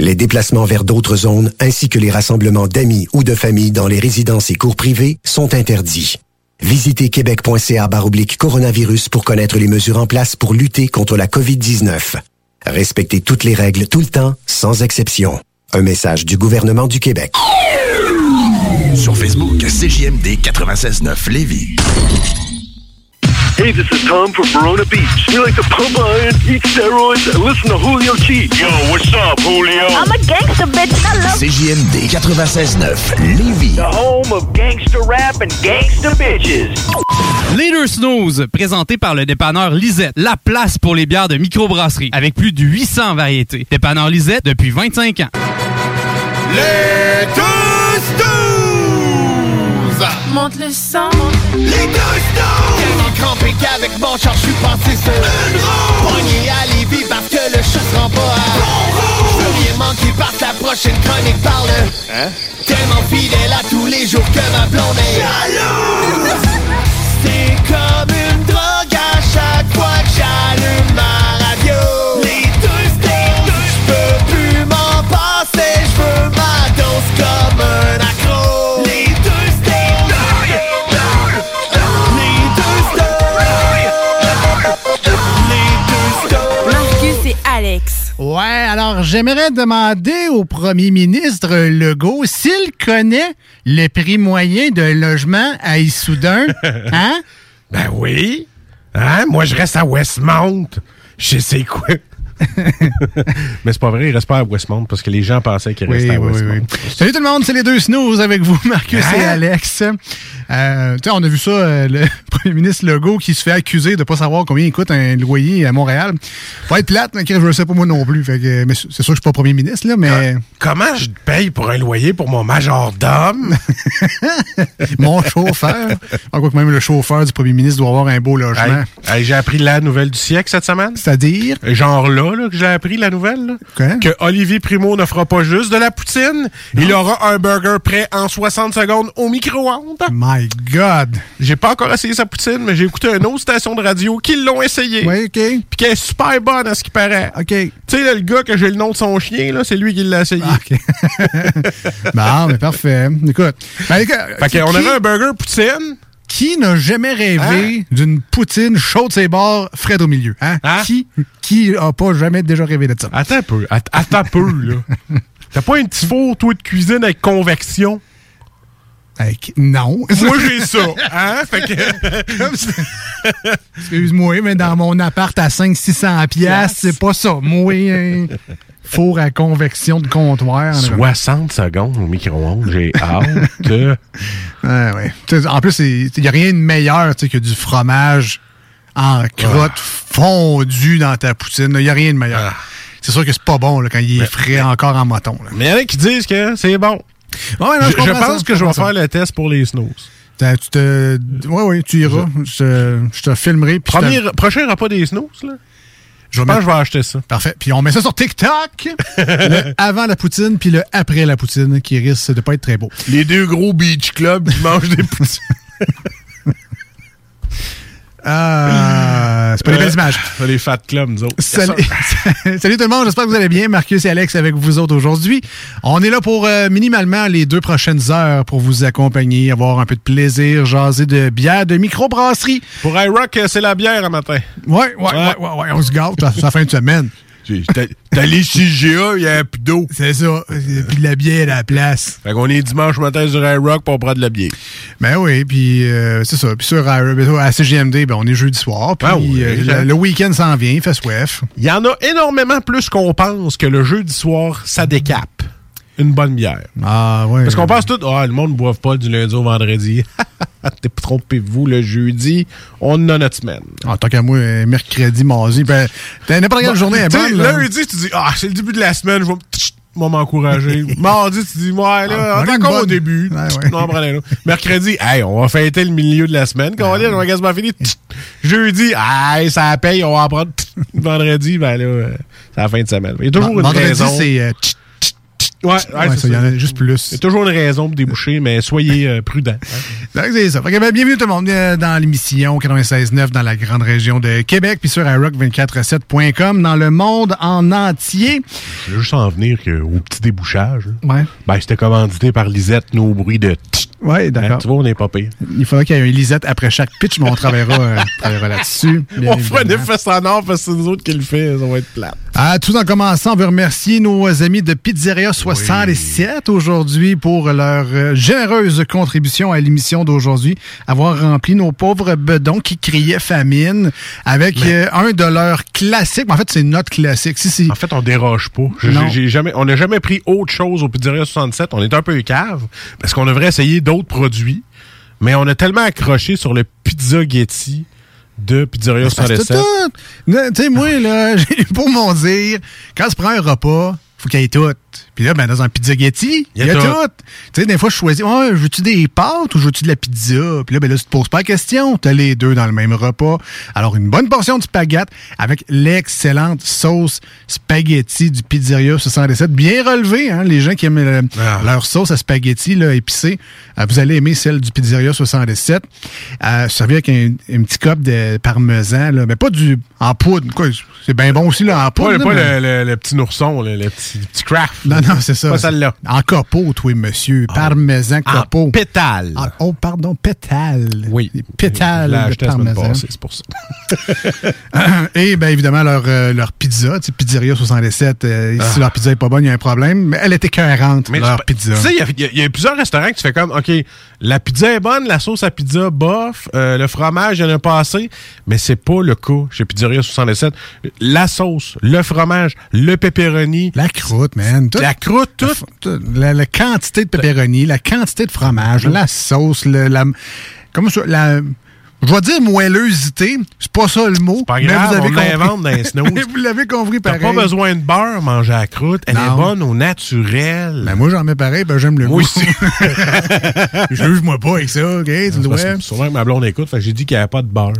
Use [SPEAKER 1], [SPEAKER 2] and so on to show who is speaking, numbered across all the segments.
[SPEAKER 1] Les déplacements vers d'autres zones ainsi que les rassemblements d'amis ou de familles dans les résidences et cours privés sont interdits. Visitez québec.ca baroblique coronavirus pour connaître les mesures en place pour lutter contre la COVID-19. Respectez toutes les règles tout le temps, sans exception. Un message du gouvernement du Québec.
[SPEAKER 2] Sur Facebook, CJMD 96.9 Lévis.
[SPEAKER 3] Hey, this is Tom from Verona Beach. We like to pump iron, eat steroids, and listen to Julio G. Yo, what's up, Julio?
[SPEAKER 4] I'm a gangster, bitch. I love
[SPEAKER 2] CJMD 96.9 Lévis.
[SPEAKER 3] The home of gangster rap and gangster bitches.
[SPEAKER 5] Leader Snooze, présenté par le dépanneur Lisette, la place pour les bières de microbrasserie, avec plus de 800 variétés. Dépanneur Lisette depuis 25 ans.
[SPEAKER 6] Les!
[SPEAKER 7] Monte le sang.
[SPEAKER 6] Les deux snooze!
[SPEAKER 8] Tellement crampé qu'avec mon char, je suis passé sur
[SPEAKER 6] une roue!
[SPEAKER 8] À parce que le chat se rend pas à
[SPEAKER 6] bon
[SPEAKER 8] veux rien manquer par ta prochaine chronique parle.
[SPEAKER 6] Hein?
[SPEAKER 8] Tellement fidèle à tous les jours que ma blonde est
[SPEAKER 6] jalouse!
[SPEAKER 8] C'est comme une drogue à chaque fois que j'allume ma radio.
[SPEAKER 6] Les deux snooze!
[SPEAKER 8] Je peux plus m'en passer, je veux ma dose comme un
[SPEAKER 7] Alex.
[SPEAKER 9] Ouais, alors j'aimerais demander au premier ministre Legault s'il connaît le prix moyen d'un logement à Issoudun. Hein?
[SPEAKER 10] Ben oui. Hein? Moi, je reste à Westmount. Je sais quoi. Mais c'est pas vrai, il reste pas à Westmount parce que les gens pensaient qu'il
[SPEAKER 9] Oui,
[SPEAKER 10] restait à
[SPEAKER 9] oui, oui. Salut tout le monde, c'est les deux snooze avec vous, Marcus
[SPEAKER 10] Hein?
[SPEAKER 9] et Alex. Euh, on a vu ça, euh, le premier ministre Legault qui se fait accuser de pas savoir combien il coûte un loyer à Montréal. Faut être plate, mais je le sais pas moi non plus. Fait que, mais c'est sûr que je suis pas premier ministre, là, mais
[SPEAKER 10] Comment je paye pour un loyer pour mon majordome?
[SPEAKER 9] mon chauffeur. En quoi que même le chauffeur du premier ministre doit avoir un beau logement.
[SPEAKER 10] Hey, hey, j'ai appris la nouvelle du siècle cette semaine.
[SPEAKER 9] C'est-à-dire?
[SPEAKER 10] Genre là, là, que j'ai appris la nouvelle. là. Que Olivier Primo ne fera pas juste de la poutine. Il aura un burger prêt en 60 secondes au micro-ondes.
[SPEAKER 9] My God!
[SPEAKER 10] J'ai pas encore essayé sa poutine, mais j'ai écouté une autre station de radio qui l'ont essayé.
[SPEAKER 9] Oui, OK.
[SPEAKER 10] Puis qu'elle est super bonne à ce qui paraît.
[SPEAKER 9] OK.
[SPEAKER 10] Tu sais, le gars que j'ai le nom de son chien, là, c'est lui qui l'a essayé.
[SPEAKER 9] OK. bon, mais parfait. Écoute. Ben, écoute,
[SPEAKER 10] Fait
[SPEAKER 9] qui-
[SPEAKER 10] qu'on
[SPEAKER 9] qui-
[SPEAKER 10] avait un burger poutine.
[SPEAKER 9] Qui n'a jamais rêvé d'une poutine chaude ses bords, Fred au milieu? Hein?
[SPEAKER 10] Hein?
[SPEAKER 9] Qui, qui a pas jamais déjà rêvé de ça?
[SPEAKER 10] Attends un peu. att- Attends un peu, là. T'as pas un petit four, toi, de cuisine avec convection?
[SPEAKER 9] Avec- non.
[SPEAKER 10] Moi, j'ai ça. Hein? Fait que...
[SPEAKER 9] Excuse-moi, mais dans mon appart à 500-600 piastres, c'est pas ça. Moi, un four à convection de comptoir.
[SPEAKER 10] 60 secondes au micro-ondes, j'ai hâte.
[SPEAKER 9] Ah, ouais. Tu sais, En plus, il n'y a rien de meilleur que du fromage en crotte fondu dans ta poutine. Il n'y a rien de meilleur. C'est sûr que c'est pas bon là, quand il est frais encore en moton. là.
[SPEAKER 10] Mais il y en a qui disent que c'est bon.
[SPEAKER 9] Ouais, non,
[SPEAKER 10] je,
[SPEAKER 9] je
[SPEAKER 10] je
[SPEAKER 9] comprends
[SPEAKER 10] pense
[SPEAKER 9] ça,
[SPEAKER 10] que
[SPEAKER 9] je
[SPEAKER 10] vais faire le test pour les snooze.
[SPEAKER 9] T'as- Tu te... Oui, oui, tu iras. Je, te- je te filmerai. te-
[SPEAKER 10] Premier, prochain repas des snooze, là.
[SPEAKER 9] Je
[SPEAKER 10] que je vais acheter ça.
[SPEAKER 9] Parfait. Puis on met ça sur TikTok. le avant la poutine, puis le après la poutine, qui risque de pas être très beau.
[SPEAKER 10] Les deux gros beach clubs qui mangent des poutines.
[SPEAKER 9] Ah, c'est pas des belles images.
[SPEAKER 10] C'est les fat clubs, nous autres.
[SPEAKER 9] Salut, tout le monde, j'espère que vous allez bien. Marcus et Alex avec vous autres aujourd'hui. On est là pour euh, minimalement les deux prochaines heures pour vous accompagner, avoir un peu de plaisir, jaser de bière, de microbrasserie.
[SPEAKER 10] Pour iRock, euh, c'est la bière un matin.
[SPEAKER 9] Ouais, ouais, ouais, ouais, ouais, on se gâte, c'est la fin de semaine.
[SPEAKER 10] T'as les CGA, il y a plus d'eau.
[SPEAKER 9] C'est ça. Puis de la bière à la place.
[SPEAKER 10] Fait qu'on est dimanche matin sur iRock pour prendre de la bière.
[SPEAKER 9] Ben oui, puis euh, c'est ça. Puis sur à CGMD, ben on est jeudi soir. Puis
[SPEAKER 10] Ah oui,
[SPEAKER 9] euh, le, le week-end s'en vient, il fait soif.
[SPEAKER 10] Il y en a énormément plus qu'on pense que le jeudi soir, ça décape. Une bonne bière.
[SPEAKER 9] Ah ouais.
[SPEAKER 10] Parce qu'on pense tout, ah, le monde ne boive pas du lundi au vendredi. T'es trompez-vous, le jeudi, on a notre semaine.
[SPEAKER 9] En tant qu'à moi, euh, mercredi, mardi, ben, t'as n'importe quelle journée est bonne.
[SPEAKER 10] Lundi, tu dis, ah, c'est le début de la semaine, je vais m'encourager. Mardi, tu dis, ouais, là,
[SPEAKER 9] Ah,
[SPEAKER 10] on encore au début.
[SPEAKER 9] Ouais, ouais.
[SPEAKER 10] Non. Mercredi, hey, on va fêter le milieu de la semaine. Quand on dit, on va quasiment fini. Jeudi, hey, ça paye, on va en prendre. Vendredi, ben là, euh, c'est la fin de semaine. Il y a toujours une
[SPEAKER 9] Vendredi,
[SPEAKER 10] raison.
[SPEAKER 9] c'est.
[SPEAKER 10] Ouais, ouais,
[SPEAKER 9] ouais,
[SPEAKER 10] c'est
[SPEAKER 9] ça, il y en a juste
[SPEAKER 10] Il
[SPEAKER 9] plus.
[SPEAKER 10] y a toujours une raison pour déboucher, mais soyez euh, prudents.
[SPEAKER 9] Donc, C'est ça. Ben, bienvenue tout le monde euh, dans l'émission 96.9 dans la grande région de Québec, puis sur iRock247.com dans le monde en entier.
[SPEAKER 10] Je veux juste en venir que, au petit débouchage. là.
[SPEAKER 9] Ouais.
[SPEAKER 10] Ben, c'était commandité par Lisette, nos bruits de tch.
[SPEAKER 9] Ouais,
[SPEAKER 10] Hein,
[SPEAKER 9] d'accord.
[SPEAKER 10] tu vois, on n'est pas pire.
[SPEAKER 9] Il faudra qu'il y ait un Lisette après chaque pitch, mais on travaillera, euh, travaillera là-dessus.
[SPEAKER 10] on fera un
[SPEAKER 9] évidemment.
[SPEAKER 10] effet sonore parce que c'est nous autres qui le fait, ça va être plate.
[SPEAKER 9] Ah, tout en commençant, on veut remercier nos amis de Pizzeria 67 aujourd'hui pour leur euh, généreuse contribution à l'émission d'aujourd'hui, avoir rempli nos pauvres bedons qui criaient famine avec euh, un de leurs classiques. En fait, c'est notre classique. Si, si.
[SPEAKER 10] En fait, on déroge pas. Jamais, on n'a jamais pris autre chose au Pizzeria 67. On est un peu cave parce qu'on devrait essayer d'autres produits. Mais on a tellement accroché sur le Pizza Getty de Pizzeria
[SPEAKER 9] Parce que
[SPEAKER 10] 67.
[SPEAKER 9] tout- là, Tu sais, moi, là, pour mon dire, quand tu prends un repas, faut qu'il y ait tout. Puis là, ben, dans un pizza Getty, il y a, tout. Tu sais, des fois, je choisis, ouais, veux-tu des pâtes ou veux-tu de la pizza? Puis là, ben là, tu te poses pas la question. Tu as les deux dans le même repas. Alors, une bonne portion de spaghetti avec l'excellente sauce spaghetti du Pizzeria 67. Bien relevé, hein, les gens qui aiment euh,
[SPEAKER 10] Ah.
[SPEAKER 9] leur sauce à spaghetti là, épicée. euh, vous allez aimer celle du Pizzeria 67. Euh, servi avec un, un petit cop de parmesan, là, mais pas du en poudre. Quoi, c'est bien bon aussi là, en poudre. Là,
[SPEAKER 10] pas
[SPEAKER 9] mais-
[SPEAKER 10] le, le- le petit nourson, le, le petit, petit craft.
[SPEAKER 9] Non, non, c'est ça.
[SPEAKER 10] Pas celle-là.
[SPEAKER 9] En copeaux, toi, monsieur. Parmesan
[SPEAKER 10] En
[SPEAKER 9] copeaux.
[SPEAKER 10] pétale.
[SPEAKER 9] Ah, oh, pardon, pétale.
[SPEAKER 10] Oui. L'ai
[SPEAKER 9] de parmesan.
[SPEAKER 10] c'est pour ça.
[SPEAKER 9] Et bien évidemment, leur, euh, leur pizza, tu sais, Pizzeria 67, euh, si
[SPEAKER 10] Ah.
[SPEAKER 9] leur pizza est pas bonne, il y a un problème. Mais elle était cohérente, leur
[SPEAKER 10] je-
[SPEAKER 9] pizza.
[SPEAKER 10] Tu sais, il y y a plusieurs restaurants que tu fais comme, OK, la pizza est bonne, la sauce à pizza, bof, euh, le fromage, il y en a pas assez, mais c'est pas le cas chez Pizzeria 67. La sauce, le fromage, le pepperoni,
[SPEAKER 9] La croûte, man. Tout-
[SPEAKER 10] la croûte, tout.
[SPEAKER 9] la, la quantité de pepperoni, la quantité de fromage, la sauce, le, la. Comment ça? La. Je vais dire moelleuseté, c'est pas ça le mot.
[SPEAKER 10] Pas
[SPEAKER 9] mais
[SPEAKER 10] grave,
[SPEAKER 9] vous avez
[SPEAKER 10] on
[SPEAKER 9] compris.
[SPEAKER 10] l'invente dans les snooze.
[SPEAKER 9] vous l'avez compris
[SPEAKER 10] T'as
[SPEAKER 9] pareil.
[SPEAKER 10] pas besoin de beurre, manger la croûte. Elle
[SPEAKER 9] Non.
[SPEAKER 10] est bonne au naturel.
[SPEAKER 9] Ben moi, j'en mets pareil, ben j'aime le
[SPEAKER 10] Moi
[SPEAKER 9] goût.
[SPEAKER 10] aussi.
[SPEAKER 9] Juge-moi pas avec ça, OK? Tu vois?
[SPEAKER 10] parce que ma blonde écoute, j'ai dit qu'il n'y avait pas de beurre.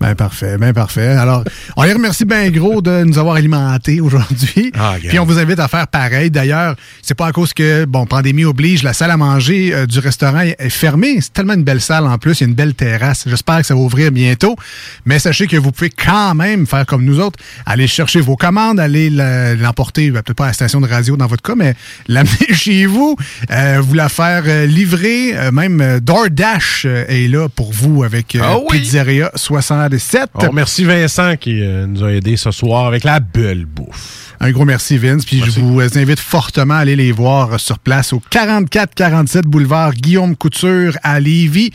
[SPEAKER 9] Ben parfait, ben parfait. Alors, on les remercie bien gros de nous avoir alimentés aujourd'hui.
[SPEAKER 10] Ah.
[SPEAKER 9] Puis on vous invite à faire pareil. D'ailleurs, c'est pas à cause que, bon, pandémie oblige, la salle à manger euh, du restaurant est est fermée. C'est tellement une belle salle en plus, il y a une belle terrasse. J'espère que ça va ouvrir bientôt. Mais sachez que vous pouvez quand même faire comme nous autres, aller chercher vos commandes, aller l'emporter, ben, peut-être pas à la station de radio dans votre cas, mais l'amener chez vous, euh, vous la faire euh, livrer. Euh, même DoorDash est là pour vous avec
[SPEAKER 10] Ah oui!
[SPEAKER 9] Pizzeria 67.
[SPEAKER 10] On remercie Vincent qui nous a aidés ce soir avec la belle bouffe.
[SPEAKER 9] Un gros merci, Vince. Puis je vous invite fortement à aller les voir sur place au 44-47 boulevard Guillaume Couture à Lévis.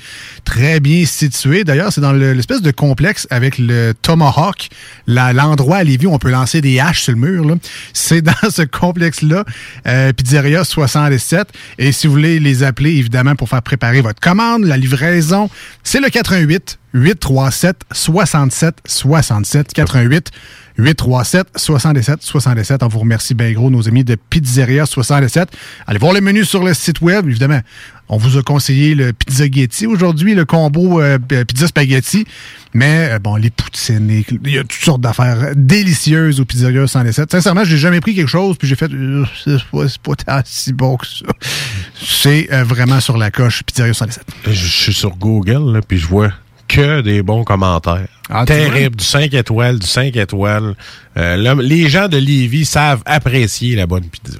[SPEAKER 9] Très bien situé. D'ailleurs, c'est dans le- l'espèce de complexe avec le Tomahawk, l'endroit à Lévis où on peut lancer des haches sur le mur. C'est dans ce complexe-là, euh, Pizzeria 67. Et si vous voulez les appeler, évidemment, pour faire préparer votre commande, la livraison, c'est le 88 837 67 67 88 837 67 67. On vous remercie bien gros, nos amis de Pizzeria 67. Allez voir le menu sur le site web, évidemment. On vous a conseillé le pizza Getty aujourd'hui, le combo euh, p- pizza spaghetti. Mais euh, bon, les poutines, il y a toutes sortes d'affaires délicieuses au Pizzeria 107. Sincèrement, j'ai jamais pris quelque chose, puis j'ai fait, euh, c'est pas, si bon que ça. C'est euh, vraiment sur la coche Pizzeria 107.
[SPEAKER 10] Je, je suis sur Google, là, puis je vois que des bons commentaires.
[SPEAKER 9] Ah,
[SPEAKER 10] Terrible, du 5 étoiles, du 5 étoiles. Euh, les gens de Lévis savent apprécier la bonne pizza.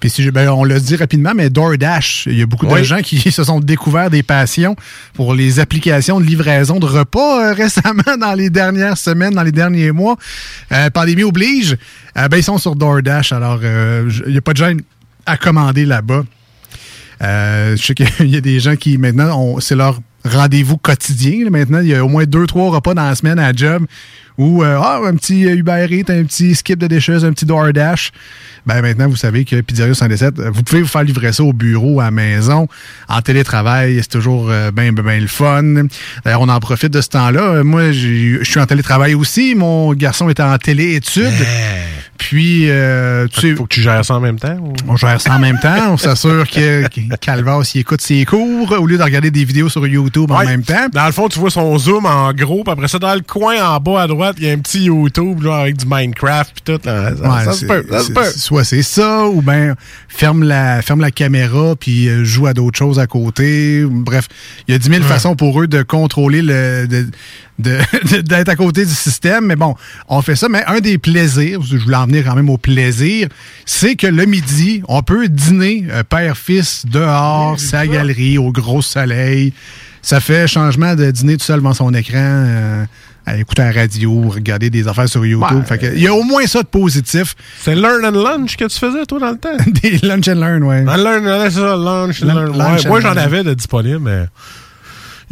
[SPEAKER 9] Puis si je- ben, on le dit rapidement, mais DoorDash, il y a beaucoup de gens qui se sont découverts des passions pour les applications de livraison de repas euh, récemment dans les dernières semaines, dans les derniers mois. Euh, pandémie oblige. Euh, ben, ils sont sur DoorDash, alors il n'y a pas de gêne à commander là-bas. Je sais qu'il y a des gens qui maintenant, c'est leur rendez-vous quotidien. là. Maintenant, il y a au moins deux, trois repas dans la semaine à job ou euh, ah, un petit Uber Eats, un petit skip de déchets, un petit DoorDash. Ben maintenant, vous savez que Pizzeria 117, euh, vous pouvez vous faire livrer ça au bureau, à la maison, en télétravail. C'est toujours euh, bien, bien, le fun. D'ailleurs, on en profite de ce temps-là. Euh, Moi, je suis en télétravail aussi. Mon garçon est en téléétudes. Puis, euh, tu sais,
[SPEAKER 10] Faut que tu gères ça en même temps. ou?
[SPEAKER 9] on gère ça en même temps. On s'assure que, Calvas il écoute ses cours au lieu de regarder des vidéos sur YouTube en même temps.
[SPEAKER 10] Dans le fond, tu vois son zoom en gros, puis après ça, dans le coin en bas à droite, il y a un petit YouTube là, avec du Minecraft puis tout. là. Ça,
[SPEAKER 9] Ouais,
[SPEAKER 10] ça se peut, ça se peut.
[SPEAKER 9] Soit c'est ça, ou bien ferme la, ferme la caméra puis euh, joue à d'autres choses à côté. Bref, il y a 10 000 façons pour eux de contrôler le. de- d'être à côté du système. Mais bon, on fait ça. Mais un des plaisirs, je voulais en venir quand même au plaisir, c'est que le midi, on peut dîner euh, père-fils dehors, sa galerie, au gros soleil. Ça fait changement de dîner tout seul devant son écran. euh, à écouter la radio, regarder des affaires sur YouTube.
[SPEAKER 10] Ouais.
[SPEAKER 9] Il y a au moins ça de positif.
[SPEAKER 10] C'est Learn and Lunch que tu faisais, toi, dans le temps?
[SPEAKER 9] Des lunch and learn, ouais.
[SPEAKER 10] Ah, learn, c'est ça, lunch,
[SPEAKER 9] Lun-
[SPEAKER 10] learn. Ouais,
[SPEAKER 9] and
[SPEAKER 10] moi, j'en
[SPEAKER 9] learn.
[SPEAKER 10] avais de disponible, mais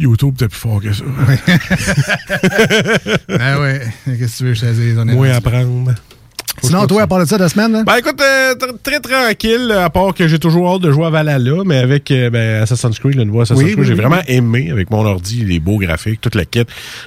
[SPEAKER 10] YouTube, t'es plus fort que ça.
[SPEAKER 9] Ah ouais. Qu'est-ce que tu veux, je te dise, honnêtement?
[SPEAKER 10] Moi, apprendre.
[SPEAKER 9] Sinon, toi, à part de ça, de la semaine, là?
[SPEAKER 10] Ben écoute, euh, tr- très tranquille, à part que j'ai toujours hâte de jouer à Valhalla, mais avec euh, ben, Assassin's Creed, le nouveau Assassin's
[SPEAKER 9] Oui,
[SPEAKER 10] Creed,
[SPEAKER 9] oui,
[SPEAKER 10] j'ai
[SPEAKER 9] oui,
[SPEAKER 10] vraiment aimé avec mon ordi, les beaux graphiques, toute la kit.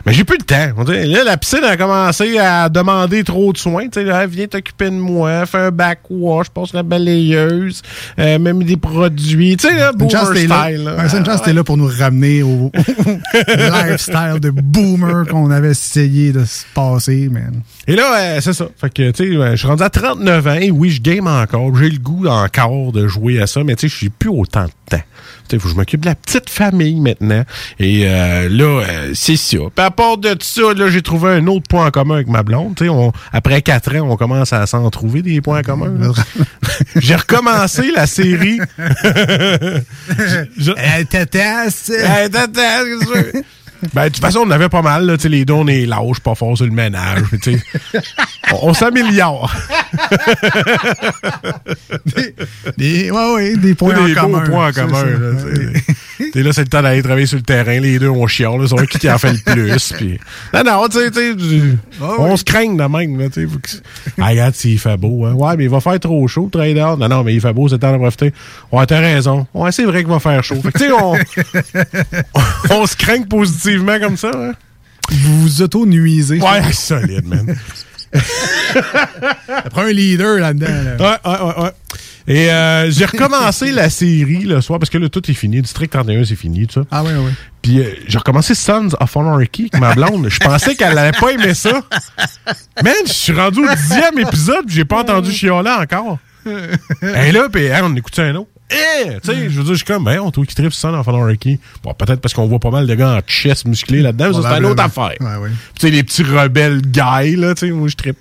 [SPEAKER 10] Mais j'ai plus le temps. On là, la piscine a commencé à demander trop de soins. Tu sais, viens t'occuper de moi, fais un backwash, passe la balayeuse, euh, même des produits. Tu sais, là, boomer
[SPEAKER 9] chance, t'es là.
[SPEAKER 10] style. là.
[SPEAKER 9] Ouais, c'est une chance, t'es là pour nous ramener au, lifestyle de boomer qu'on avait essayé de se passer, man.
[SPEAKER 10] Et là, c'est ça. Fait que, tu sais, je suis rendu à 39 ans et oui, je game encore. J'ai le goût encore de jouer à ça, mais tu sais, je suis plus autant de temps. Tu sais, faut que je m'occupe de la petite famille maintenant. Et euh, là, euh, c'est ça. Puis à part de ça, là, j'ai trouvé un autre point en commun avec ma blonde. Tu sais, on- après quatre ans, on commence à s'en trouver des points communs. là. j'ai recommencé la série. Je-
[SPEAKER 9] tatasse!
[SPEAKER 10] Hey, tata, Ben, de toute façon, on avait pas mal, là. Tu sais, les dons, on est lâches, pas fort sur le ménage. mais on, on s'améliore.
[SPEAKER 9] Des, ouais, ouais, des points
[SPEAKER 10] des
[SPEAKER 9] en commun.
[SPEAKER 10] beaux points en commun. T'es là, c'est le temps d'aller travailler sur le terrain. Les deux, on chiale. Là, savoir qui qui en fait le plus. Non, non, tu sais, tu- on se craigne de même. Là, tu sais, ah, regarde, s'il fait beau. Hein. Ouais, mais il va faire trop chaud, dehors. Non, non, mais il fait beau, c'est le temps de profiter. Ouais, t'as raison. Ouais, c'est vrai qu'il va faire chaud. Fait que, tu sais, on... on se craigne positivement comme ça. Hein.
[SPEAKER 9] Vous vous auto-nuisez.
[SPEAKER 10] Ouais, solide, man.
[SPEAKER 9] Ça prend un leader là-dedans. là.
[SPEAKER 10] Ouais, ouais, ouais, ouais. Et euh, j'ai recommencé la série le soir parce que là, tout est fini. District 31, c'est fini, tout ça.
[SPEAKER 9] Ah ouais, ouais.
[SPEAKER 10] Puis euh, j'ai recommencé Sons of Anarchy avec ma blonde. Je pensais qu'elle n'allait pas aimer ça. Man, je suis rendu au dixième épisode j'ai pas entendu chialer encore. Et là, puis on écoute un autre. Eh! Tu sais, je veux dire, je suis comme, ben, on trouve qu'il tripe Sons of Anarchy. Bon, peut-être parce qu'on voit pas mal de gars en chest musclé là-dedans, ça, c'est une autre affaire.
[SPEAKER 9] Ouais, ouais.
[SPEAKER 10] Tu sais, les petits rebelles guys, là, tu sais, moi, je trippe.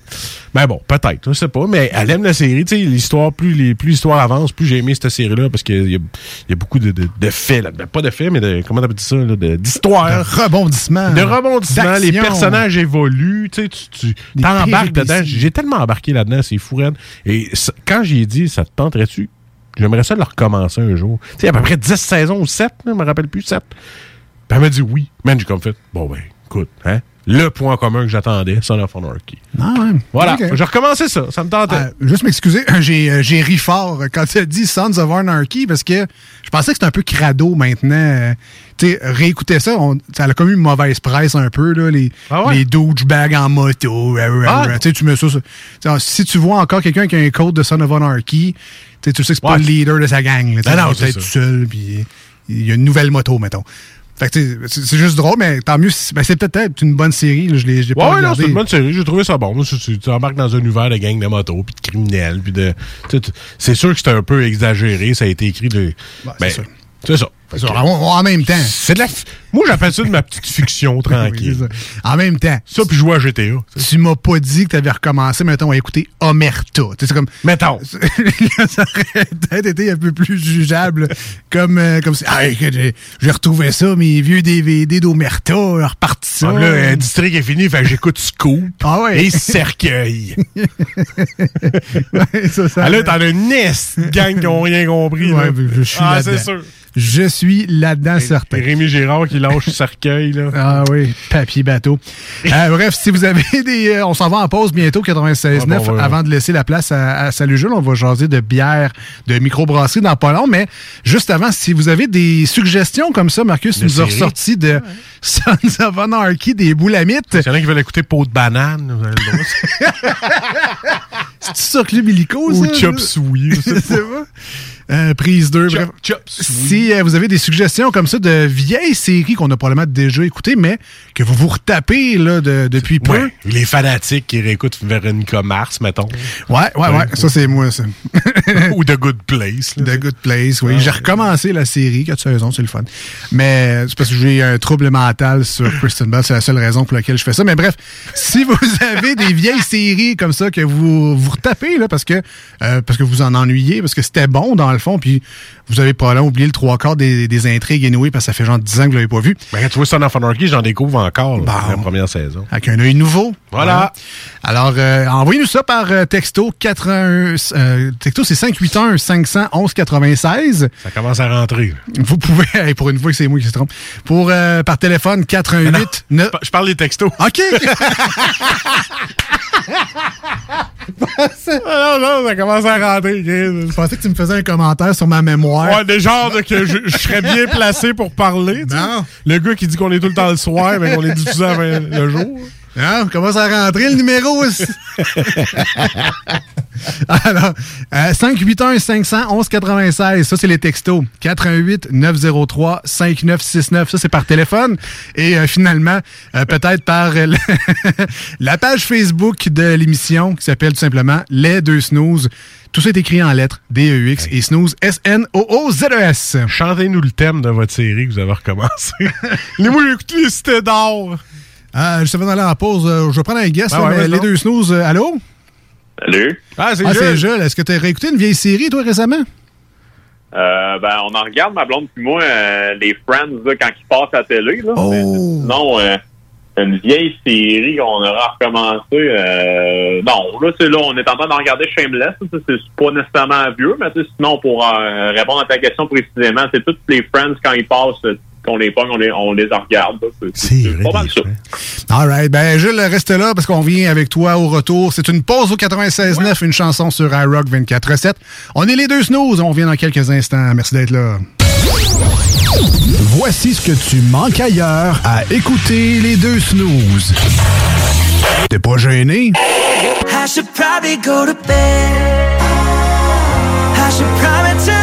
[SPEAKER 10] Ben bon, peut-être, je sais pas, mais elle aime la série, tu sais, l'histoire, plus les, plus l'histoire avance, plus j'ai aimé cette série-là, parce qu'il y y a beaucoup de, de, de faits, là. Ben, pas de faits, mais de, comment t'appelles ça, là, de- d'histoire.
[SPEAKER 9] Rebondissement.
[SPEAKER 10] De rebondissement, les personnages évoluent, tu sais, tu, t'embarques dedans. J'ai tellement embarqué là-dedans, c'est fou, raide. Et ça- quand j'ai dit, ça te tenterait-tu? J'aimerais ça le recommencer un jour. Tu sais, à peu près 10 saisons ou 7, là, je me rappelle plus, 7. Puis elle m'a dit oui. Man, j'ai comme fait, bon ben, écoute, hein, le point commun que j'attendais, Son of Anarchy.
[SPEAKER 9] Ah ouais.
[SPEAKER 10] Voilà,
[SPEAKER 9] Ok.
[SPEAKER 10] j'ai recommencé ça, ça me tentait.
[SPEAKER 9] Euh, juste m'excuser, j'ai, euh, j'ai ri fort quand tu as dit Sons of Anarchy parce que je pensais que c'était un peu crado maintenant. Euh, tu sais, réécouter ça, on- ça a comme une mauvaise presse un peu, là, les,
[SPEAKER 10] Ah ouais?
[SPEAKER 9] les douchebags en moto. euh,
[SPEAKER 10] Ah.
[SPEAKER 9] tu mets ça. sais, si tu vois encore quelqu'un qui a un code de Son of Anarchy, tu sais, tu sais que c'est pas le leader de sa gang. Là, sais,
[SPEAKER 10] Non, c'est ça.
[SPEAKER 9] tout seul, puis il y a une nouvelle moto, mettons. Fait que, c'est juste drôle, mais tant mieux. ben, c'est peut-être une bonne série. là, je l'ai
[SPEAKER 10] Ouais,
[SPEAKER 9] pas
[SPEAKER 10] ouais, non,
[SPEAKER 9] regardé.
[SPEAKER 10] c'est une bonne série. J'ai trouvé ça bon. Tu, embarques dans un univers de gang de motos, puis de criminels, puis de. C'est sûr que c'était un peu exagéré. Ça a été écrit de. Ben,
[SPEAKER 9] c'est
[SPEAKER 10] ça.
[SPEAKER 9] Ça, en, en même temps.
[SPEAKER 10] C'est de la. Moi, j'appelle ça de ma petite fiction tranquille.
[SPEAKER 9] Oui, c'est ça. En même temps.
[SPEAKER 10] Ça, puis jouer à GTA.
[SPEAKER 9] Tu m'as pas dit que tu avais recommencé, mettons, à écouter Omerta. C'est comme.
[SPEAKER 10] Mettons.
[SPEAKER 9] ça aurait peut-être été un peu plus jugeable. Comme, euh, comme si. Ah, j'ai retrouvé ça, mes vieux DVD d'Omerta, reparti ça.
[SPEAKER 10] Ah, là, un district est fini, fait que j'écoute Scoop
[SPEAKER 9] Ah ouais.
[SPEAKER 10] et Cercueil.
[SPEAKER 9] Ouais, ça, ça-
[SPEAKER 10] Ah, là, t'en as une nest gang qui ont rien compris.
[SPEAKER 9] Ouais,
[SPEAKER 10] là.
[SPEAKER 9] je suis
[SPEAKER 10] ah, c'est sûr.
[SPEAKER 9] Je suis là-dedans, certain.
[SPEAKER 10] Rémi Girard qui lâche Cercueil, là.
[SPEAKER 9] Ah oui, papier bateau. Euh, bref, si vous avez des. euh, on s'en va en pause bientôt, 96.9.
[SPEAKER 10] Ah, bon, ouais, ouais.
[SPEAKER 9] Avant de laisser la place à, à Salut Jules, on va jaser de bière, de microbrasserie dans pas long. Mais juste avant, si vous avez des suggestions comme ça, Marcus
[SPEAKER 10] De
[SPEAKER 9] nous a ressorti de Sons of Anarchy, des boulamites.
[SPEAKER 10] S'il y en a qui veulent écouter Peau de banane, vous avez le droit.
[SPEAKER 9] C'est ça, Club Illico,
[SPEAKER 10] Ou
[SPEAKER 9] ça?
[SPEAKER 10] Chop Suey,
[SPEAKER 9] Euh, prise 2.
[SPEAKER 10] Chop-
[SPEAKER 9] bref. Si euh, vous avez des suggestions comme ça de vieilles séries qu'on a probablement déjà écoutées, mais que vous vous retapez là, de- depuis peu.
[SPEAKER 10] Ouais, les fanatiques qui réécoutent Veronica Mars, mettons.
[SPEAKER 9] Ouais, ouais, ouais. Ça, c'est moi, ça.
[SPEAKER 10] Ou The Good Place. là.
[SPEAKER 9] The Good Place, oui. J'ai recommencé la série, quatre saisons, c'est le fun. Mais c'est parce que j'ai un trouble mental sur Kristen Bell, c'est la seule raison pour laquelle je fais ça. Mais bref, si vous avez des vieilles séries comme ça que vous vous retapez, là, parce que euh, parce que vous en ennuyez, parce que c'était bon dans le fond, puis vous avez probablement oublié le trois quarts des, des intrigues anyway, parce que ça fait genre 10 ans que vous l'avez pas vu.
[SPEAKER 10] Ben, quand tu vois Son of Anarchy, j'en découvre encore là,
[SPEAKER 9] Bon.
[SPEAKER 10] dans la première saison.
[SPEAKER 9] Avec un œil nouveau.
[SPEAKER 10] Voilà.
[SPEAKER 9] Alors, euh, envoyez-nous ça par euh, texto 81. euh, texto, c'est 581 511 96.
[SPEAKER 10] Ça commence à rentrer.
[SPEAKER 9] Vous pouvez, hey, pour une fois que c'est moi qui se trompe, pour euh, par téléphone 418 9...
[SPEAKER 10] Je parle des textos.
[SPEAKER 9] OK!
[SPEAKER 10] Ah, non, non, ça commence à rentrer. Chris.
[SPEAKER 9] Je pensais que tu me faisais un commentaire sur ma mémoire.
[SPEAKER 10] Ouais, des genres de que je, je serais bien placé pour parler.
[SPEAKER 9] Non.
[SPEAKER 10] Le gars qui dit qu'on est tout le temps le soir, mais qu'on est diffusé le jour.
[SPEAKER 9] Hein, on commence à rentrer le numéro aussi. Alors, euh, 581 511 96, ça c'est les textos. 418 903 5969, ça c'est par téléphone. Et euh, finalement, euh, peut-être par euh, le- la page Facebook de l'émission qui s'appelle tout simplement Les Deux Snooze. Tout ça est écrit en lettres, D-E-U-X, et snooze, S-N-O-O-Z-E-S.
[SPEAKER 10] Chantez-nous le thème de votre série que vous avez recommencé. Les moi, j'ai écouté les cités d'or.
[SPEAKER 9] Ah, je savais d'aller en pause. euh, je vais prendre un guest,
[SPEAKER 10] Ah
[SPEAKER 9] là,
[SPEAKER 10] ouais,
[SPEAKER 9] mais
[SPEAKER 10] vas-y
[SPEAKER 9] Les. Deux Snooze, euh, allô?
[SPEAKER 3] Salut.
[SPEAKER 10] Ah, c'est
[SPEAKER 9] Ah, c'est
[SPEAKER 10] Jules.
[SPEAKER 9] Jules. Est-ce que tu as réécouté une vieille série, toi, récemment?
[SPEAKER 3] Euh, ben, on en regarde, ma blonde puis moi, euh, les Friends, là, quand ils passent à la télé. Là.
[SPEAKER 9] Oh.
[SPEAKER 3] Mais sinon, euh, une vieille série qu'on aura recommencé. Euh, non, là, c'est là, on est en train de regarder Shameless. C'est pas nécessairement vieux, mais tu sais, sinon, pour euh, répondre à ta question précisément, c'est toutes les Friends, quand ils passent, euh, qu'on les pogne, on les, on les regarde. C'est- pas mal ça.
[SPEAKER 9] All right. Ben, Jules, reste là parce qu'on vient avec toi au retour. C'est une pause au 96.9, une chanson sur iRock 24.7. On est les deux snooze. On vient dans quelques instants. Merci d'être là. Voici ce que tu manques ailleurs à écouter les deux snooze. T'es pas gêné?
[SPEAKER 6] I should probably go to bed. I should probably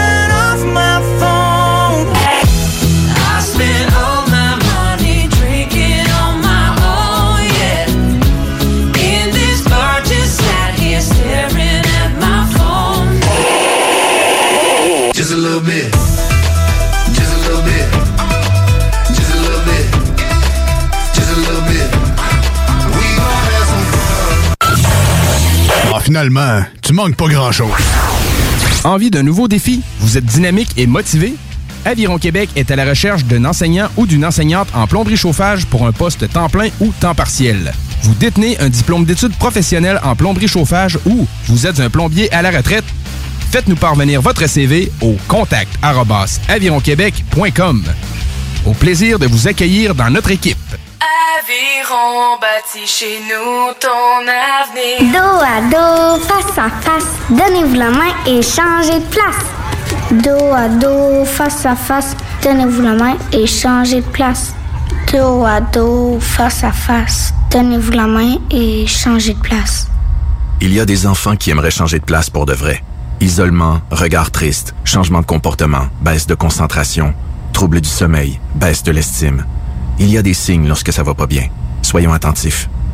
[SPEAKER 11] little bit. Just a little bit. Just a little bit. Just a little bit. We gon' have some fun.
[SPEAKER 9] Ah, finalement, tu manques pas grand-chose.
[SPEAKER 12] Envie d'un nouveau défi? Vous êtes dynamique et motivé? Aviron Québec est à la recherche d'un enseignant ou d'une enseignante en plomberie chauffage pour un poste temps plein ou temps partiel. Vous détenez un diplôme d'études professionnelles en plomberie chauffage ou vous êtes un plombier à la retraite? Faites-nous parvenir votre CV au contact avironquebec.com. Au plaisir de vous accueillir dans notre équipe.
[SPEAKER 7] Aviron bâti chez nous ton avenir.
[SPEAKER 4] Dos à dos, face à face, donnez-vous la main et changez de place. Dos à dos, face à face, donnez-vous la main et changez de place. Dos à dos, face à face, donnez-vous la main et changez de place.
[SPEAKER 13] Il y a des enfants qui aimeraient changer de place pour de vrai. Isolement, regard triste, changement de comportement, baisse de concentration, trouble du sommeil, baisse de l'estime. Il y a des signes lorsque ça va pas bien. Soyons attentifs.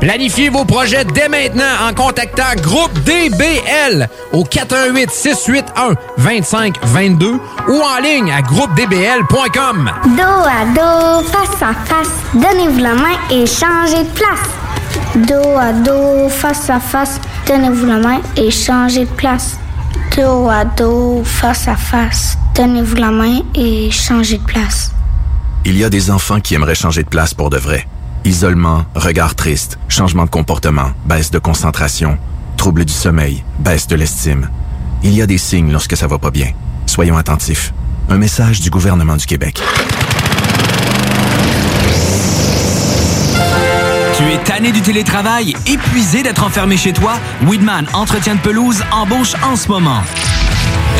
[SPEAKER 14] Planifiez vos projets dès maintenant en contactant Groupe DBL au 418 681 2522 ou en ligne à groupedbl.com.
[SPEAKER 4] Dos à dos, face à face, donnez-vous la main et changez de place. Dos à dos, face à face, donnez-vous la main et changez de place. Dos à dos, face à face, donnez-vous la main et changez de place.
[SPEAKER 15] Il y a des enfants qui aimeraient changer de place pour de vrai. Isolement, regard triste, changement de comportement, baisse de concentration, trouble du sommeil, baisse de l'estime. Il y a des signes lorsque ça va pas bien. Soyons attentifs. Un message du gouvernement du Québec.
[SPEAKER 16] Tu es tanné du télétravail, épuisé d'être enfermé chez toi? Weedman Entretien de pelouse embauche en ce moment.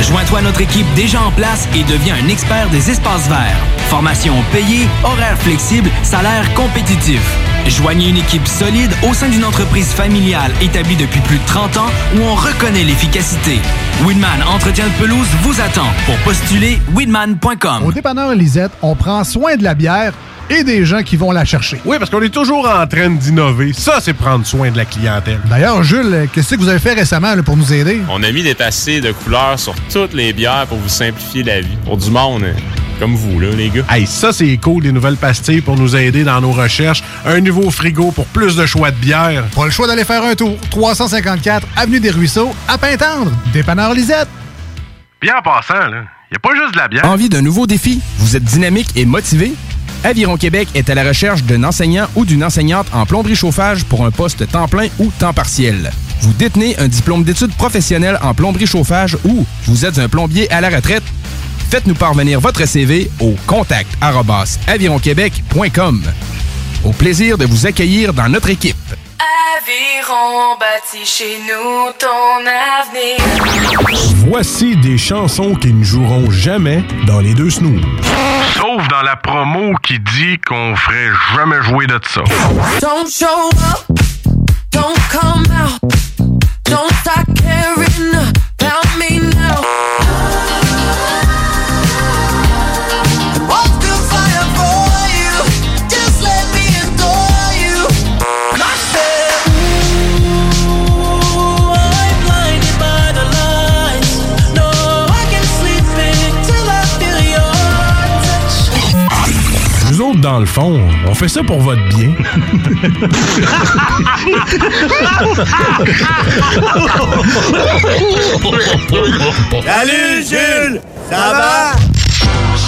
[SPEAKER 16] Joins-toi à notre équipe déjà en place et deviens un expert des espaces verts. Formation payée, horaire flexible, salaire compétitif. Joignez une équipe solide au sein d'une entreprise familiale établie depuis plus de 30 ans où on reconnaît l'efficacité. Weedman Entretien de pelouse vous attend. Pour postuler, weedman.com.
[SPEAKER 9] Au dépanneur Lisette, on prend soin de la bière et des gens qui vont la chercher.
[SPEAKER 10] Oui, parce qu'on est toujours en train d'innover. Ça, c'est prendre soin de la clientèle.
[SPEAKER 9] D'ailleurs, Jules, qu'est-ce que vous avez fait récemment là, pour nous aider?
[SPEAKER 17] On a mis des passés de couleurs sur toutes les bières pour vous simplifier la vie. Pour du monde euh, comme vous, là, les gars.
[SPEAKER 10] Hey, ça, c'est cool, des nouvelles pastilles pour nous aider dans nos recherches. Un nouveau frigo pour plus de choix de bière.
[SPEAKER 9] Pas le choix d'aller faire un tour. 354 Avenue des Ruisseaux, à Pintendre. Dépanneur Lisette.
[SPEAKER 10] Bien en passant, là, y a pas juste de la bière.
[SPEAKER 18] Envie d'un nouveau défi? Vous êtes dynamique et motivé? Aviron Québec est à la recherche d'un enseignant ou d'une enseignante en plomberie chauffage pour un poste temps plein ou temps partiel. Vous détenez un diplôme d'études professionnelles en plomberie chauffage ou vous êtes un plombier à la retraite? Faites-nous parvenir votre CV au contact avironquebec.com. Au plaisir de vous accueillir dans notre équipe.
[SPEAKER 7] Aviron bâti chez nous ton avenir.
[SPEAKER 10] Voici des chansons qui ne joueront jamais dans les deux snooze. Sauf dans la promo qui dit qu'on ferait jamais jouer de ça.
[SPEAKER 6] Don't show up, don't come out, don't start caring
[SPEAKER 10] autres, dans le fond, on fait ça pour votre bien.
[SPEAKER 19] Salut Jules, ça va?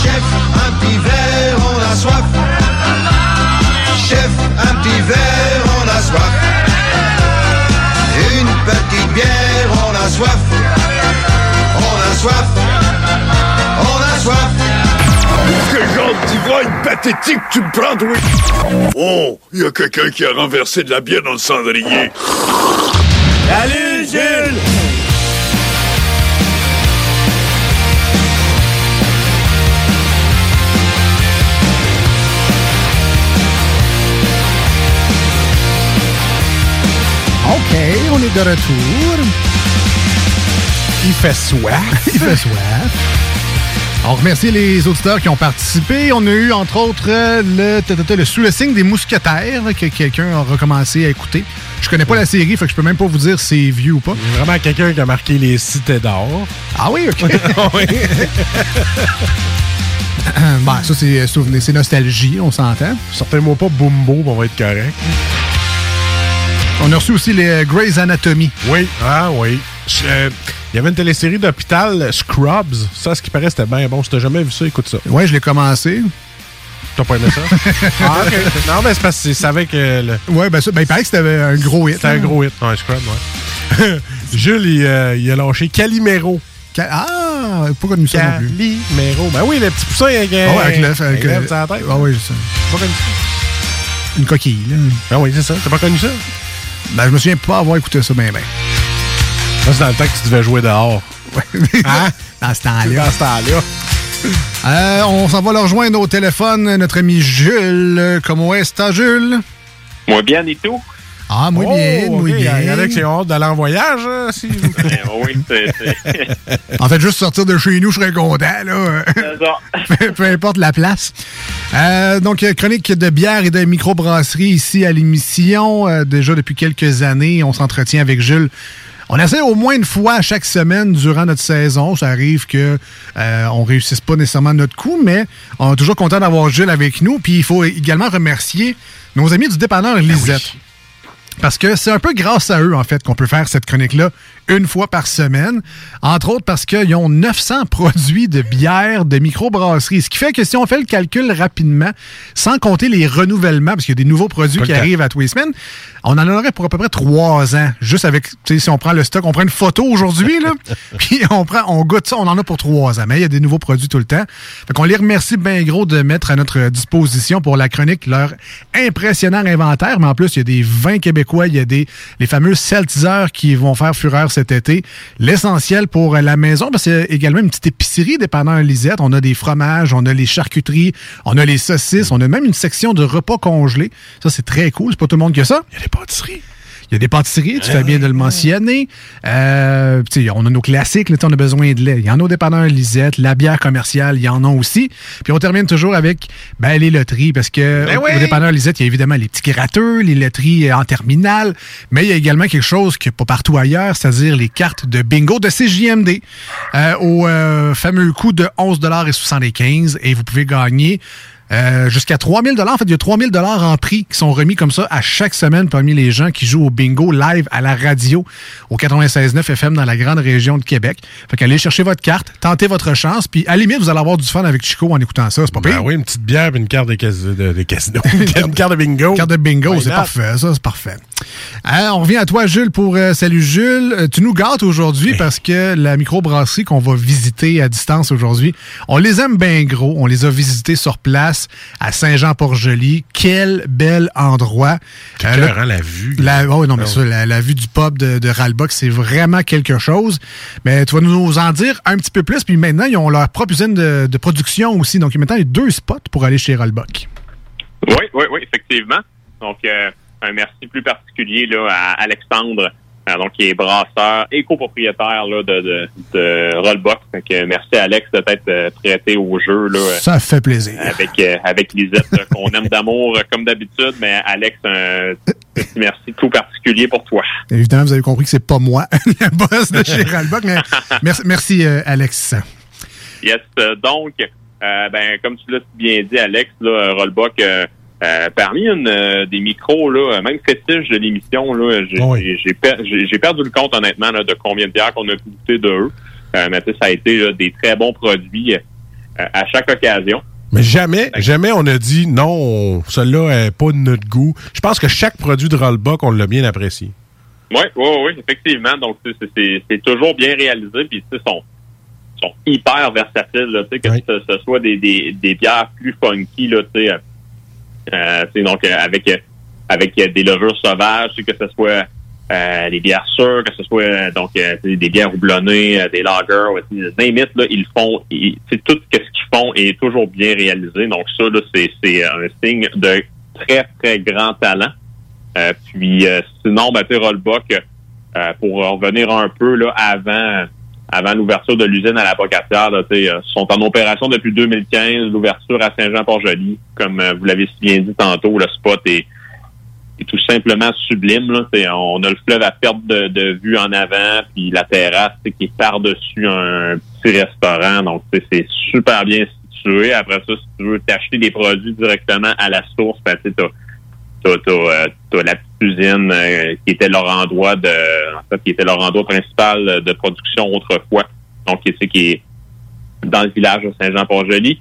[SPEAKER 19] Chef, un petit verre, on a soif.
[SPEAKER 20] D'ivrogne pathétique tu me prends, oui? Oh, il y a quelqu'un qui a renversé de la bière dans le cendrier.
[SPEAKER 19] Salut Jules!
[SPEAKER 9] OK, on est de retour.
[SPEAKER 10] Il fait soif.
[SPEAKER 9] Il fait soif. On remercie les auditeurs qui ont participé. On a eu, entre autres, euh, le, le Sous le signe des mousquetaires que quelqu'un a recommencé à écouter. Je connais pas la série, fait que je peux même pas vous dire si c'est vieux ou pas.
[SPEAKER 10] Vraiment quelqu'un qui a marqué les cités d'or.
[SPEAKER 9] Ah oui, OK.
[SPEAKER 10] Oui.
[SPEAKER 9] ben, ça, c'est souvenir, c'est nostalgie, on s'entend.
[SPEAKER 10] Sortez-moi pas Bumbo, on va être correct.
[SPEAKER 9] On a reçu aussi les euh, Grey's Anatomy.
[SPEAKER 10] Oui, ah oui. Euh, Il y avait une télésérie d'hôpital, Scrubs. Ça, ce qui paraît, c'était bien bon. Si t'as jamais vu ça, écoute ça.
[SPEAKER 9] Ouais, je l'ai commencé.
[SPEAKER 10] T'as pas aimé ça? ah, ok. Non, mais c'est parce que c'est savais que. Le...
[SPEAKER 9] Ouais, ben ça, ben, il paraît que c'était un gros hit.
[SPEAKER 10] C'était un
[SPEAKER 9] hein.
[SPEAKER 10] gros hit. Ouais, Scrubs, ouais. Jules, il, euh, il a lâché Calimero.
[SPEAKER 9] Ca- Ah, pas connu ça non plus?
[SPEAKER 10] Calimero. Ben oui, le petit poussin avec,
[SPEAKER 9] Ah ouais, avec l'œuf, avec,
[SPEAKER 10] l'œuf
[SPEAKER 9] euh,
[SPEAKER 10] sur la tête.
[SPEAKER 9] Ah oui, c'est ça.
[SPEAKER 10] Pas connu ça?
[SPEAKER 9] Une coquille, là.
[SPEAKER 10] Ah oui, c'est ça. T'as pas connu ça?
[SPEAKER 9] Ben, je me souviens pas avoir écouté ça bien, bien.
[SPEAKER 10] Ça, c'est dans le temps que tu devais jouer dehors.
[SPEAKER 9] Hein? Dans ce temps-là.
[SPEAKER 10] Dans ce temps-là.
[SPEAKER 9] Euh, on s'en va le rejoindre au téléphone, notre ami Jules. Comment est-ce, Jules?
[SPEAKER 3] Moi bien et tout.
[SPEAKER 9] Ah, moi
[SPEAKER 10] Oh,
[SPEAKER 9] bien, moi bien.
[SPEAKER 10] Il y en a qui ont hâte d'aller en voyage, hein, si vous
[SPEAKER 3] Ben oui, c'est
[SPEAKER 9] En fait, juste sortir de chez nous, je serais content, là.
[SPEAKER 3] c'est ça.
[SPEAKER 9] peu, peu importe la place. Euh, donc, euh, chronique de bière et de microbrasserie ici à l'émission. Euh, déjà depuis quelques années, on s'entretient avec Jules. On essaie au moins une fois chaque semaine durant notre saison. Ça arrive que euh, on réussisse pas nécessairement notre coup, mais on est toujours content d'avoir Jules avec nous. Puis il faut également remercier nos amis du dépanneur Lisette. Parce que c'est un peu grâce à eux, en fait, qu'on peut faire cette chronique-là une fois par semaine. Entre autres parce qu'ils ont 900 produits de bière de microbrasserie. Ce qui fait que si on fait le calcul rapidement, sans compter les renouvellements, parce qu'il y a des nouveaux produits qui arrivent à tous les semaines, on en aurait pour à peu près trois ans. Juste avec, tu sais, si on prend le stock, on prend une photo aujourd'hui, là, puis on prend, on goûte ça, on en a pour trois ans. Mais il y a des nouveaux produits tout le temps. Fait qu'on les remercie bien gros de mettre à notre disposition pour la chronique leur impressionnant inventaire. Mais en plus, il y a des vins québécois, il y a des, les fameux Seltzer qui vont faire fureur cet été. L'essentiel pour la maison, parce qu'il également une petite épicerie dépanneur Lisette. On a des fromages, on a les charcuteries, on a les saucisses, on a même une section de repas congelés. Ça, c'est très cool. C'est pas tout le monde qui a ça. Il y a des pâtisseries. Il y a des pâtisseries, tu fais bien de le mentionner. Euh, tu sais, on a nos classiques, là, on a besoin de lait. Il y en a au dépanneur Lisette, la bière commerciale, il y en a aussi. Puis on termine toujours avec ben, les loteries, parce que
[SPEAKER 10] Ben
[SPEAKER 9] au,
[SPEAKER 10] oui!
[SPEAKER 9] au dépanneur Lisette, il y a évidemment les petits gratteux, les loteries euh, en terminale, mais il y a également quelque chose qui n'est pas partout ailleurs, c'est-à-dire les cartes de bingo de CJMD euh, au euh, fameux coût de 11,75 et vous pouvez gagner euh, jusqu'à 3000 dollars. En fait, il y a 3000 dollars en prix qui sont remis comme ça à chaque semaine parmi les gens qui jouent au bingo live à la radio au 96.9 FM dans la grande région de Québec. Fait qu'allez chercher votre carte, tentez votre chance, puis à la limite, vous allez avoir du fun avec Chico en écoutant ça. C'est pas
[SPEAKER 10] Ben
[SPEAKER 9] pire.
[SPEAKER 10] oui, une petite bière une carte de, de, de casino. une carte de bingo.
[SPEAKER 9] Carte de bingo, c'est parfait, ça, c'est parfait. Hein, on revient à toi, Jules, pour euh, Salut Jules. Euh, tu nous gâtes aujourd'hui parce que la microbrasserie qu'on va visiter à distance aujourd'hui, on les aime bien gros. On les a visités sur place à Saint-Jean-Port-Joli. Quel bel endroit. Euh, là-
[SPEAKER 10] la vue.
[SPEAKER 9] la, oh, non, mais ça, la, la vue du pub de, de Ralbock, c'est vraiment quelque chose. Mais tu vas nous en dire un petit peu plus. Puis maintenant, ils ont leur propre usine de, de production aussi. Donc maintenant, il y a deux spots pour aller chez Ralbock.
[SPEAKER 3] Oui, oui, oui, effectivement. Donc, euh, un merci plus particulier là, à Alexandre, donc qui est brasseur et copropriétaire là, de, de, de Rollbox. Donc, merci Alex de t'être euh, prêté au jeu là, euh,
[SPEAKER 9] Ça fait plaisir.
[SPEAKER 3] avec euh, avec Lisette, qu'on aime d'amour comme d'habitude. Mais Alex, un petit merci tout particulier pour toi.
[SPEAKER 9] Évidemment, vous avez compris que c'est pas moi, le boss de chez Ralbock, mais merci, merci euh, Alex.
[SPEAKER 3] Yes, donc, euh, ben, comme tu l'as bien dit, Alex, là, Rollbuck, euh, euh, parmi une, euh, des micros, là, euh, même fétiche de l'émission, là, j'ai j'ai- j'ai per- j'ai- j'ai perdu le compte, honnêtement, là, de combien de bières qu'on a goûté de eux. Euh, mais ça a été là, des très bons produits à chaque occasion.
[SPEAKER 10] Mais jamais, jamais on a dit non, on- celui-là n'est pas de notre goût. Je pense que chaque produit de Rollbuck, on l'a bien apprécié.
[SPEAKER 3] Oui, oui, oui, effectivement. Donc, c'est- c'est c'est toujours bien réalisé, puis sais, sont, sont hyper versatiles, là, que ce, ce soit des, des, des bières plus funky, là, tu sais, euh, euh, tu sais, donc, euh, avec, euh, avec euh, des levures sauvages, que ce soit euh, des bières sûres, que ce soit, euh, donc, euh, des bières houblonnées, euh, des lagers, ouais, it, là, ils font, sais, tout ce qu'ils font est toujours bien réalisé. Donc, ça, là, c'est c'est un signe de très, très grand talent. Euh, puis euh, sinon, ben, Rollbuck, euh, pour revenir un peu là, avant avant l'ouverture de l'usine à la Pocatière, là, euh, sont en opération depuis 2015, l'ouverture à Saint-Jean-Port-Joli. Comme euh, vous l'avez si bien dit tantôt, le spot est, est tout simplement sublime. Là. On a le fleuve à perte de, de vue en avant, puis la terrasse qui est par-dessus un petit restaurant. Donc, c'est super bien situé. Après ça, si tu veux t'acheter des produits directement à la source, ben, tu sais, t'as euh, t'as la petite usine euh, qui était leur endroit de en fait qui était leur endroit principal de production autrefois. Donc sais, qui est dans le village de Saint-Jean-Port-Joli.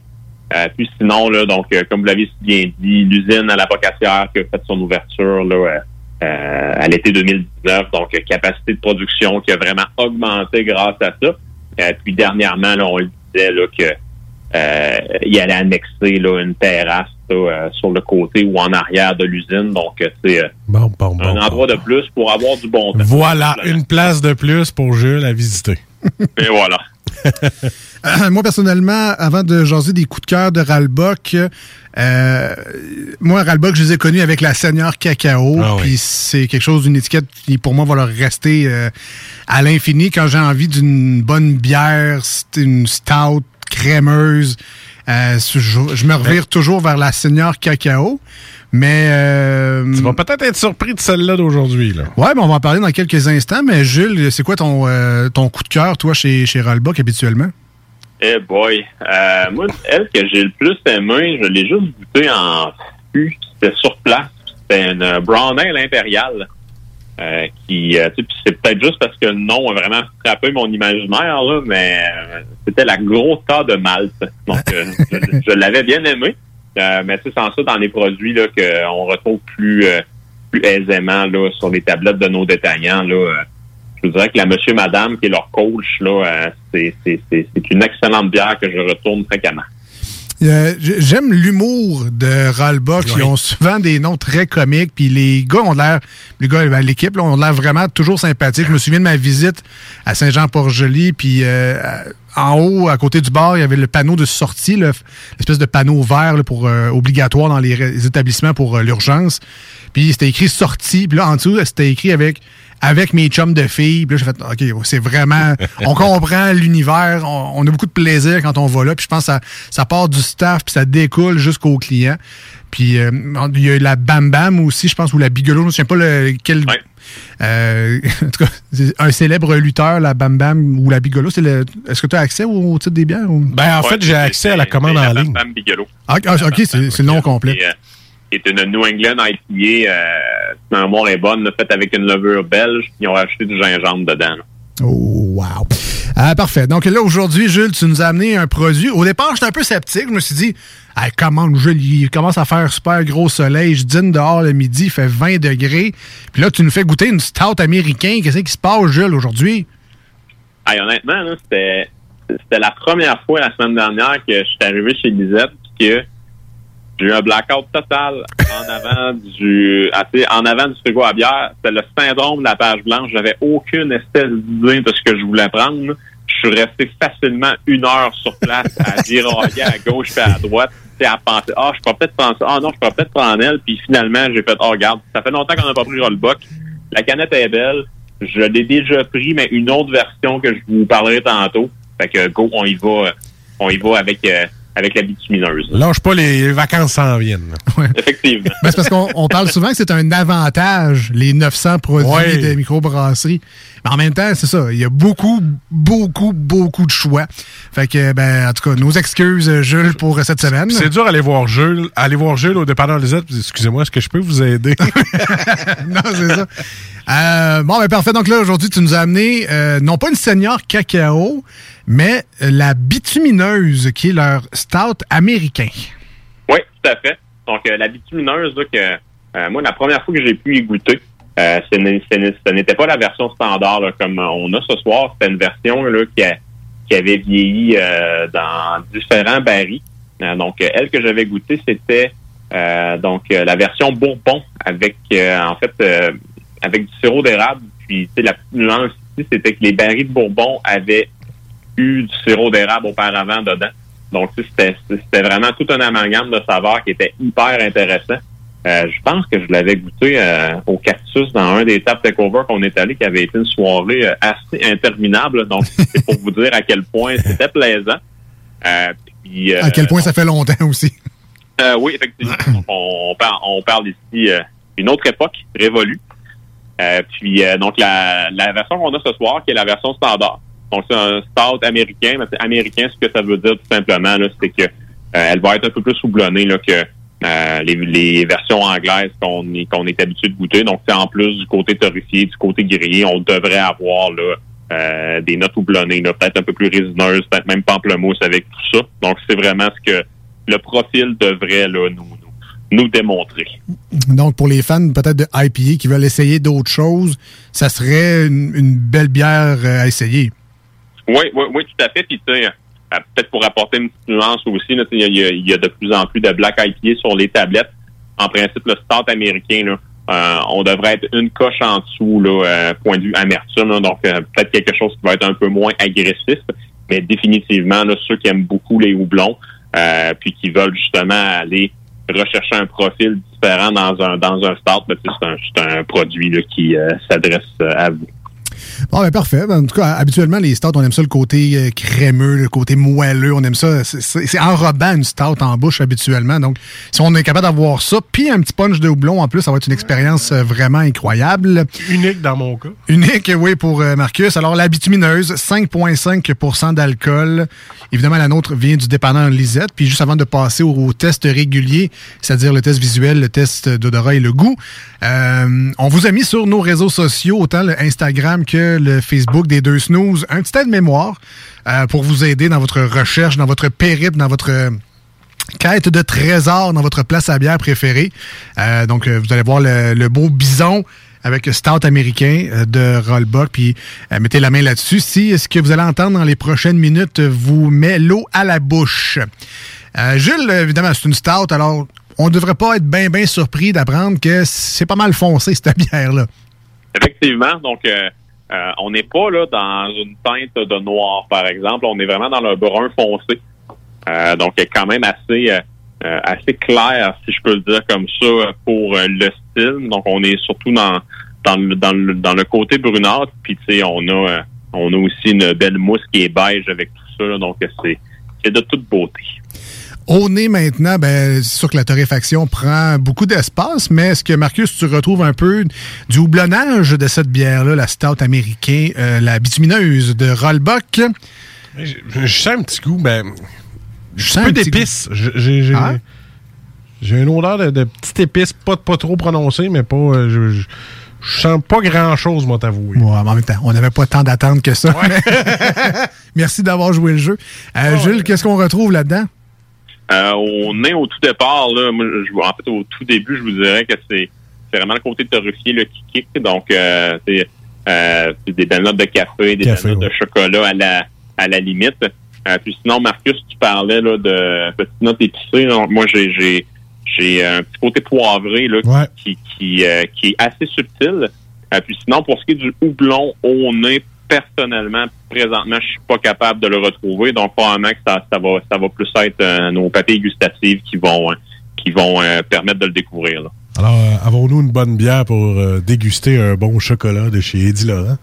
[SPEAKER 3] Euh, puis sinon là donc euh, comme vous l'avez bien dit l'usine à la Pocassière qui a fait son ouverture là euh, euh, à l'été 2019 donc capacité de production qui a vraiment augmenté grâce à ça. Euh, puis dernièrement là on le disait là que il allait annexer là, une terrasse là, euh, sur le côté ou en arrière de l'usine. Donc, euh, c'est euh,
[SPEAKER 10] Bon, bon, bon.
[SPEAKER 3] un endroit de plus pour avoir du bon temps.
[SPEAKER 10] Voilà, une place de plus pour Jules à visiter.
[SPEAKER 3] Et voilà.
[SPEAKER 9] Euh, moi, personnellement, avant de jaser des coups de cœur de Ralbock, euh, moi, Ralbock, je les ai connus avec la Seigneur Cacao.
[SPEAKER 10] Ah oui.
[SPEAKER 9] Puis c'est quelque chose d'une étiquette qui, pour moi, va leur rester euh, à l'infini. Quand j'ai envie d'une bonne bière, c'est une stout crémeuse, euh, je, je me revire toujours vers la Seigneur Cacao. Mais. euh,
[SPEAKER 10] Tu vas peut-être être surpris de celle-là d'aujourd'hui. Là.
[SPEAKER 9] Ouais, mais on va en parler dans quelques instants. Mais Jules, c'est quoi ton, euh, ton coup de cœur, toi, chez, chez Ralbock habituellement?
[SPEAKER 3] Eh boy. Euh, moi, elle que j'ai le plus aimé, je l'ai juste goûté en fût. C'était sur place. C'était une Brown Ale impériale. Euh, qui, euh, tu sais, c'est peut-être juste parce que le nom a vraiment frappé mon imaginaire, là, mais euh, c'était la grosse tas de Malte. Donc, euh, je, je l'avais bien aimé. Euh, mais sais, sans ça, dans les produits là qu'on retrouve plus, euh, plus aisément là, sur les tablettes de nos détaillants, là, je vous dirais que la Monsieur Madame, qui est leur coach, là, c'est, c'est, c'est, c'est une excellente bière que je retourne fréquemment.
[SPEAKER 9] Euh, J'aime l'humour de Ralbock. Ils ont souvent des noms très comiques. Puis les gars ont l'air, les gars, ben, l'équipe, là, ont l'air vraiment toujours sympathiques. Je me souviens de ma visite à Saint-Jean-Port-Joli. Puis euh, en haut, à côté du bar, il y avait le panneau de sortie, l'espèce de panneau vert là, pour euh, obligatoire dans les, les établissements pour euh, l'urgence. Puis c'était écrit sortie. Puis là, en dessous, c'était écrit avec avec mes chums de filles. Puis là, j'ai fait, OK, c'est vraiment... On comprend l'univers. On, on a beaucoup de plaisir quand on va là. Puis je pense que ça, ça part du staff, puis ça découle jusqu'au client. Puis euh, il y a la Bam Bam aussi, je pense, ou la Bigolo. Je ne sais pas le, quel... Euh, en tout cas, un célèbre lutteur, la Bam Bam ou la Bigolo. c'est le- Est-ce que tu as accès au, au titre des bières? ou-
[SPEAKER 10] Ben, en fait, j'ai accès à la commande en ligne.
[SPEAKER 3] Bam Bigelow.
[SPEAKER 9] Ah, ah, OK, c'est c'est le nom complet.
[SPEAKER 3] Et, euh, est une New England IPA, euh, mémoire est bonne, faite avec une levure belge. Ils ont rajouté du gingembre dedans. là.
[SPEAKER 9] Oh, wow. Ah, parfait. Donc là, aujourd'hui, Jules, tu nous as amené un produit. Au départ, j'étais un peu sceptique. Je me suis dit, hey, comment, Jules, il commence à faire super gros soleil. Je dîne dehors le midi, il fait 20 degrés. Puis là, tu nous fais goûter une stout américaine. Qu'est-ce qui se passe, Jules, aujourd'hui?
[SPEAKER 3] Hey, honnêtement, c'était la première fois la semaine dernière que je suis arrivé chez Lisette puis que j'ai eu un blackout total en avant du en avant du frigo à bière. C'était le syndrome de la page blanche. J'avais aucune espèce d'idée de ce que je voulais prendre. Je suis resté facilement une heure sur place à viroyer à gauche et à droite. sais, à penser, ah, je pourrais peut-être prendre ça. Ah non, je pourrais peut-être prendre elle. Puis finalement, j'ai fait, oh, regarde, ça fait longtemps qu'on n'a pas pris Rollbuck. La canette est belle. Je l'ai déjà pris, mais une autre version que je vous parlerai tantôt. Fait que go, on y va, on y va avec euh, avec la bitumineuse.
[SPEAKER 10] Lâche pas, les vacances s'en viennent.
[SPEAKER 3] Effectivement.
[SPEAKER 9] Ben, c'est parce qu'on on parle souvent que c'est un avantage, les 900 produits
[SPEAKER 10] Ouais.
[SPEAKER 9] de microbrasserie. Mais en même temps, c'est ça. Il y a beaucoup, beaucoup, beaucoup de choix. Fait que, ben, en tout cas, nos excuses, Jules, pour cette semaine.
[SPEAKER 10] C'est dur d'aller voir Jules, aller voir Jules au dépanneur Lisette. Excusez-moi, est-ce que je peux vous aider?
[SPEAKER 9] non, c'est ça. Euh, bon, ben parfait. Donc là, aujourd'hui, tu nous as amené, euh, non pas une senior cacao, mais euh, la bitumineuse, qui est leur stout américain.
[SPEAKER 3] Oui, tout à fait. Donc, euh, la bitumineuse, que euh, moi, la première fois que j'ai pu y goûter, ce n'était pas la version standard comme on a ce soir. C'était une version là, qui, a- qui avait vieilli dans différents barils. Donc, elle que j'avais goûtée, c'était donc la version Bourbon avec, en fait, avec du sirop d'érable. Puis, la petite nuance ici, c'était que les barils de Bourbon avaient eu du sirop d'érable auparavant dedans. Donc, c'était vraiment tout un amalgame de saveurs qui était hyper intéressant. Euh, je pense que je l'avais goûté euh, au Cactus dans un des tap takeover qu'on est allé, qui avait été une soirée euh, assez interminable. Donc, c'est pour vous dire à quel point c'était plaisant. Puis,
[SPEAKER 9] à quel point ça fait longtemps aussi.
[SPEAKER 3] oui, effectivement. On, on parle, on parle ici d'une autre époque révolue. Puis donc la, la version qu'on a ce soir, qui est la version standard. Donc c'est un stout américain, mais c'est américain, ce que ça veut dire tout simplement, c'est que euh, elle va être un peu plus houblonnée là, que euh, les, versions anglaises qu'on est, habitué de goûter. Donc c'est en plus du côté torréfié, du côté grillé, on devrait avoir là euh, des notes houblonnées, peut-être un peu plus résineuses, peut-être même pamplemousse avec tout ça. Donc c'est vraiment ce que le profil devrait là, nous, nous, démontrer.
[SPEAKER 9] Donc, pour les fans peut-être de IPA qui veulent essayer d'autres choses, ça serait une, belle bière à essayer.
[SPEAKER 3] Oui, oui, oui, tout à fait. Puis, tu sais, Euh, Peut-être pour apporter une petite nuance aussi, il y, a- de plus en plus de Black IPA sur les tablettes. En principe, le stout américain, là, euh, on devrait être une coche en dessous, là, euh, point de vue amertume. là. donc, euh, peut-être quelque chose qui va être un peu moins agressif. Mais définitivement, là, ceux qui aiment beaucoup les houblons, euh, puis qui veulent justement aller rechercher un profil différent dans un dans un sais, c'est un, un produit là, qui euh, s'adresse à vous.
[SPEAKER 9] Bon, ben parfait. En tout cas, habituellement, les stouts, on aime ça le côté euh, crémeux, le côté moelleux. On aime ça. C'est- enrobant une stout en bouche habituellement. Donc, si on est capable d'avoir ça, puis un petit punch de houblon en plus, ça va être une expérience euh, vraiment incroyable.
[SPEAKER 10] Unique dans mon cas.
[SPEAKER 9] Unique, oui, pour euh, Marcus. Alors, la bitumineuse, 5,5% d'alcool. Évidemment, la nôtre vient du dépanneur Lisette. Puis, juste avant de passer au, au test régulier, c'est-à-dire le test visuel, le test d'odorat et le goût, euh, on vous a mis sur nos réseaux sociaux, autant le Instagram le Facebook des deux snooze, un petit aide-mémoire euh, pour vous aider dans votre recherche, dans votre périple, dans votre euh, quête de trésors dans votre place à bière préférée. Euh, donc, vous allez voir le, beau bison avec Stout américain de Rollbuck, puis mettez la main là-dessus. Si ce que vous allez entendre dans les prochaines minutes vous met l'eau à la bouche. Jules, évidemment, c'est une Stout, alors on ne devrait pas être bien, bien surpris d'apprendre que c'est pas mal foncé, cette bière-là.
[SPEAKER 3] Effectivement, donc euh, on n'est pas là dans une teinte de noir, par exemple. On est vraiment dans le brun foncé. Euh, donc, quand même assez euh, euh, assez clair, si je peux le dire comme ça, pour euh, le style. Donc, on est surtout dans dans le dans le, dans côté brunâtre. Puis, tu sais, on a on a aussi une belle mousse qui est beige avec tout ça. là. donc, c'est c'est de toute beauté.
[SPEAKER 9] Au nez maintenant, ben, c'est sûr que la torréfaction prend beaucoup d'espace, mais est-ce que Marcus, tu retrouves un peu du houblonnage de cette bière-là, la stout américaine, euh, la bitumineuse de Rollbuck?
[SPEAKER 10] Je, je sens un petit goût, ben.
[SPEAKER 9] Je
[SPEAKER 10] un
[SPEAKER 9] sens
[SPEAKER 10] peu
[SPEAKER 9] un petit
[SPEAKER 10] d'épices. J'ai
[SPEAKER 9] Ah?
[SPEAKER 10] j'ai une odeur de, de petite épice, pas, pas trop prononcée, mais pas. euh, je, je- sens pas grand-chose, moi, t'avouer.
[SPEAKER 9] Ouais, mais en même temps, on n'avait pas tant d'attente que ça. Merci d'avoir joué le jeu. Euh, Jules, qu'est-ce qu'on retrouve là-dedans?
[SPEAKER 3] Euh, au nez, au tout départ, là, moi, je, en fait, au tout début, je vous dirais que c'est c'est vraiment le côté torréfié là, qui kick. Donc, euh, c'est euh, des belles notes de café, des
[SPEAKER 10] Café,
[SPEAKER 3] belles notes de chocolat à la à la limite. Euh, puis sinon, Marcus, tu parlais là, de petites notes épicées. Donc, moi, j'ai j'ai j'ai un petit côté poivré là,
[SPEAKER 10] Ouais.
[SPEAKER 3] qui qui, euh, qui est assez subtil. Euh, puis sinon, pour ce qui est du houblon au nez, personnellement, présentement, je suis pas capable de le retrouver. Donc, probablement que ça, ça va ça va plus être euh, nos papilles gustatives qui vont euh, qui vont euh, permettre de le découvrir.
[SPEAKER 10] Alors, avons-nous une bonne bière pour déguster un bon chocolat de chez Eddie Laurent?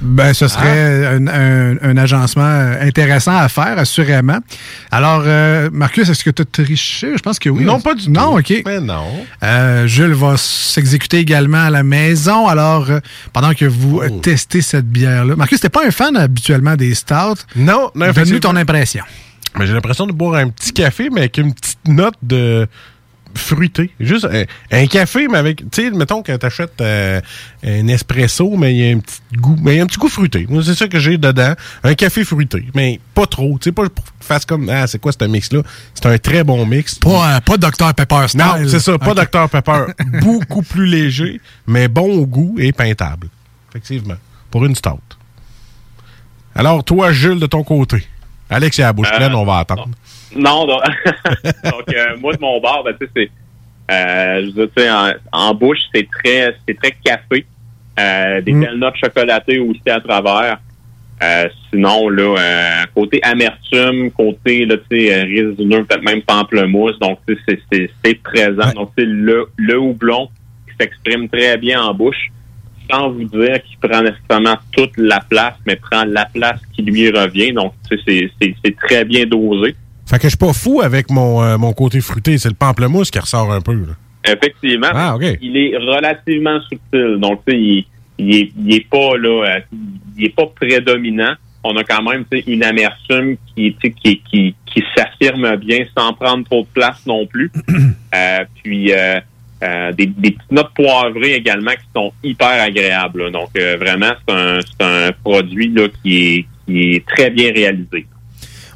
[SPEAKER 9] Ben, ce serait un, un- un agencement intéressant à faire, assurément. Alors, euh, Marcus, est-ce que tu as triché? Je pense que oui.
[SPEAKER 10] Non, pas du
[SPEAKER 9] Non,
[SPEAKER 10] tout.
[SPEAKER 9] OK.
[SPEAKER 10] Mais non.
[SPEAKER 9] Euh, Jules va s'exécuter également à la maison. Alors, euh, pendant que vous
[SPEAKER 10] Oh.
[SPEAKER 9] testez cette bière-là. Marcus, t'es pas un fan habituellement des stouts?
[SPEAKER 10] Non, non,
[SPEAKER 9] Donne-nous ton impression.
[SPEAKER 10] Mais j'ai l'impression de boire un petit café, mais avec une petite note de fruité. Juste un, un café, mais avec, tu sais, mettons que t'achètes euh, un espresso, mais il y a un petit goût, mais il y a un petit goût fruité. Moi, c'est ça que j'ai dedans. Un café fruité, mais pas trop. Tu sais, pas pour que tu fasses comme, ah, c'est quoi ce mix-là? C'est un très bon mix.
[SPEAKER 9] Pas, euh, pas Dr Pepper style.
[SPEAKER 10] Non, c'est ça, pas
[SPEAKER 9] Ok.
[SPEAKER 10] Dr Pepper. Beaucoup plus léger, mais bon au goût et peintable. Effectivement. Pour une stout. Alors, toi, Jules, de ton côté. Alex est à la bouche
[SPEAKER 3] Euh,
[SPEAKER 10] pleine, on va attendre.
[SPEAKER 3] Non, donc, donc, euh, moi de mon bar, ben, tu sais, c'est, euh, je veux dire, en, en bouche, c'est très, c'est très café. Euh, des
[SPEAKER 10] Mm.
[SPEAKER 3] belles notes chocolatées aussi à travers. Euh, sinon, là, euh, côté amertume, côté, là, tu sais, euh, résineux, peut-être même pamplemousse. Donc, tu sais, c'est, c'est, c'est présent. Donc, c'est le, le houblon qui s'exprime très bien en bouche, sans vous dire qu'il prend nécessairement toute la place, mais prend la place qui lui revient. Donc, tu sais, c'est, c'est, c'est très bien dosé.
[SPEAKER 10] Fait que je suis pas fou avec mon, euh, mon côté fruité. C'est le pamplemousse qui ressort un peu. là.
[SPEAKER 3] Effectivement.
[SPEAKER 10] Ah.
[SPEAKER 3] Il est relativement subtil. Donc, tu sais, il, il, est, il est pas là, euh, il est pas prédominant. On a quand même une amertume qui, qui, qui, qui s'affirme bien sans prendre trop de place non plus. Euh, puis euh, euh, des, des petites notes poivrées également qui sont hyper agréables. là. Donc, euh, vraiment, c'est un, un produit là, qui, est, qui est très bien réalisé.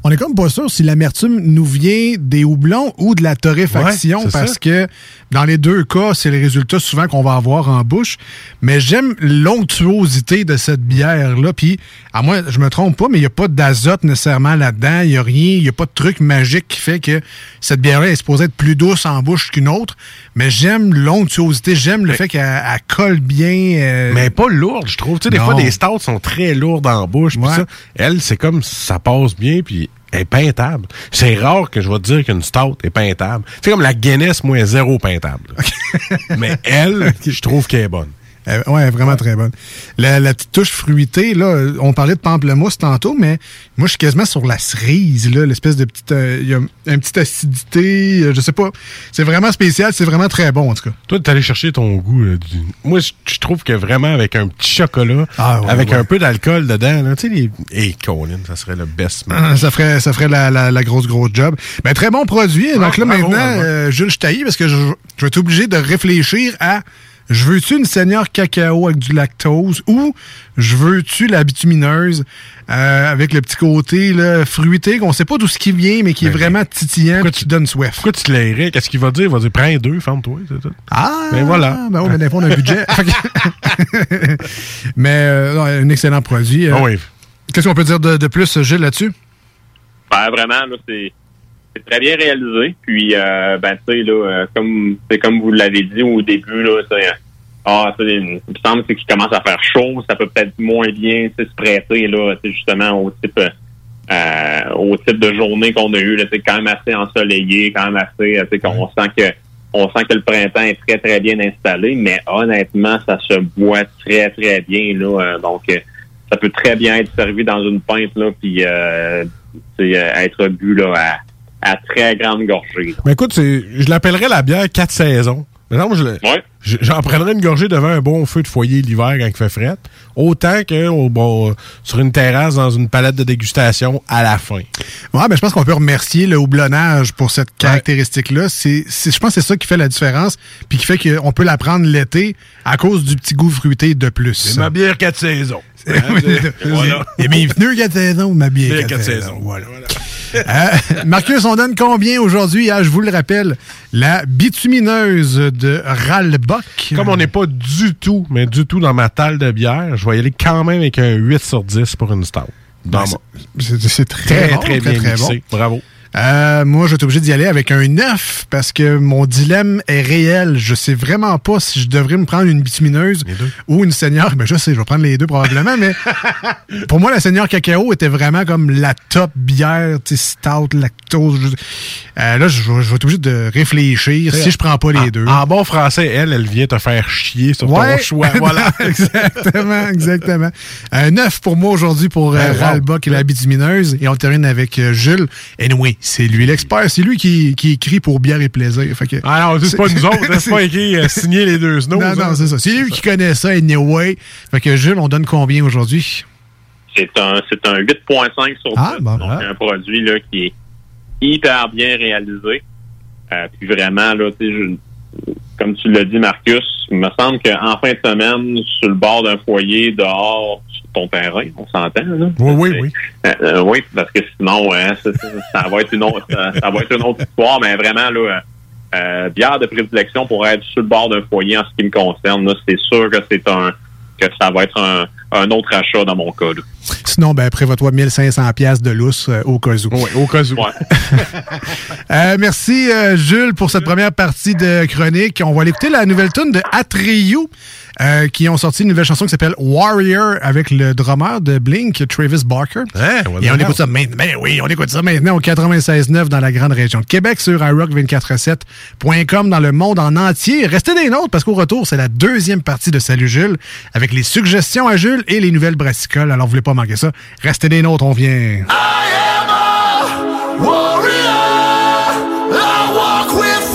[SPEAKER 9] On est comme pas sûr si l'amertume nous vient des houblons ou de la torréfaction
[SPEAKER 10] Ouais,
[SPEAKER 9] parce
[SPEAKER 10] ça.
[SPEAKER 9] que dans les deux cas, c'est le résultat souvent qu'on va avoir en bouche. Mais j'aime l'onctuosité de cette bière-là. Puis, à moi, je me trompe pas, mais il n'y a pas d'azote nécessairement là-dedans. Il n'y a rien, il n'y a pas de truc magique qui fait que cette bière-là est supposée être plus douce en bouche qu'une autre. Mais j'aime l'onctuosité, j'aime le fait qu'elle elle colle bien. euh,
[SPEAKER 10] Mais pas lourde, je trouve. Tu sais, des
[SPEAKER 9] Non.
[SPEAKER 10] fois, des stouts sont très lourdes en bouche. puis
[SPEAKER 9] Ouais.
[SPEAKER 10] ça, elle, c'est comme ça passe bien, puis elle est peintable. C'est rare que je vais te dire qu'une stout est peintable. C'est comme la Guinness, moi, zéro peintable. Mais elle, je trouve qu'elle est bonne.
[SPEAKER 9] Euh, ouais, vraiment très bonne. La, la petite touche fruitée, là, on parlait de pamplemousse tantôt, mais moi, je suis quasiment sur la cerise, là, l'espèce de petite... euh, Il y a une petite acidité, euh, je sais pas. C'est vraiment spécial, c'est vraiment très bon, en tout cas.
[SPEAKER 10] Toi, t'es allé chercher ton goût. là, du- Moi, je- trouve que vraiment, avec un petit chocolat,
[SPEAKER 9] Ah, ouais,
[SPEAKER 10] avec
[SPEAKER 9] ouais.
[SPEAKER 10] un peu d'alcool dedans, là, tu sais, les... Hey, Colin, ça serait le best. man.
[SPEAKER 9] Ah, Ça ferait, ça ferait la, la- la grosse, grosse job. Ben, très bon produit. Donc là,
[SPEAKER 10] bravo,
[SPEAKER 9] maintenant,
[SPEAKER 10] bravo.
[SPEAKER 9] euh, Jules, je taillis parce que je, je vais être obligé de réfléchir à je veux-tu une seigneur cacao avec du lactose ou je veux-tu la bitumineuse euh, avec le petit côté là, fruité qu'on sait pas d'où ce qui vient, mais qui est vraiment titillant et qui donne soif.
[SPEAKER 10] Pourquoi tu lairais? Qu'est-ce qu'il va dire? Il va dire, prends deux, ferme-toi, c'est tout.
[SPEAKER 9] Ah!
[SPEAKER 10] Ben voilà.
[SPEAKER 9] Ben oui, mais des fois, on a un budget. Mais euh, non, un excellent produit. Euh,
[SPEAKER 10] Ah oui.
[SPEAKER 9] Qu'est-ce qu'on peut dire de, de plus, Gilles, là-dessus?
[SPEAKER 3] Ben, vraiment, là, c'est c'est très bien réalisé. Puis, euh, ben, tu sais, là, euh, comme, comme vous l'avez dit au début, là, c'est, ah, tu il me semble qu'il commence à faire chaud, ça peut peut-être moins bien, se prêter, là, justement, au type, euh, au type de journée qu'on a eu, là, c'est quand même assez ensoleillé, quand même assez, euh, tu sais, qu'on sent que, on sent que le printemps est très, très bien installé, mais honnêtement, ça se boit très, très bien, là, euh, donc, euh, ça peut très bien être servi dans une pinte, là, puis, euh, euh, être bu, là, à, à très grande gorgée.
[SPEAKER 10] Mais écoute, c'est- je l'appellerais la bière 4 saisons. Par exemple, je j'en prendrais une gorgée devant un bon feu de foyer l'hiver quand il fait fret, autant que au- bon, sur une terrasse dans une palette de dégustation à la fin.
[SPEAKER 9] Ouais, ben, je pense qu'on peut remercier le houblonnage pour cette caractéristique-là. C'est, c'est- je pense que c'est ça qui fait la différence, puis qui fait qu'on peut la prendre l'été à cause du petit goût fruité de plus.
[SPEAKER 10] C'est ma bière 4 saisons.
[SPEAKER 9] voilà. Et bienvenue 4 saisons, ma bière
[SPEAKER 10] Bière
[SPEAKER 9] 4
[SPEAKER 10] quatre
[SPEAKER 9] saisons.
[SPEAKER 10] saisons.
[SPEAKER 9] Voilà. Euh, Marcus, on donne combien aujourd'hui? Ah, je vous le rappelle, la bitumineuse de Ralbock.
[SPEAKER 10] Comme on n'est pas du tout, mais du tout dans ma talle de bière, je vais y aller quand même avec un 8 sur 10 pour une stout.
[SPEAKER 9] Ben, C'est, très,
[SPEAKER 10] Très,
[SPEAKER 9] bon,
[SPEAKER 10] très bien mixé. Bravo.
[SPEAKER 9] Euh, moi, je suis obligé d'y aller avec un 9 parce que mon dilemme est réel. Je sais vraiment pas si je devrais me prendre une bitumineuse ou une seigneur. Ben, je sais, je vais prendre les deux probablement, mais pour moi, la seigneur cacao était vraiment comme la top bière, tu sais, stout, lactose. je- Euh, là, je, je vais être obligé de réfléchir si je prends pas les
[SPEAKER 10] En-
[SPEAKER 9] deux.
[SPEAKER 10] En bon français, elle, elle vient te faire chier sur
[SPEAKER 9] Ouais.
[SPEAKER 10] ton choix. Voilà.
[SPEAKER 9] exactement, exactement. Un 9 pour moi aujourd'hui pour euh,
[SPEAKER 10] wow.
[SPEAKER 9] Ralbock et la bitumineuse. Et on termine avec euh, Jules. Anyway, c'est lui l'expert. C'est lui qui, qui écrit pour bière et plaisir. Fait que,
[SPEAKER 10] Ah non, c'est pas nous autres. hein, C'est pas écrit euh, signer les deux snows.
[SPEAKER 9] Non,
[SPEAKER 10] hein.
[SPEAKER 9] non, c'est ça. C'est lui qui connaît ça, anyway. Fait que Jules, on donne combien aujourd'hui?
[SPEAKER 3] C'est un, c'est un 8.5 sur 10.
[SPEAKER 9] Ah, bon,
[SPEAKER 3] donc,
[SPEAKER 9] ah.
[SPEAKER 3] un produit là, qui est hyper bien réalisé. Euh, puis vraiment, là, tu sais, je- comme tu l'as dit, Marcus, il me semble qu'en fin de semaine, sur le bord d'un foyer, dehors, sur ton terrain, on s'entend, là?
[SPEAKER 10] Oui, oui, oui.
[SPEAKER 3] Euh, euh, oui, parce que sinon, hein, ça, va être une autre, ça, ça va être une autre histoire, mais vraiment, là, euh, euh, bière de prédilection pour être sur le bord d'un foyer en ce qui me concerne, là, c'est sûr que c'est un, que ça va être un, un autre achat dans mon cas, là.
[SPEAKER 9] Sinon, ben, prévois-toi 1500 pièces de lousse euh, au cas où.
[SPEAKER 10] Oui, au cas où.
[SPEAKER 9] Euh, merci, euh, Jules, pour cette première partie de chronique. On va aller écouter la nouvelle tune de Atreyu, euh, qui ont sorti une nouvelle chanson qui s'appelle Warrior avec le drummer de Blink, Travis Barker. Et on écoute ça maintenant. Ben oui, on écoute ça maintenant au 96.9 dans la grande région de Québec sur iRock247.com dans le monde en entier. Restez des nôtres parce qu'au retour, c'est la deuxième partie de Salut Jules avec les suggestions à Jules et les nouvelles brassicoles. Alors, vous voulez pas manquer ça. Restez des nôtres, on vient.
[SPEAKER 11] Warrior, I walk with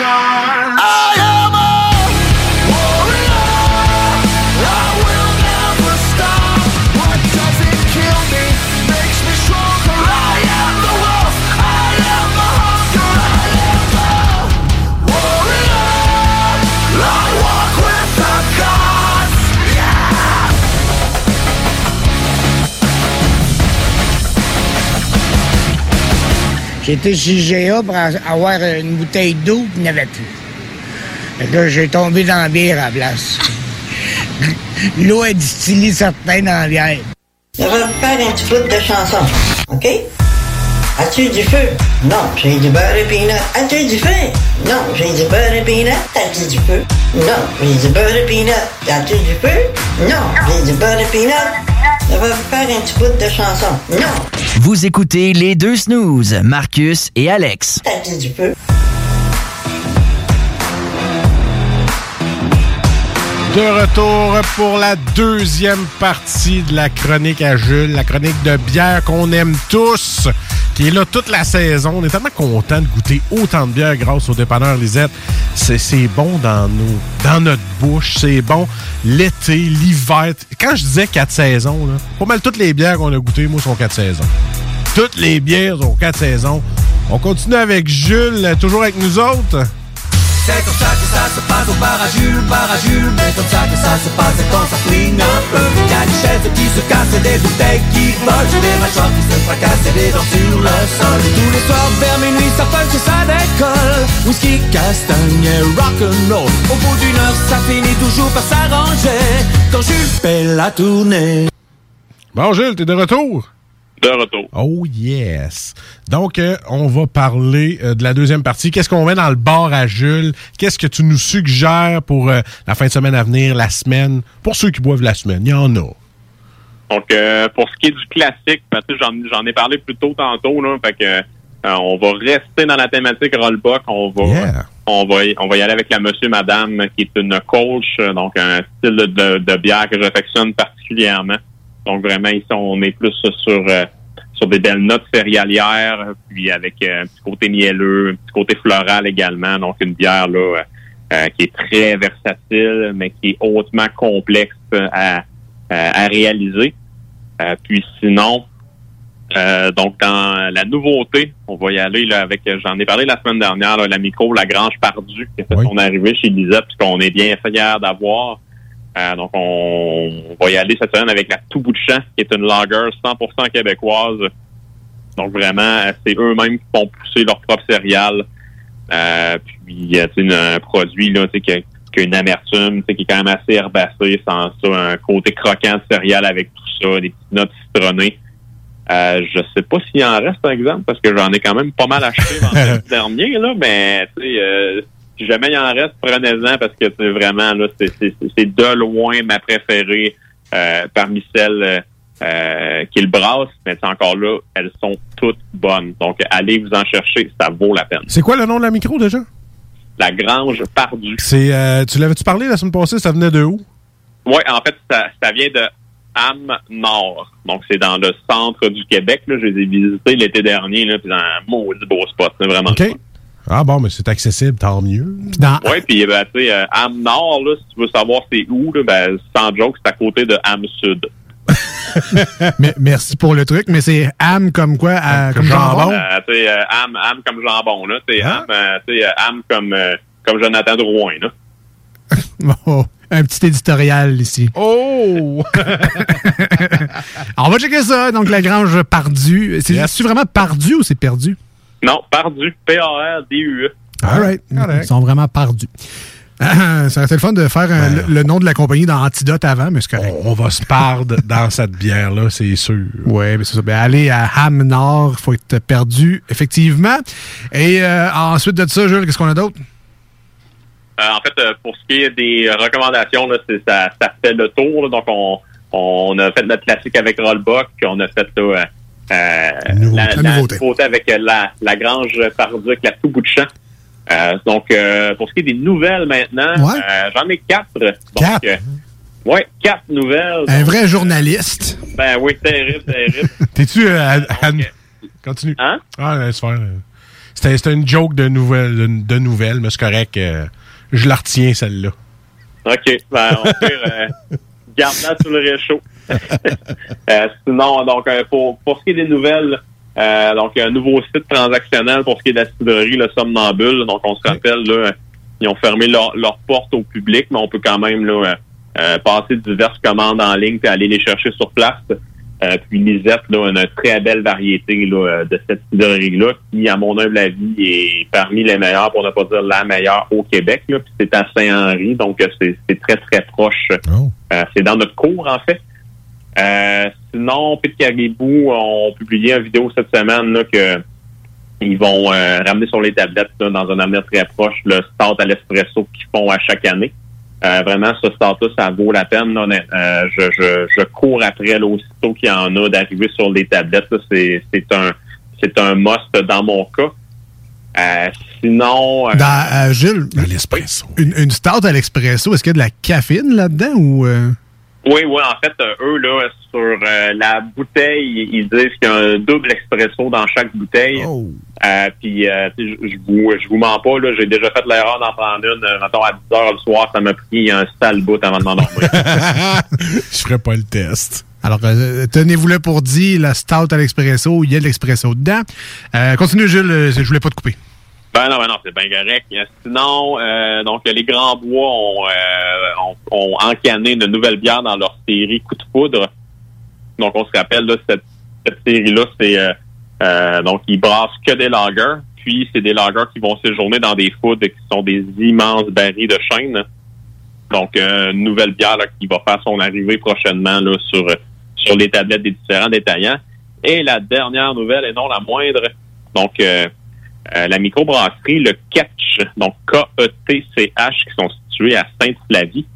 [SPEAKER 11] I am
[SPEAKER 21] J'étais chez GA pour a- avoir une bouteille d'eau, puis il n'y avait plus. Que là, j'ai tombé dans la bière à la place. L'eau est distillée certains dans la bière.
[SPEAKER 22] On va faire un petit bout de chanson, OK? As-tu du feu? Non, j'ai du beurre et peanut. As-tu du feu? Non, j'ai du beurre et peanut. As-tu du feu? Non, j'ai du beurre et peanut. As-tu du feu? Non, j'ai du beurre et peanut. On va faire un petit bout de chanson. Non,
[SPEAKER 23] Vous écoutez les deux snooze, Marcus et Alex.
[SPEAKER 10] De retour pour la deuxième partie de la chronique à Jules, la chronique de bière qu'on aime tous, qui est là toute la saison. On est tellement content de goûter autant de bière grâce au dépanneur Lisette. C'est bon dans, dans notre bouche, c'est bon l'été, l'hiver. Quand je disais quatre saisons, pas mal toutes les bières qu'on a goûtées, moi, sont quatre saisons. Toutes les bières sont quatre saisons. On continue avec Jules, toujours avec nous autres.
[SPEAKER 6] C'est comme ça que ça se passe au bar à Jules, bar à Jules Mais comme ça que ça se passe quand ça fouine un peu. Y'a des chaises qui se cassent et des bouteilles qui volent. Des mâchoires qui se fracassent et des dents sur le sol. Tous les soirs vers minuit ça punch et ça décolle. Whisky, castagne et rock'n'roll. Au bout d'une heure ça finit toujours par s'arranger. Quand Jules fait la tournée.
[SPEAKER 10] Bon, Jules, t'es de retour?
[SPEAKER 3] De retour.
[SPEAKER 10] Oh yes. Donc, euh, on va parler euh, de la deuxième partie. Qu'est-ce qu'on met dans le bar à Jules? Qu'est-ce que tu nous suggères pour euh, la fin de semaine à venir, la semaine? Pour ceux qui boivent la semaine, il y en a.
[SPEAKER 3] Donc, pour ce qui est du classique, j'en, ai parlé plus tôt tantôt, là, fait que on va rester dans la thématique rollbuck. On va, on va, y, on va y aller avec la Monsieur Madame, qui est une euh, donc un style de, de, de bière que j'affectionne particulièrement. Donc, vraiment, ici, on est plus sur euh, sur des belles notes céréalières, puis avec euh, un petit côté mielleux, un petit côté floral également. Donc, une bière là euh, euh, qui est très versatile, mais qui est hautement complexe à, à, à réaliser. Euh, puis sinon, euh, donc dans la nouveauté, on va y aller là, avec, j'en ai parlé la semaine dernière, là, la micro Lagrange Pardue, qui a fait son arrivée chez Lisette, puis qu'on est bien fiers d'avoir. Euh, donc on, va y aller cette semaine avec la Tout bout de champ, qui est une lager 100% québécoise. Donc vraiment, euh, c'est eux-mêmes qui font pousser leur propre céréales. Euh, puis euh, tu sais, un produit là, tu sais, qui, a, qui a une amertume, tu sais, qui est quand même assez herbacé, sans ça, un côté croquant de céréales avec tout ça, des petites notes citronnées. Euh, je sais pas s'il en reste, par exemple, parce que j'en ai quand même pas mal acheté vendredi dernier, là, mais tu sais, euh, si jamais il en reste, prenez-en parce que c'est vraiment là, c'est, de loin ma préférée euh, parmi celles euh, euh, qu'il brasse, mais c'est encore là, elles sont toutes bonnes. Donc allez vous en chercher, ça vaut la peine.
[SPEAKER 10] C'est quoi le nom de la micro déjà?
[SPEAKER 3] La Grange Pardue.
[SPEAKER 10] C'est, euh, tu l'avais-tu parlé la semaine passée? Ça venait de où?
[SPEAKER 3] Oui, en fait, ça, ça vient de Ham Nord. Donc, c'est dans le centre du Québec. Là. Je les ai visités l'été dernier, là, puis dans un maudit beau spot. C'est vraiment.
[SPEAKER 10] Ah bon, mais c'est accessible, tant mieux.
[SPEAKER 3] Oui, puis ben, tu sais, euh, Ham Nord, là, si tu veux savoir c'est où, là, ben, sans joke, c'est à côté de Ham Sud.
[SPEAKER 9] Mais- merci pour le truc, mais c'est âme comme quoi? à- comme jambon?
[SPEAKER 3] Euh, tu sais, euh, Ham, Ham comme jambon, là. Tu sais, Ham, euh, tu sais, euh, Ham comme, euh, comme Jonathan Drouin, là.
[SPEAKER 9] Oh, un petit éditorial ici.
[SPEAKER 10] Oh!
[SPEAKER 9] On va checker ça. Donc, la grange pardue. C'est c'est vraiment pardu ou c'est perdu?
[SPEAKER 3] Non, Pardu. P-A-R-D-U-E.
[SPEAKER 9] All right. Ils sont vraiment pardus. Ah, Ça aurait été le fun de faire un- le, le nom de la compagnie dans Antidote avant, mais c'est correct.
[SPEAKER 10] On va se perdre dans cette bière-là, c'est sûr.
[SPEAKER 9] Oui, mais c'est ça. Ben, aller à Ham Nord, il faut être perdu, effectivement. Et euh, ensuite de ça, Jules, qu'est-ce qu'on a d'autre?
[SPEAKER 3] Euh, en fait, euh, pour ce qui est des recommandations, là, c'est- ça, ça fait le tour. là. donc, on, on a fait notre classique avec Rollbuck, on a fait là, euh, euh, la, la nouveauté. avec la, la Grange Pardue avec la tout bout de champ. Euh, donc, euh, pour ce qui est des nouvelles maintenant, j'en ai quatre. Donc,
[SPEAKER 9] Quatre?
[SPEAKER 3] euh, ouais, quatre nouvelles.
[SPEAKER 9] Un vrai journaliste.
[SPEAKER 3] Ben oui, terrible, terrible.
[SPEAKER 10] T'es-tu. Continue.
[SPEAKER 3] Hein?
[SPEAKER 10] Ah, laisse faire. euh. C'était une joke de nouvelles, de, de nouvelles mais c'est correct. je la retiens, celle-là.
[SPEAKER 3] OK. Ben, on peut garde-la sur le réchaud. Euh, sinon, donc, euh, pour, pour ce qui est des nouvelles, euh, donc, un nouveau site transactionnel pour ce qui est de la cidrerie, le Somnambule. Donc, on se rappelle, là, ils ont fermé leur- leurs portes au public, mais on peut quand même là, euh, passer diverses commandes en ligne et aller les chercher sur place. Euh, puis Lisette, là, a une très belle variété là, de cette cidrerie-là, qui, à mon humble avis, est parmi les meilleures, pour ne pas dire la meilleure au Québec. Là. Puis c'est à Saint-Henri, donc c'est c'est très, très proche. Euh, c'est dans notre cours, en fait. Euh, sinon, Pit Caribou ont publié une vidéo cette semaine là, que ils vont euh, ramener sur les tablettes là, dans un avenir très proche le start à l'espresso qu'ils font à chaque année. Euh, vraiment, ce start-là, ça vaut la peine. là. Euh, je, je, je cours après là, aussitôt qu'il y en a d'arriver sur les tablettes. là. C'est c'est un c'est un must dans mon cas. Euh, sinon, euh,
[SPEAKER 9] Dans, euh, Gilles, une, une stout à l'expresso, est-ce qu'il y a de la caféine là-dedans ou...
[SPEAKER 3] Oui, oui, en fait, euh, eux, là, sur euh, la bouteille, ils disent qu'il y a un double expresso dans chaque bouteille. Euh, puis, euh, je vous, je vous mens pas, là, j'ai déjà fait l'erreur d'en prendre une, euh, mettons, à 10 heures le soir, ça m'a pris un sale bout avant de m'endormir.
[SPEAKER 10] Je ferai pas le test.
[SPEAKER 9] Alors, euh, tenez-vous là pour dire la stout à l'expresso, il y a de l'expresso dedans. Euh, continue, euh, je voulais pas te couper.
[SPEAKER 3] Ben non, ben non, c'est bien correct. Euh, Sinon, euh, donc les Grands Bois ont, euh, ont, ont encanné une nouvelle bière dans leur série Coup de poudre. Donc on se rappelle là, cette, cette série-là, c'est euh, euh, donc ils brassent que des lagers, puis c'est des lagers qui vont séjourner dans des foods qui sont des immenses barils de chêne. Donc euh, une nouvelle bière là, qui va faire son arrivée prochainement là, sur sur les tablettes des différents détaillants. Et la dernière nouvelle, et non la moindre, donc euh, la microbrasserie, le Ketch, donc K-E-T-C-H, qui sont situés à Sainte-Flavie.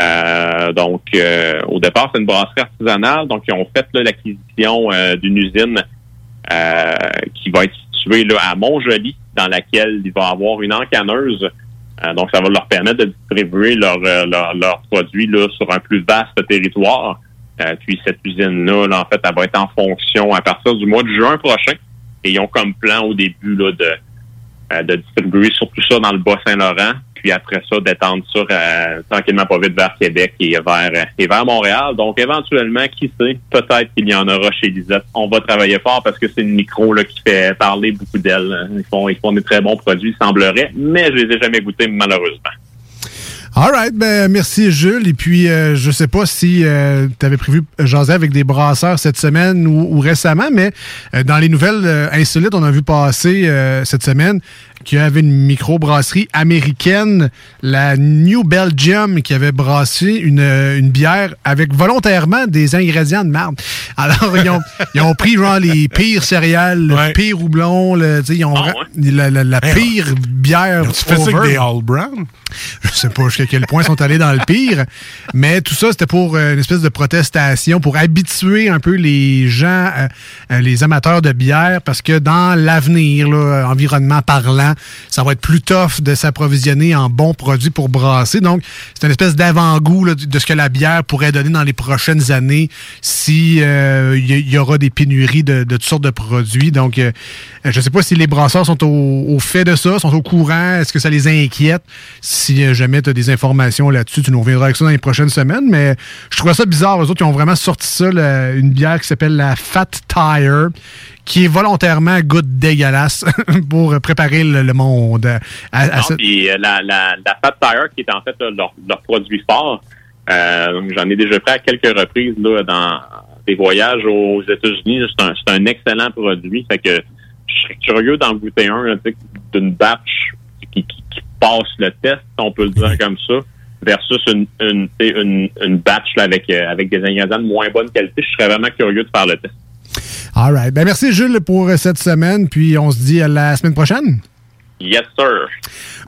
[SPEAKER 3] Euh, donc, euh, au départ, c'est une brasserie artisanale. Donc, ils ont fait l'acquisition euh, d'une usine euh, qui va être située là, à Montjoli, dans laquelle il va avoir une encanneuse. Euh, donc, ça va leur permettre de distribuer leurs leurs produits là, sur un plus vaste territoire. Puis, cette usine-là, là, en fait, elle va être en fonction à partir du mois de juin prochain. Et ils ont comme plan au début là, de, euh, de distribuer surtout ça dans le Bas-Saint-Laurent, puis après ça, d'étendre ça euh, tranquillement pas vite vers Québec et vers, euh, et vers Montréal. Donc éventuellement, qui sait, peut-être qu'il y en aura chez Lisette. On va travailler fort parce que c'est une micro là, qui fait parler beaucoup d'elle. Ils font, ils font des très bons produits, semblerait, mais je les ai jamais goûtés malheureusement.
[SPEAKER 9] All right, ben merci Jules. Et puis, euh, je sais pas si tu avais prévu jaser avec des brasseurs cette semaine ou, ou récemment, mais euh, dans les nouvelles euh, insolites, on a vu passer euh, cette semaine qu'il y avait une microbrasserie américaine, la New Belgium, qui avait brassé une, euh, une bière avec volontairement des ingrédients de marde. Alors, ils ont, ils ont pris genre les pires céréales, le pire houblon, le, tu sais, ils ont ra- la, la- la
[SPEAKER 10] Hey,
[SPEAKER 9] pire bière.
[SPEAKER 10] Tu fais ça avec des All Brown?
[SPEAKER 9] Je sais pas jusqu'à quel point ils sont allés dans le pire, mais tout ça, c'était pour euh, une espèce de protestation, pour habituer un peu les gens, euh, les amateurs de bière, parce que dans l'avenir, environnement parlant, ça va être plus tough de s'approvisionner en bons produits pour brasser. Donc, c'est une espèce d'avant-goût de ce que la bière pourrait donner dans les prochaines années si euh, il y, y aura des pénuries de, toutes sortes de produits. Donc, euh, je sais pas si les brasseurs sont au, fait de ça, sont au courant, est-ce que ça les inquiète? Si euh, jamais tu as des informations là-dessus, tu nous reviendras avec ça dans les prochaines semaines. Mais je trouvais ça bizarre. Les autres, ils ont vraiment sorti ça, une bière qui s'appelle la Fat Tire, qui est volontairement goûte dégueulasse pour préparer le, le monde à,
[SPEAKER 3] Non, puis euh, la, la, la Fat Tire, qui est en fait là, leur, leur produit fort, euh, j'en ai déjà fait à quelques reprises là, dans des voyages aux États-Unis. C'est un, c'est un excellent produit. Fait que je serais curieux d'en goûter un d'une batch qui, qui, qui passe le test, on peut le dire comme ça, versus une, une, une, une batch là, avec, euh, avec des ingrédients de moins bonne qualité. Je serais vraiment curieux de faire le test.
[SPEAKER 9] All right. Ben, merci, Jules, pour euh, cette semaine. Puis on se dit à la semaine prochaine.
[SPEAKER 3] Yes, sir.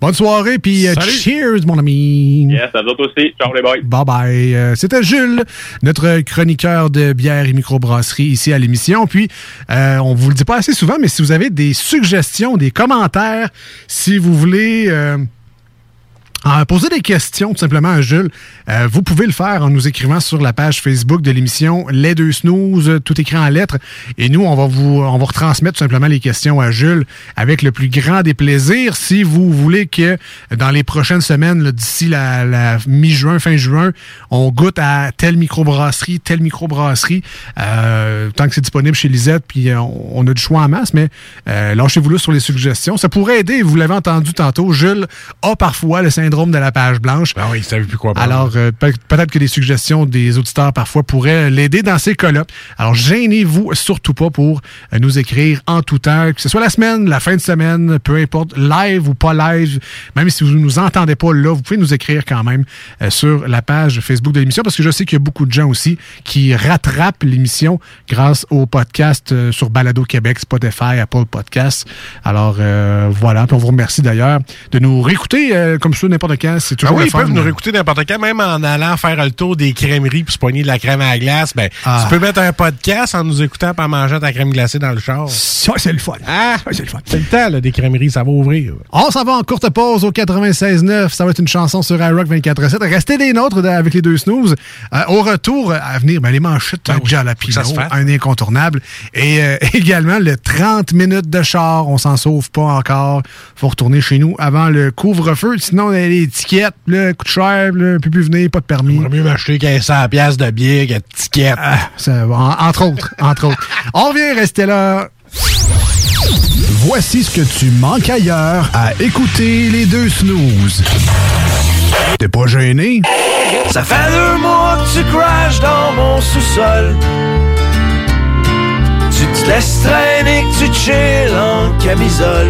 [SPEAKER 9] Bonne soirée, puis euh,
[SPEAKER 3] Salut.
[SPEAKER 9] cheers, mon ami.
[SPEAKER 3] Yes, à vous aussi. Ciao les boys.
[SPEAKER 9] Bye bye. Euh, C'était Jules, notre chroniqueur de bière et microbrasserie ici à l'émission. Puis, euh, on vous le dit pas assez souvent, mais si vous avez des suggestions, des commentaires, si vous voulez... euh, en poser des questions tout simplement à Jules, euh, vous pouvez le faire en nous écrivant sur la page Facebook de l'émission Les Deux Snooze, tout écrit en lettres. Et nous, on va vous on va retransmettre tout simplement les questions à Jules avec le plus grand des plaisirs. Si vous voulez que dans les prochaines semaines, d'ici la, la mi-juin, fin juin, on goûte à telle microbrasserie, telle microbrasserie, euh, tant que c'est disponible chez Lisette, puis euh, on, on a du choix en masse, mais euh, lâchez-vous là sur les suggestions. Ça pourrait aider, vous l'avez entendu tantôt, Jules a parfois le syndrome de la page blanche.
[SPEAKER 10] Ah oui, il savait plus quoi prendre.
[SPEAKER 9] Alors, euh, peut- peut-être que les suggestions des auditeurs parfois pourraient l'aider dans ces cas-là. Alors, gênez-vous surtout pas pour euh, nous écrire en tout temps, que ce soit la semaine, la fin de semaine, peu importe, live ou pas live, même si vous ne nous entendez pas là, vous pouvez nous écrire quand même euh, sur la page Facebook de l'émission, parce que je sais qu'il y a beaucoup de gens aussi qui rattrapent l'émission grâce au podcast euh, sur Balado Québec, Spotify, Apple Podcasts. Alors, euh, voilà. Puis on vous remercie d'ailleurs de nous réécouter euh, comme ça n'importe quand. C'est
[SPEAKER 10] Ah
[SPEAKER 9] toujours
[SPEAKER 10] oui,
[SPEAKER 9] le
[SPEAKER 10] ils peuvent nous réécouter n'importe quand, même en allant faire le tour des crèmeries pour se poigner de la crème à la glace. Ben,
[SPEAKER 9] Ah.
[SPEAKER 10] Tu peux mettre un podcast en nous écoutant en mangeant ta crème glacée dans le char.
[SPEAKER 9] Ça, c'est le fun.
[SPEAKER 10] Ah,
[SPEAKER 9] c'est le fun.
[SPEAKER 10] C'est le temps, là, des crèmeries, ça va ouvrir.
[SPEAKER 9] On s'en va en courte pause au 96.9. Ça va être une chanson sur iRock 24.7. Restez des nôtres de- avec les deux snooze. Euh, au retour, euh, à venir, ben, les manchettes de Jalapino,
[SPEAKER 10] ça se fasse.
[SPEAKER 9] un incontournable. Et euh, également, le 30 minutes de char. On s'en sauve pas encore. faut retourner chez nous avant le couvre-feu. Sinon, les étiquettes, là, coûte cher, là, peut plus venir, pas de permis.
[SPEAKER 10] mieux m'acheter 1500 pièces de bière que de tickets.
[SPEAKER 9] Ah, ça va, en- entre autres, entre autres. On revient rester là.
[SPEAKER 24] Voici ce que tu manques ailleurs à écouter les deux snooze. T'es pas gêné?
[SPEAKER 6] Ça fait deux mois que tu crashes dans mon sous-sol. Tu te laisses traîner, que tu chill en camisole.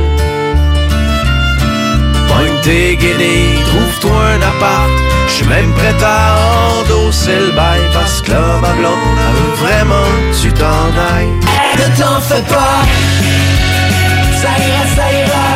[SPEAKER 6] Pogne tes guenilles, trouve-toi un appart. Je suis même prêt à endosser le bail parce que là, ma blonde, veut vraiment que tu t'en ailles. Ne t'en fais pas, ça ira, ça ira.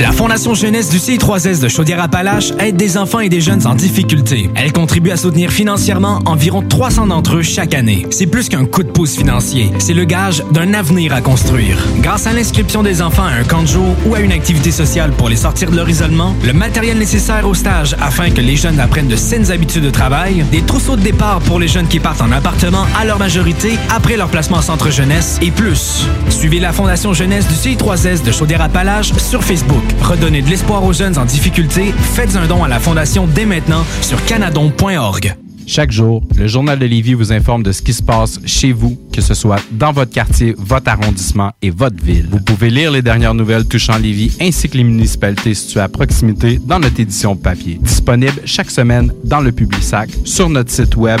[SPEAKER 16] La Fondation Jeunesse du CI3S de Chaudière-Appalaches aide des enfants et des jeunes en difficulté. Elle contribue à soutenir financièrement environ 300 d'entre eux chaque année. C'est plus qu'un coup de pouce financier, c'est le gage d'un avenir à construire. Grâce à l'inscription des enfants à un camp de jour ou à une activité sociale pour les sortir de leur isolement, le matériel nécessaire au stage afin que les jeunes apprennent de saines habitudes de travail, des trousseaux de départ pour les jeunes qui partent en appartement à leur majorité après leur placement en centre jeunesse et plus. Suivez la Fondation Jeunesse du CI3S de Chaudière-Appalaches sur Facebook. Redonnez de l'espoir aux jeunes en difficulté. Faites un don à la Fondation dès maintenant sur canadon.org.
[SPEAKER 5] Chaque jour, le Journal de Lévis vous informe de ce qui se passe chez vous, que ce soit dans votre quartier, votre arrondissement et votre ville. Vous pouvez lire les dernières nouvelles touchant Lévis ainsi que les municipalités situées à proximité dans notre édition papier. Disponible chaque semaine dans le Publisac, sur notre site web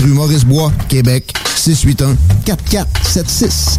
[SPEAKER 19] rue Maurice-Bois, Québec, 681 4476.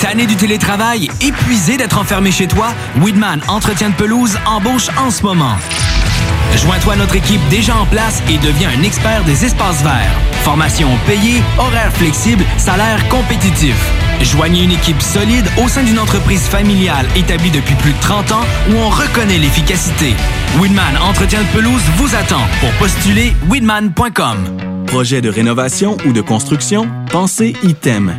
[SPEAKER 16] tanné du télétravail, épuisé d'être enfermé chez toi? Weedman Entretien de pelouse embauche en ce moment. Joins-toi à notre équipe déjà en place et deviens un expert des espaces verts. Formation payée, horaires flexibles, salaire compétitif. Joignez une équipe solide au sein d'une entreprise familiale établie depuis plus de 30 ans où on reconnaît l'efficacité. Weedman Entretien de pelouse vous attend. Pour postuler, weedman.com.
[SPEAKER 25] Projet de rénovation ou de construction? Pensez ITEM.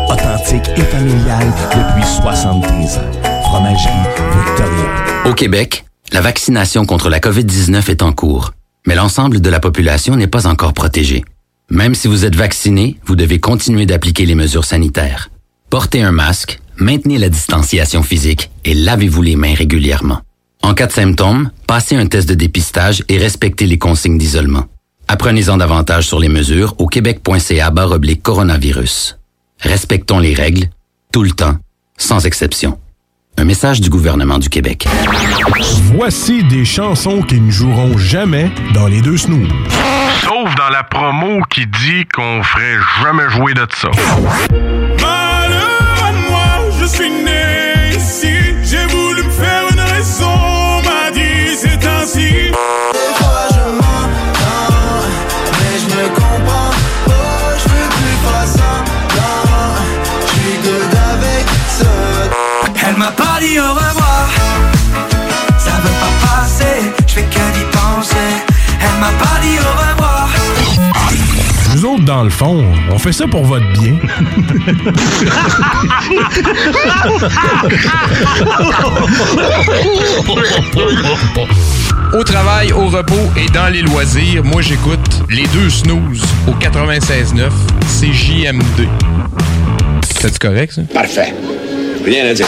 [SPEAKER 26] Authentique et familial depuis 73 ans. Fromagerie Victoria.
[SPEAKER 27] Au Québec, la vaccination contre la COVID-19 est en cours, mais l'ensemble de la population n'est pas encore protégée. Même si vous êtes vacciné, vous devez continuer d'appliquer les mesures sanitaires. Portez un masque, maintenez la distanciation physique et lavez-vous les mains régulièrement. En cas de symptômes, passez un test de dépistage et respectez les consignes d'isolement. Apprenez-en davantage sur les mesures au québec.ca coronavirus. Respectons les règles, tout le temps, sans exception. Un message du gouvernement du Québec.
[SPEAKER 10] Voici des chansons qui ne joueront jamais dans les deux snooze.
[SPEAKER 28] Sauf dans la promo qui dit qu'on ferait jamais jouer de ça.
[SPEAKER 29] Malheur à moi, je suis né dit
[SPEAKER 30] au revoir. Ça veut pas passer, je fais que d'y penser. Elle m'a pas dit au revoir.
[SPEAKER 10] Nous autres, dans le fond, on fait ça pour votre bien.
[SPEAKER 31] Au travail, au repos et dans les loisirs, moi j'écoute les deux snooze au 96.9 CJMD. C'est correct ça?
[SPEAKER 6] Parfait. Rien à dire.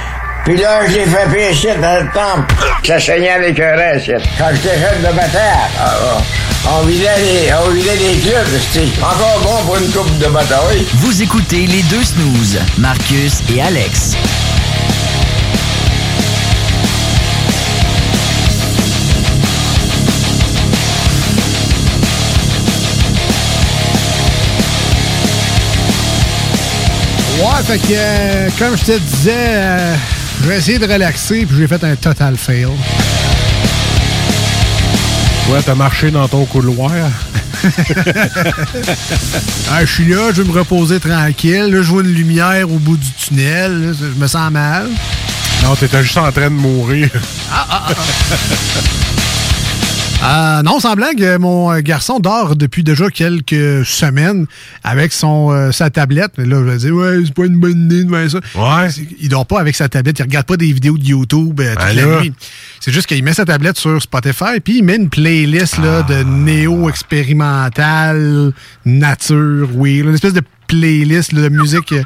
[SPEAKER 32] Puis là, je l'ai fait pécher dans le temple. Ça saignait avec un reste. Quand j'étais jeune de bataille, ah, on vidait les, on vidait les clubs. C'était encore bon pour une coupe de bataille.
[SPEAKER 16] Vous écoutez les deux snooze, Marcus et Alex.
[SPEAKER 9] Ouais, fait que, euh, comme je te disais, euh, j'ai essayé de relaxer, puis j'ai fait un total fail.
[SPEAKER 10] Ouais, t'as marché dans ton couloir.
[SPEAKER 9] Ah, je suis là, je vais me reposer tranquille. Là, je vois une lumière au bout du tunnel. là, je me sens mal.
[SPEAKER 10] Non, t'étais juste en train de mourir.
[SPEAKER 9] Euh, non, sans blague, euh, mon euh, garçon dort depuis déjà quelques semaines avec son euh, sa tablette. Mais là, je vais dire, ouais, c'est pas une bonne idée de faire ça.
[SPEAKER 10] Ouais.
[SPEAKER 9] Il dort pas avec sa tablette, il regarde pas des vidéos de YouTube euh, toute
[SPEAKER 10] Ben
[SPEAKER 9] la nuit. C'est juste qu'il met sa tablette sur Spotify, puis il met une playlist là,
[SPEAKER 10] Ah.
[SPEAKER 9] de néo-expérimental, nature, oui, là, une espèce de playlist là, de musique. euh,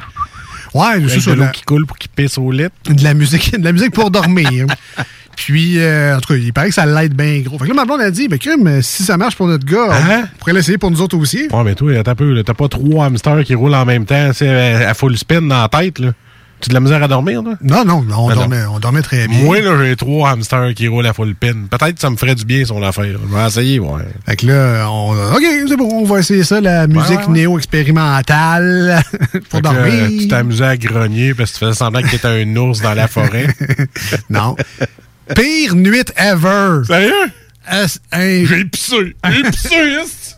[SPEAKER 9] Ouais, c'est ça.
[SPEAKER 10] de l'eau
[SPEAKER 9] la-
[SPEAKER 10] qui coule pour qu'il pisse au lit.
[SPEAKER 9] de la musique, de la musique pour dormir. Puis, euh, en tout cas, il paraît que ça l'aide bien gros. Fait que là, ma blonde a dit, ben, crime, euh, si ça marche pour notre gars,
[SPEAKER 10] Hein?
[SPEAKER 9] on pourrait l'essayer pour nous autres aussi.
[SPEAKER 10] Ouais, mais toi, t'as peu, là, t'as pas trois hamsters qui roulent en même temps, tu sais, à full spin dans la tête, là. Tu as de la misère à dormir, là?
[SPEAKER 9] Non, non, non, on,
[SPEAKER 10] Ben non.
[SPEAKER 9] dormait, on dormait très bien.
[SPEAKER 10] Moi, là, j'ai trois hamsters qui roulent à full pin. Peut-être que ça me ferait du bien sur l'affaire. Je vais essayer, ouais.
[SPEAKER 9] Fait que là, on, OK, c'est bon, on va essayer ça, la musique
[SPEAKER 10] ouais.
[SPEAKER 9] néo-expérimentale pour
[SPEAKER 10] Fait que, euh,
[SPEAKER 9] dormir.
[SPEAKER 10] tu t'amusais à grogner parce que tu faisais semblant que t'étais un ours dans la forêt.
[SPEAKER 9] non. Pire nuit ever.
[SPEAKER 10] Sérieux?
[SPEAKER 9] J'ai
[SPEAKER 10] pissé. J'ai pissé,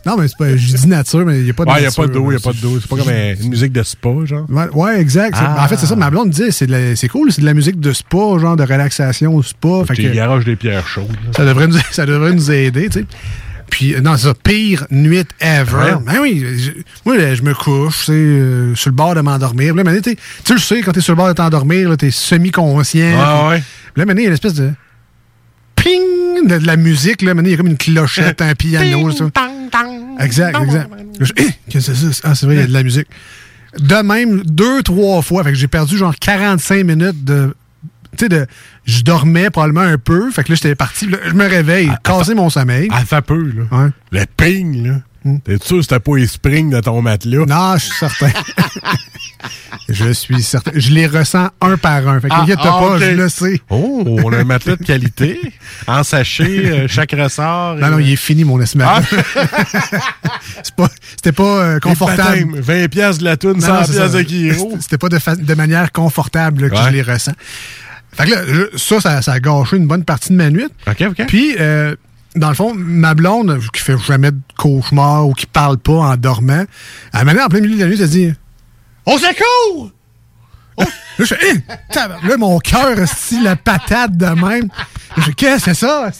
[SPEAKER 9] Non, mais c'est pas, je dis nature, mais il n'y a pas de
[SPEAKER 10] Ouais, y a
[SPEAKER 9] nature.
[SPEAKER 10] pas d'eau, y a
[SPEAKER 9] là.
[SPEAKER 10] pas d'eau. C'est pas comme euh, une musique de spa, genre.
[SPEAKER 9] Ouais, ouais, exact.
[SPEAKER 10] Ah.
[SPEAKER 9] En fait, c'est ça. Ma blonde dit, c'est cool, c'est de la musique de spa, genre de relaxation au spa. Fait que
[SPEAKER 10] garoches des pierres chaudes. là.
[SPEAKER 9] ça devrait nous, ça devrait nous aider, tu sais. Puis, euh, non, c'est ça, pire nuit ever.
[SPEAKER 10] Ouais.
[SPEAKER 9] Ben oui, je- moi, là, je me couche, tu sais, euh, sur le bord de m'endormir. Tu sais, tu sais, quand t'es sur le bord de t'endormir, t'es semi-conscient.
[SPEAKER 10] Ouais, ouais.
[SPEAKER 9] Là, maintenant, il y a l'espèce de ping de, de la musique, là. Maintenant, il y a comme une clochette, un piano, ça. Exact, exact. Là, je- Eh, qu'est-ce que c'est ça? Ah, c'est vrai, il y a de la musique. De même, deux, trois fois. Fait que j'ai perdu genre 45 minutes de. Tu sais, de. Je dormais probablement un peu. Fait que là, j'étais parti. Je me réveille, casser mon sommeil.
[SPEAKER 10] Ah, ça peut, là.
[SPEAKER 9] Ouais.
[SPEAKER 10] Le ping, là.
[SPEAKER 9] Hmm.
[SPEAKER 10] T'es sûr que c'était pas les springs de ton matelas?
[SPEAKER 9] Non, je suis certain. je suis certain. Je les ressens un par un. Fait que
[SPEAKER 10] Ah,
[SPEAKER 9] inquiète
[SPEAKER 10] ah,
[SPEAKER 9] pas,
[SPEAKER 10] ok.
[SPEAKER 9] je le sais.
[SPEAKER 10] Oh, on a un matelas de qualité. En sachet, euh, chaque ressort.
[SPEAKER 9] Non, non, il est fini, mon. C'est pas- C'était pas euh, confortable.
[SPEAKER 10] 20 piastres de la toune,
[SPEAKER 9] Non,
[SPEAKER 10] 100
[SPEAKER 9] non, c'est
[SPEAKER 10] piastres
[SPEAKER 9] ça.
[SPEAKER 10] de kilo.
[SPEAKER 9] C'était pas de, manière confortable là, que
[SPEAKER 10] Ouais.
[SPEAKER 9] je les ressens. Fait que là, je- ça, ça, ça a gâché une bonne partie de ma nuit.
[SPEAKER 10] OK, OK.
[SPEAKER 9] Puis, euh, dans le fond, ma blonde, qui fait jamais de cauchemar ou qui parle pas en dormant, à un moment donné, en plein milieu de la nuit, elle dit On secours! Oh! Là, je fais! Tabarnak! là, mon cœur, si la patate de même. Je fais, qu'est-ce que c'est ça?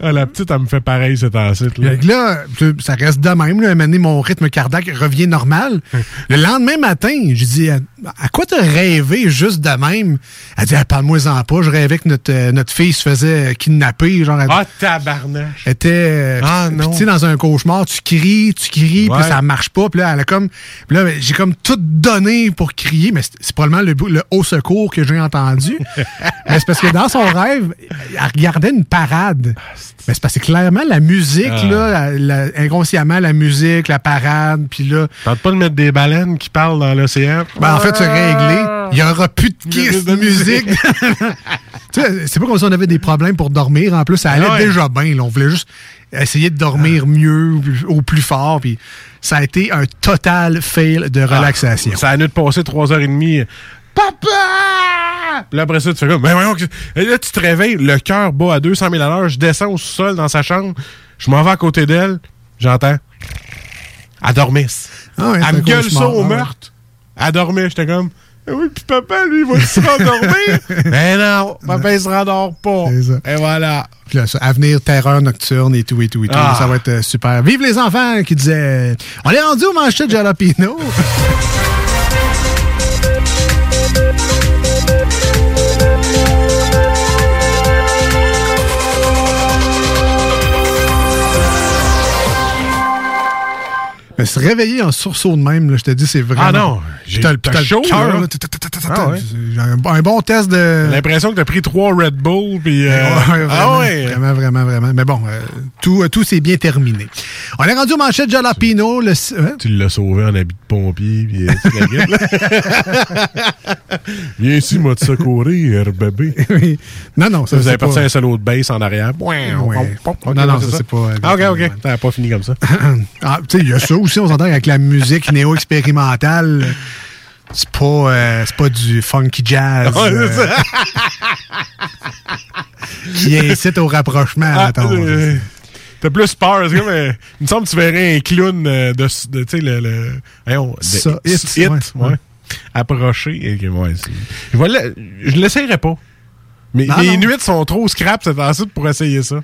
[SPEAKER 10] Ah, la petite, elle me fait pareil, cet acide. Là.
[SPEAKER 9] Là, ça reste de même. Là. À un moment donné, mon rythme cardiaque revient normal. Le lendemain matin, j'ai dit à, quoi t'as rêvé juste de même? Elle dit ah, Parle-moi-en pas. Je rêvais que notre, euh, notre fille se faisait kidnapper. Genre, elle-
[SPEAKER 10] Ah, tabarnache.
[SPEAKER 9] elle était euh,
[SPEAKER 10] Ah, non.
[SPEAKER 9] dans un cauchemar tu cries tu cries
[SPEAKER 10] Ouais.
[SPEAKER 9] puis ça marche pas puis là elle a comme là ben, j'ai comme tout donné pour crier mais c'est probablement le, bout- le haut secours que j'ai entendu mais c'est parce que dans son rêve elle regardait une parade mais c'est parce que clairement la musique
[SPEAKER 10] Ah.
[SPEAKER 9] là la- la- inconsciemment la musique la parade puis là
[SPEAKER 10] Tente pas de mettre des baleines qui parlent dans l'océan.
[SPEAKER 9] ben, en fait, c'est réglé. Il n'y aura plus de kiss de musique. tu sais, c'est pas comme si on avait des problèmes pour dormir. En plus, ça allait
[SPEAKER 10] Ah ouais.
[SPEAKER 9] déjà bien. là. On voulait juste essayer de dormir mieux, au plus fort. Puis ça a été un total fail de relaxation.
[SPEAKER 10] Ah, ça a de passer 3h30. Papa! Puis là, après ça, tu fais comme, ben voyons, Et là, tu te réveilles, le cœur bat à 200 000 à l'heure, je descends au sol dans sa chambre, je m'en vais à côté d'elle, j'entends. Elle dormait.
[SPEAKER 9] Ah ouais,
[SPEAKER 10] elle me gueule ça au
[SPEAKER 9] ah
[SPEAKER 10] meurtre. Elle dormait, j'étais comme, Oui, puis papa, lui, il va se rendormir. Mais non, papa, il se rendort pas. Et voilà.
[SPEAKER 9] Puis là, ça, avenir, terreur nocturne et tout, et tout, et tout.
[SPEAKER 10] Ah.
[SPEAKER 9] Ça va être euh, super. Vive les enfants qui disaient On est rendu au manchette de jalapino. Mais se réveiller en sursaut de même, là, je te dis, c'est vraiment.
[SPEAKER 10] Ah non, j'ai
[SPEAKER 9] t'as le-
[SPEAKER 10] t'as
[SPEAKER 9] t'as
[SPEAKER 10] chaud, Ah
[SPEAKER 9] Un, bon test de.
[SPEAKER 10] J'ai l'impression que t'as pris trois Red Bull, puis... euh,
[SPEAKER 9] Ouais,
[SPEAKER 10] ah
[SPEAKER 9] vraiment,
[SPEAKER 10] ouais.
[SPEAKER 9] Vraiment, vraiment, vraiment. Mais bon, euh, tout, euh, tout s'est bien terminé. On est rendu au manchette jalapino. Le... hein?
[SPEAKER 10] Tu l'as sauvé en habit de pompier, puis. Viens ici, m'a te secourir, bébé.
[SPEAKER 9] Oui. Non, non, ça,
[SPEAKER 10] Vous avez parti
[SPEAKER 9] pas-
[SPEAKER 10] un solo de bass en arrière.
[SPEAKER 9] Ouais.
[SPEAKER 10] Ok,
[SPEAKER 9] Non, non, ça, c'est pas,
[SPEAKER 10] Ah, ok, ok. N'a pas fini comme ça.
[SPEAKER 9] Ah, tu sais, il y a ça aussi, on s'entend avec la musique néo-expérimentale. C'est pas, euh, c'est pas du funky jazz
[SPEAKER 10] c'est
[SPEAKER 9] euh, qui incite au rapprochement.
[SPEAKER 10] Ah, euh, T'as plus peur. C'est comme, euh, il me semble que tu verrais un clown euh, de, de tu sais, le, le de-
[SPEAKER 9] Ça, It,
[SPEAKER 10] It,
[SPEAKER 9] ouais.
[SPEAKER 10] ouais. Approcher. Et que, ouais, c'est- je vais je l'essayerai pas. Mais
[SPEAKER 9] Non,
[SPEAKER 10] les
[SPEAKER 9] non.
[SPEAKER 10] nuits sont trop scrap cette temps pour essayer ça.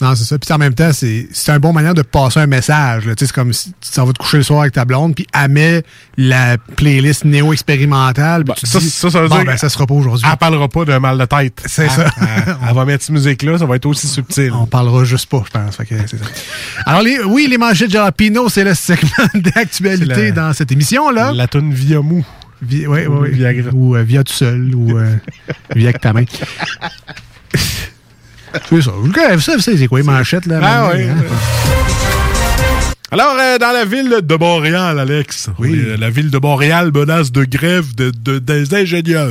[SPEAKER 9] Non, c'est ça. Puis en même temps, c'est c'est un bon manière de passer un message. là. Tu sais, C'est comme si tu t'en vas te coucher le soir avec ta blonde, puis elle met la playlist néo-expérimentale. tu
[SPEAKER 10] ça,
[SPEAKER 9] dis,
[SPEAKER 10] ça, ça veut
[SPEAKER 9] bon,
[SPEAKER 10] dire
[SPEAKER 9] ben, ça sera pas aujourd'hui.
[SPEAKER 10] Elle parlera pas d'un mal de tête.
[SPEAKER 9] C'est ça.
[SPEAKER 10] Elle, elle va mettre cette musique-là, ça va être aussi subtil.
[SPEAKER 9] On parlera juste pas, je pense. Fait que c'est ça. Alors, les- oui, les manchettes de jalapino, c'est le segment d'actualité dans cette émission-là.
[SPEAKER 10] La toune via mou.
[SPEAKER 9] Vi- ouais,
[SPEAKER 10] Ou
[SPEAKER 9] ouais, ouais.
[SPEAKER 10] Viagra.
[SPEAKER 9] Ou euh, via tout seul, ou euh, via avec ta main. C'est ça. Vous savez, vous savez, c'est quoi les manchettes, là?
[SPEAKER 10] Ah oui.
[SPEAKER 9] hein?
[SPEAKER 10] Alors, euh, dans la ville de Montréal, Alex,
[SPEAKER 9] Oui.
[SPEAKER 10] euh, la ville de Montréal menace de grève de, de- des ingénieurs.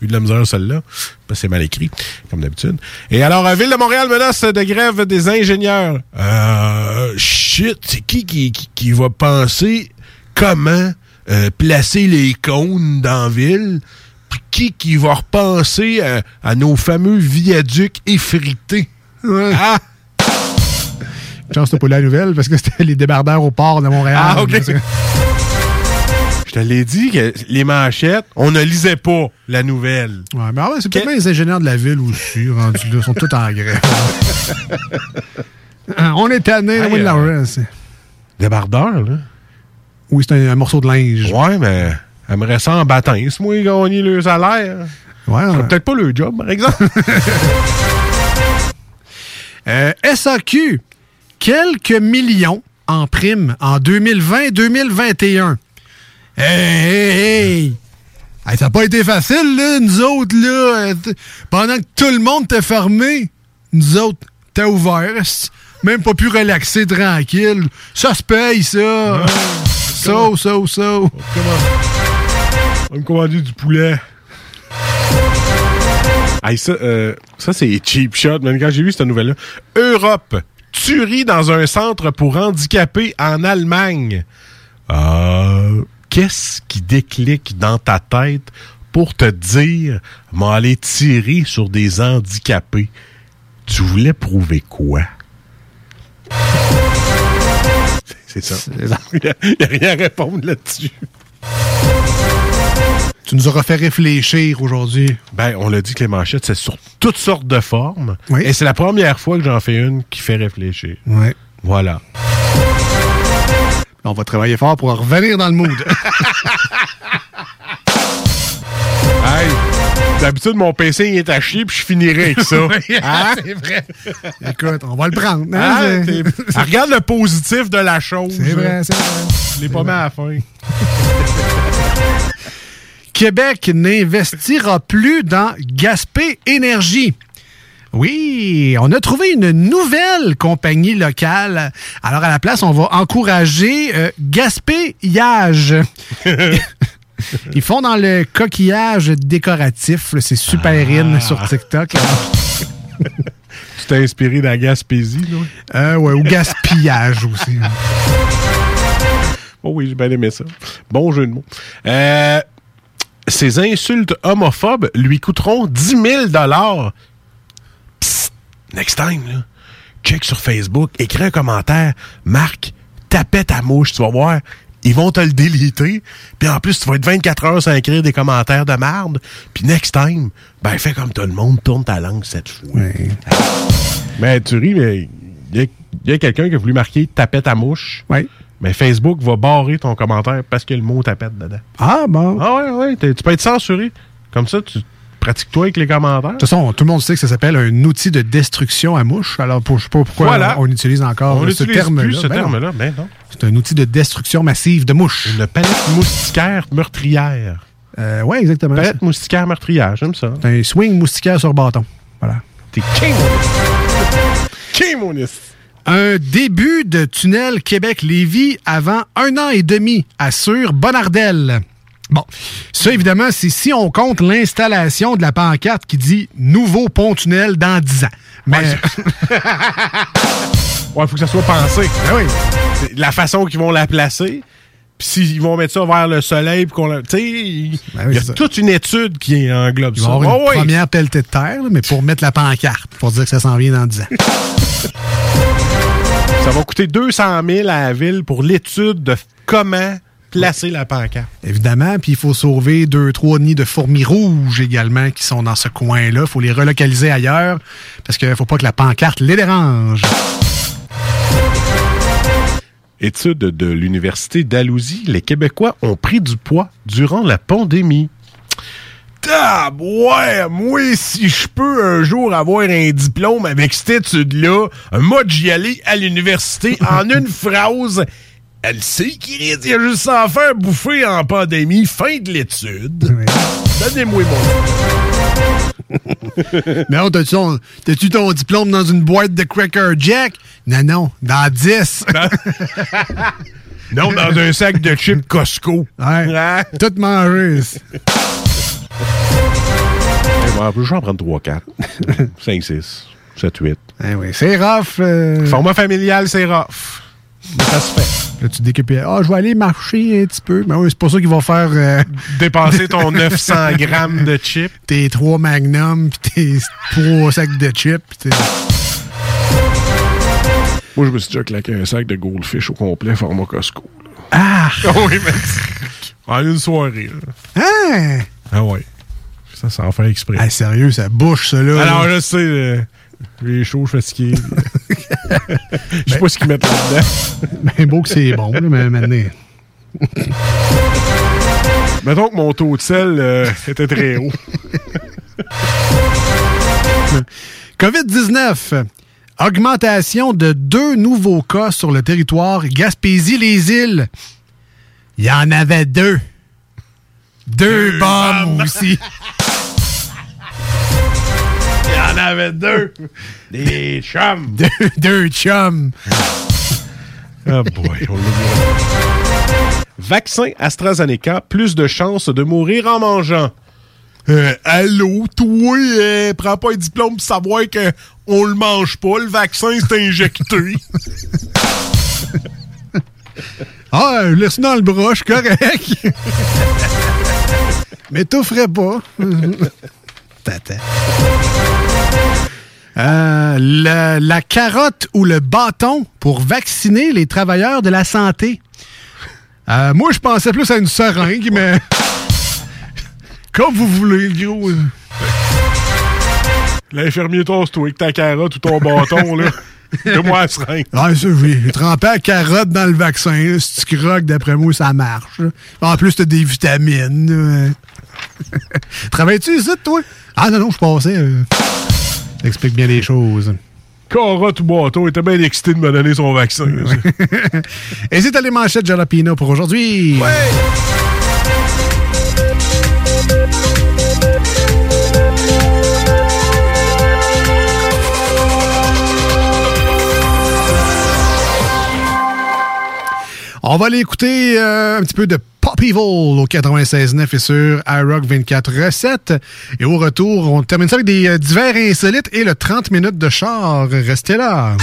[SPEAKER 10] Eu de la misère, celle-là. que C'est mal écrit, comme d'habitude. Et alors, la ville de Montréal menace de grève des ingénieurs. Euh, shit, c'est qui qui, qui qui va penser comment euh, placer les cônes dans la ville? Qui qui va repenser à, à nos fameux viaducs effrités? Ah!
[SPEAKER 9] Chance, t'as pas la nouvelle, parce que c'était les débardeurs au port de Montréal.
[SPEAKER 10] Ah, OK. Je te l'ai dit que les manchettes, on ne lisait pas la nouvelle.
[SPEAKER 9] Ouais, mais ah c'est peut-être les ingénieurs de la ville aussi, rendus là, sont tous en grève. Ah, On est tanné,
[SPEAKER 10] euh,
[SPEAKER 9] Lawrence.
[SPEAKER 10] Débardeur, là?
[SPEAKER 9] Oui, c'est un, un morceau de linge.
[SPEAKER 10] Ouais, mais aimerait ça en baptême, moi gagner le salaire.
[SPEAKER 9] Ouais, ouais.
[SPEAKER 10] peut-être pas le job, par exemple.
[SPEAKER 9] Euh, SAQ, quelques millions en prime en 2020-2021. Hey, hey, hey! Hey, ça n'a pas été facile, là, nous autres, là. euh, Pendant que tout le monde était fermé, nous autres, t'es ouvert. Même pas pu relaxer tranquille. Ça se paye, ça. So, so, so.
[SPEAKER 10] On va me commander du poulet. Hey, ça, euh, ça c'est cheap shot, man. Quand j'ai vu cette nouvelle-là. Europe, tuerie dans un centre pour handicapés en Allemagne. Euh, Qu'est-ce qui déclique dans ta tête pour te dire, m'aller tirer sur des handicapés? Tu voulais prouver quoi? C'est ça. Il n'y a, rien à répondre là-dessus.
[SPEAKER 9] Tu nous auras fait réfléchir aujourd'hui.
[SPEAKER 10] Ben, on l'a dit que les manchettes, c'est sur toutes sortes de formes.
[SPEAKER 9] Oui.
[SPEAKER 10] Et c'est la première fois que j'en fais une qui fait réfléchir.
[SPEAKER 9] Ouais.
[SPEAKER 10] Voilà.
[SPEAKER 9] On va travailler fort pour revenir dans le mood.
[SPEAKER 10] Hey, d'habitude, mon PC il est à chier, puis je finirai avec ça. Hein?
[SPEAKER 9] C'est vrai. Écoute, on va le prendre. hein,
[SPEAKER 10] Hein? T'es- Ah, regarde le positif de la chose.
[SPEAKER 9] C'est vrai, c'est vrai.
[SPEAKER 10] Je l'ai pas mis à la fin.
[SPEAKER 9] Québec n'investira plus dans Gaspé Énergie. Oui, on a trouvé une nouvelle compagnie locale. Alors, à la place, on va encourager euh, gaspillage. Ils font dans le coquillage décoratif. C'est super in sur TikTok.
[SPEAKER 10] Tu t'es inspiré de la Gaspésie, là?
[SPEAKER 9] Euh, ouais, ou gaspillage aussi.
[SPEAKER 10] Oh oui, j'ai bien aimé ça. Bon jeu de mots. Euh, ces insultes homophobes lui coûteront 10 000 Psst, next time, là, check sur Facebook, écris un commentaire, marque, tapette ta mouche, tu vas voir, ils vont te le déliter. Puis en plus, tu vas être 24 heures sans écrire des commentaires de merde. Puis next time, ben fais comme tout le monde, tourne ta langue cette fois. Mais tu ris, mais il y a, il y a quelqu'un qui a voulu marquer tapette à mouche.
[SPEAKER 9] Oui.
[SPEAKER 10] Mais Facebook va barrer ton commentaire parce a le mot tapette dedans.
[SPEAKER 9] Ah, bon.
[SPEAKER 10] Ah ouais, ouais, tu peux être censuré. Comme ça, tu pratiques-toi avec les commentaires.
[SPEAKER 9] De toute façon, tout le monde sait que ça s'appelle un outil de destruction à mouche. Alors, pour- je sais pas pourquoi
[SPEAKER 10] Voilà.
[SPEAKER 9] on utilise encore
[SPEAKER 10] On
[SPEAKER 9] ce terme-là. Ben
[SPEAKER 10] terme-là, ben non.
[SPEAKER 9] C'est un outil de destruction massive de mouches.
[SPEAKER 10] Une palette moustiquaire meurtrière.
[SPEAKER 9] Euh, oui, exactement.
[SPEAKER 10] Palette moustiquaire meurtrière, j'aime ça.
[SPEAKER 9] C'est un swing moustiquaire sur bâton. Voilà.
[SPEAKER 10] T'es kémoniste. Kémoniste.
[SPEAKER 9] Un début de tunnel Québec-Lévis avant un an et demi, assure Bonardel. Bon, ça évidemment, c'est si on compte l'installation de la pancarte qui dit nouveau pont-tunnel dans 10 ans. Mais
[SPEAKER 10] Ouais, faut que ça soit pensé.
[SPEAKER 9] Ben oui.
[SPEAKER 10] La façon qu'ils vont la placer. Puis s'ils vont mettre ça vers le soleil, puis qu'on la- Tu sais, il
[SPEAKER 9] Ben oui,
[SPEAKER 10] y a toute une étude qui englobe ça.
[SPEAKER 9] y avoir une
[SPEAKER 10] Oh oui.
[SPEAKER 9] première pelletée de terre, là, mais pour mettre la pancarte, pour dire que ça s'en vient dans 10 ans.
[SPEAKER 10] Ça va coûter 200 000 à la ville pour l'étude de comment placer la pancarte.
[SPEAKER 9] Évidemment, puis il faut sauver deux, trois nids de fourmis rouges également qui sont dans ce coin-là. Il faut les relocaliser ailleurs parce qu'il ne faut pas que la pancarte les dérange.
[SPEAKER 10] Étude de l'Université d'Alousie, les Québécois ont pris du poids durant la pandémie. Tab, ouais, moi, si je peux un jour avoir un diplôme avec cette étude-là, moi, j'y aller à l'université en une phrase. Elle sait qu'il y a juste s'en faire bouffer en pandémie. Fin de l'étude. Donnez-moi mon.
[SPEAKER 9] non, t'as-tu ton, t'as-tu ton diplôme dans une boîte de Cracker Jack? Non, non, dans 10.
[SPEAKER 10] non, dans un sac de chips Costco.
[SPEAKER 9] Ouais. Tout mangé.
[SPEAKER 10] Je vais en prendre 3, 4, 5, 6, 7, 8.
[SPEAKER 9] Eh oui, c'est rough. euh.
[SPEAKER 10] Format familial, c'est rough. Mais ça se fait.
[SPEAKER 9] Là, tu dis que ah, je vais aller marcher un petit peu. Mais oui, c'est pas ça qu'il va faire. euh,
[SPEAKER 10] Dépenser ton 900 grammes de chips.
[SPEAKER 9] Tes trois magnums, puis tes trois sacs de chips.
[SPEAKER 10] Moi, je me suis déjà claqué un sac de goldfish au complet, format Costco.
[SPEAKER 9] Ah!
[SPEAKER 10] oui, mais. En une soirée, là.
[SPEAKER 9] Hein?
[SPEAKER 10] Ah ouais. Ça, en fait exprès.
[SPEAKER 9] Ah, sérieux, ça bouche, ça, là.
[SPEAKER 10] Alors,
[SPEAKER 9] là.
[SPEAKER 10] je sais, euh, j'ai chaud, je suis fatigué. Je sais pas ce qu'ils mettent là-dedans.
[SPEAKER 9] Ben beau que c'est bon, là, mais maintenant.
[SPEAKER 10] Mettons que mon taux de sel euh, était très haut.
[SPEAKER 9] COVID-19. Augmentation de deux nouveaux cas sur le territoire Gaspésie-les-Îles. Il y en avait deux. Deux, bombes aussi.
[SPEAKER 10] Il y en avait deux. Des chums.
[SPEAKER 9] deux, deux chums.
[SPEAKER 10] Ah boy, on. Vaccin AstraZeneca, plus de chances de mourir en mangeant. Euh, allô, toi, euh, prends pas un diplôme pour savoir que on le mange pas, le vaccin c'est injecté.
[SPEAKER 9] Ah, laisse dans le bras, je correct. Mais t'offrais pas. Tata. Euh, la, la carotte ou le bâton pour vacciner les travailleurs de la santé. Euh, moi, je pensais plus à une seringue, mais. Comme vous voulez, le gros.
[SPEAKER 10] L'infirmier tosse-toi avec ta carotte ou ton bâton, là. Fais-moi la seringue.
[SPEAKER 9] Ah, ça, oui. Tremper la carotte dans le vaccin, si tu croques, d'après moi, ça marche. là. En plus, t'as des vitamines. Travailles-tu ici, toi? Ah non, non, je passais. euh, Ça explique bien les choses.
[SPEAKER 10] Carotte ou bâton était bien excité de me donner son vaccin.
[SPEAKER 9] Et c'est les manchettes Jalapino pour aujourd'hui. On va aller écouter euh, un petit peu de Pop Evil au 96.9 et sur iRock 24 recettes. Et au retour, on termine ça avec des euh, divers insolites et le 30 minutes de char. Restez là.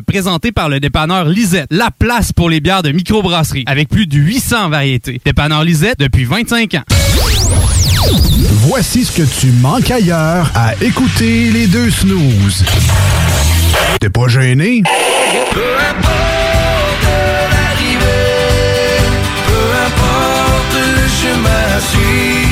[SPEAKER 33] Présenté par le dépanneur Lisette. La place pour les bières de microbrasserie, avec plus de 800 variétés. Dépanneur Lisette depuis 25 ans.
[SPEAKER 24] Voici ce que tu manques ailleurs à écouter les deux snooze. T'es pas gêné?
[SPEAKER 11] Peu importe l'arrivée, peu importe le chemin à suivre.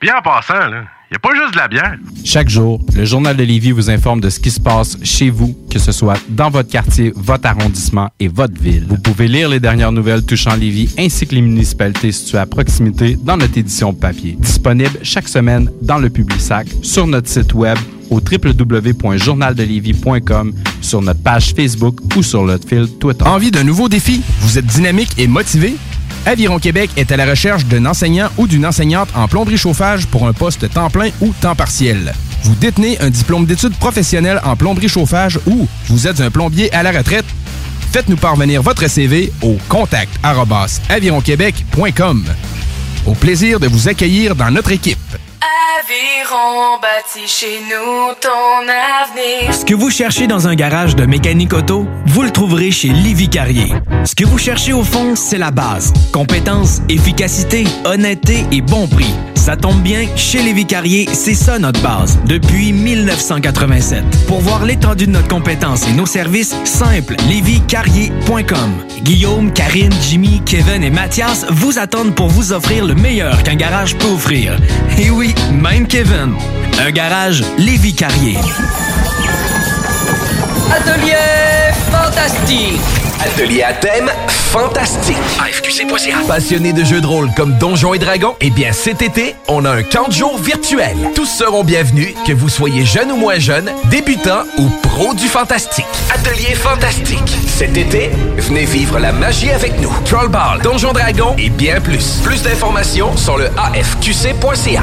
[SPEAKER 34] Puis en passant, là, y a pas juste de la bière.
[SPEAKER 5] Chaque jour, le Journal de Lévis vous informe de ce qui se passe chez vous, que ce soit dans votre quartier, votre arrondissement et votre ville. Vous pouvez lire les dernières nouvelles touchant Lévis ainsi que les municipalités situées à proximité dans notre édition papier. Disponible chaque semaine dans le Publisac, sur notre site web au www.journaldelévis.com, sur notre page Facebook ou sur notre fil Twitter.
[SPEAKER 18] Envie d'un nouveau défi? Vous êtes dynamique et motivé? Aviron Québec est à la recherche d'un enseignant ou d'une enseignante en plomberie chauffage pour un poste temps plein ou temps partiel. Vous détenez un diplôme d'études professionnelles en plomberie chauffage ou vous êtes un plombier à la retraite? Faites-nous parvenir votre CV au contact avironquebec.com. Au plaisir de vous accueillir dans notre équipe.
[SPEAKER 7] Aviron bâti chez nous ton avenir.
[SPEAKER 16] Ce que vous cherchez dans un garage de mécanique auto, vous le trouverez chez Livy Carrier. Ce que vous cherchez au fond, c'est la base. Compétence, efficacité, honnêteté et bon prix. Ça tombe bien, chez Lévi Carrier, c'est ça notre base, depuis 1987. Pour voir l'étendue de notre compétence et nos services, simple, lévicarrier.com. Guillaume, Karine, Jimmy, Kevin et Mathias vous attendent pour vous offrir le meilleur qu'un garage peut offrir. Et oui, même Kevin. Un garage Lévi Carrier.
[SPEAKER 35] Atelier fantastique.
[SPEAKER 36] Atelier à thème fantastique. AFQC.ca. Passionné de jeux de rôle comme Donjons et Dragons? Eh bien, cet été, on a un camp de jour virtuel. Tous seront bienvenus, que vous soyez jeune ou moins jeune, débutant ou pro du fantastique. Atelier fantastique. Cet été, venez vivre la magie avec nous. Trollball, Donjons Dragons et bien plus. Plus d'informations sur le AFQC.ca.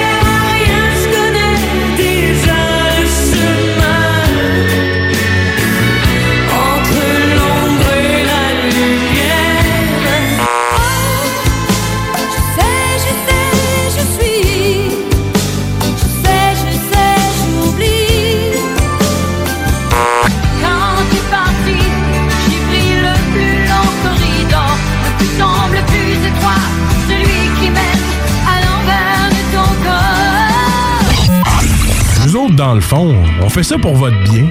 [SPEAKER 37] Dans le fond, on fait ça pour votre bien.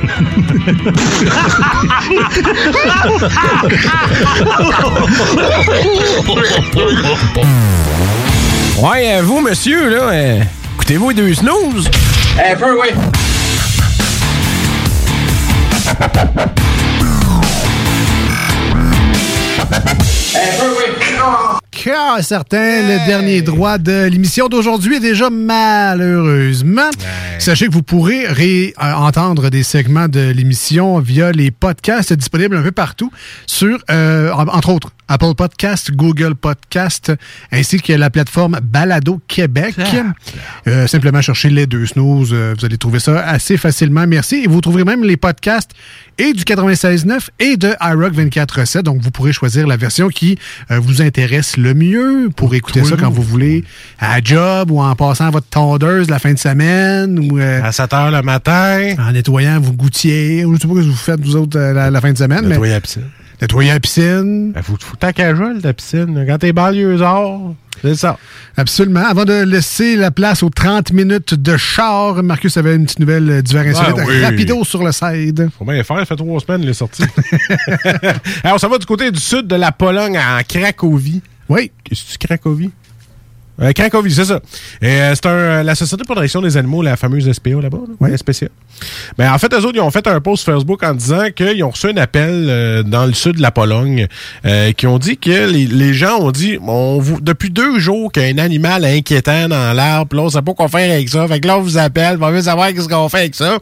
[SPEAKER 38] Ouais, euh, vous, monsieur, là, euh, écoutez-vous deux snooze?
[SPEAKER 32] Un peu, oui. Peu, oui.
[SPEAKER 9] Car certain, le dernier droit de l'émission d'aujourd'hui est déjà malheureusement. Sachez que vous pourrez réentendre des segments de l'émission via les podcasts disponibles un peu partout sur, euh, en- entre autres, Apple Podcast, Google Podcast, ainsi que la plateforme Balado Québec. Euh, simplement chercher les deux snooze. euh, vous allez trouver ça assez facilement. Merci. Et vous trouverez même les podcasts et du 96.9 et de iRock 24.7. Donc, vous pourrez choisir la version qui euh, vous intéresse le mieux pour écouter ça quand vous voulez à job ou en passant à votre tondeuse la fin de semaine ou euh,
[SPEAKER 10] À 7 heures le matin.
[SPEAKER 9] en nettoyant vos gouttières. Je sais pas ce que vous faites, vous autres, euh, la, la fin de semaine. mais-
[SPEAKER 10] Nettoyer piscine.
[SPEAKER 9] Nettoyer la piscine.
[SPEAKER 10] Ben, faut, faut ta piscine. Quand t'es banlieusard, c'est ça.
[SPEAKER 9] Absolument. Avant de laisser la place aux 30 minutes de char, Marcus avait une petite nouvelle euh, divers insolite.
[SPEAKER 10] Ah oui.
[SPEAKER 9] Rapido sur le side.
[SPEAKER 10] Faut bien les faire, ça fait trois semaines, il est sorti. Alors, ça va du côté du sud de la Pologne, en Cracovie.
[SPEAKER 9] Oui.
[SPEAKER 10] C'est-tu Cracovie? Euh, Cracovie, c'est ça. Et, euh, c'est un, euh, la Société de protection des animaux, la fameuse SPA là-bas, là, SPCA. Ben, en fait, eux autres, ils ont fait un post Facebook en disant qu'ils ont reçu un appel euh, dans le sud de la Pologne euh, qui ont dit que les, les gens ont dit on vous, depuis deux jours qu'il y a un animal inquiétant dans l'arbre, là, on sait pas quoi faire avec ça. Fait que là, on vous appelle, on veut savoir qu'est-ce qu'on fait avec ça.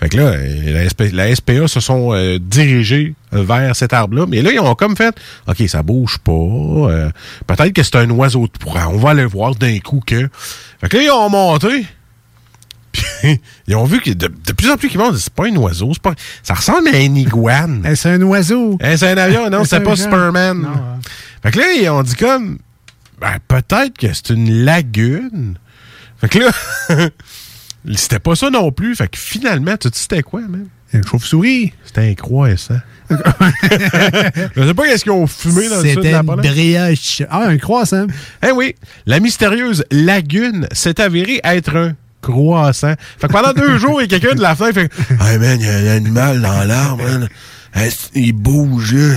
[SPEAKER 10] Fait que là, la, SP la SPA se sont euh, dirigés vers cet arbre-là. Mais là, ils ont comme fait OK, ça bouge pas. euh, Peut-être que c'est un oiseau de proie. On va aller voir d'un coup que. Fait que là, ils ont monté. Puis, ils ont vu que de, de plus en plus qu'ils montent, c'est pas un oiseau, pas, ça ressemble à une iguane.
[SPEAKER 9] c'est un oiseau.
[SPEAKER 10] c'est un avion, non,
[SPEAKER 9] C'est
[SPEAKER 10] pas. Superman.
[SPEAKER 9] Non, hein.
[SPEAKER 10] Fait que là, ils ont dit comme, ben, peut-être que c'est une lagune. Fait que là, c'était pas ça non plus. Fait que finalement, tu te dis c'était quoi, même?
[SPEAKER 9] Une chauve-souris.
[SPEAKER 10] C'était un croissant. Je sais pas qu'est-ce qu'ils ont fumé dans le sud de
[SPEAKER 9] C'était
[SPEAKER 10] la Pologne.
[SPEAKER 9] brioche. Ah, un croissant.
[SPEAKER 10] Eh oui, la mystérieuse lagune s'est avérée être un croissant. Fait que pendant deux jours, il y a quelqu'un de la fenêtre fait Hey man, il y a un animal dans l'arbre, il bouge. là.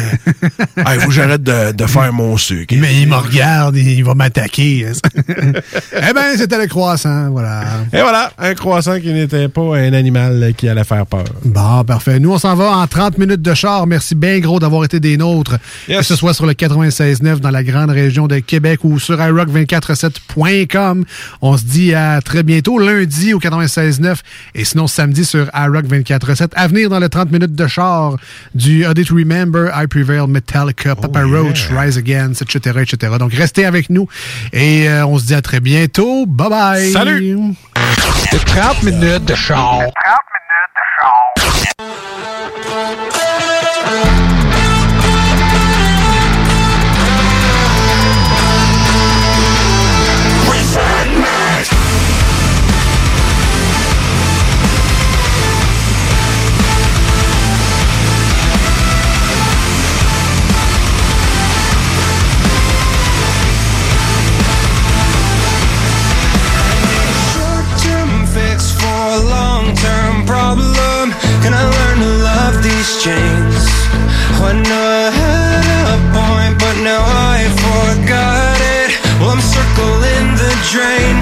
[SPEAKER 10] Hey, faut que j'arrête de, de faire mon sucre.
[SPEAKER 9] Mais il me regarde, il va m'attaquer. eh ben, c'était le croissant, voilà.
[SPEAKER 10] Et voilà, un croissant qui n'était pas un animal qui allait faire peur.
[SPEAKER 9] Bon, parfait. Nous, on s'en va en 30 minutes de char. Merci bien gros d'avoir été des nôtres. Que ce soit sur le 96.9 dans la grande région de Québec ou sur iRock247.com. On se dit à très bientôt, lundi au 96.9 et sinon samedi sur iRock247. À venir dans le 30 minutes de char du A Day to Remember, I Prevail, Metallica, Papa Roach, Rise Against, etc., etc. Donc, restez avec nous et euh, on se dit à très bientôt. Bye bye!
[SPEAKER 10] Salut!
[SPEAKER 24] 30 minutes de char.
[SPEAKER 6] Short-term When I had a point, but now I forgot it. Well, I'm circling the drain.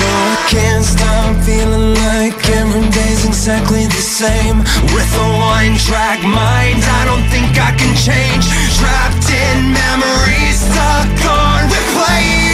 [SPEAKER 6] No, I can't stop feeling like every day's exactly the same. With a one-track mind, I don't think I can change. Trapped in memories, stuck on replay,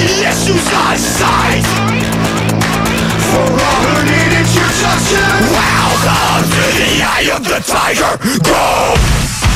[SPEAKER 6] the
[SPEAKER 39] issues I sight For all who need introduction Welcome to the eye of the tiger, go!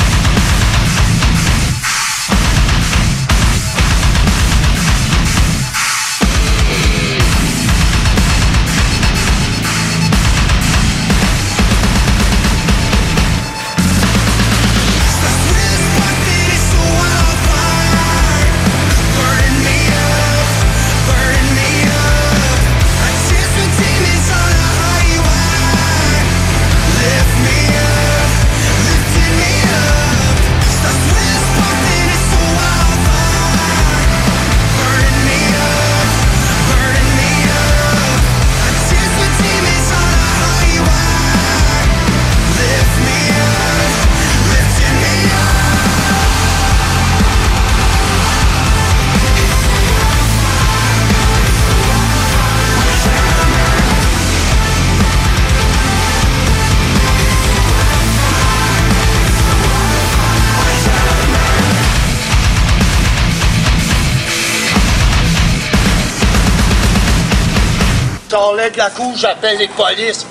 [SPEAKER 6] la cour, j'appelle les polices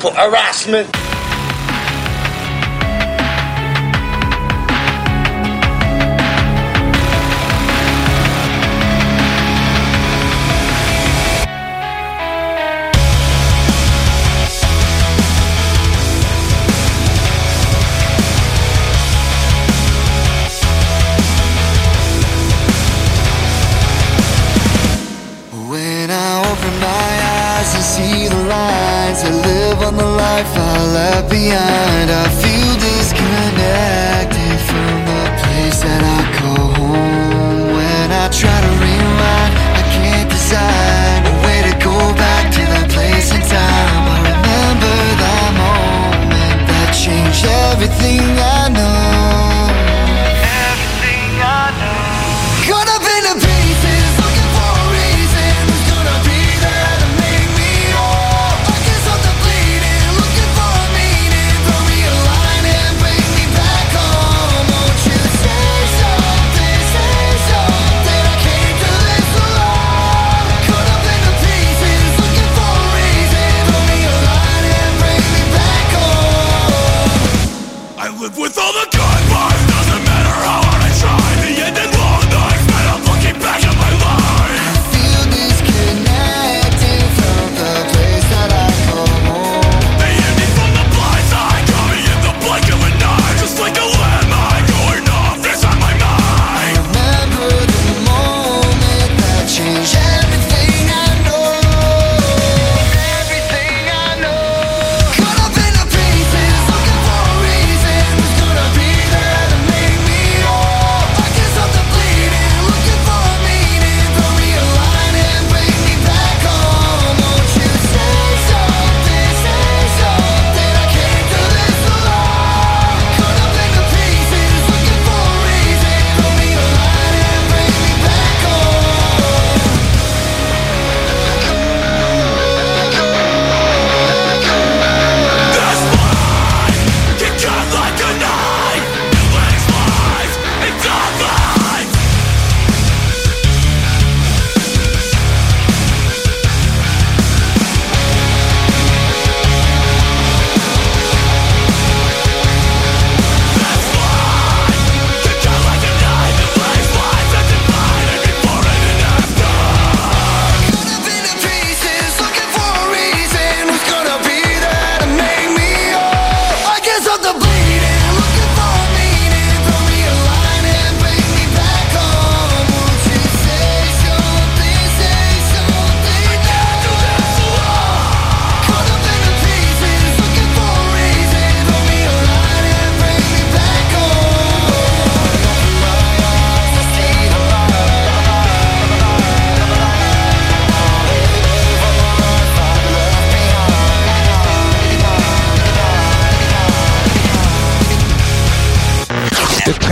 [SPEAKER 6] pour harassment.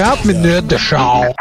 [SPEAKER 6] ab mit der Schau.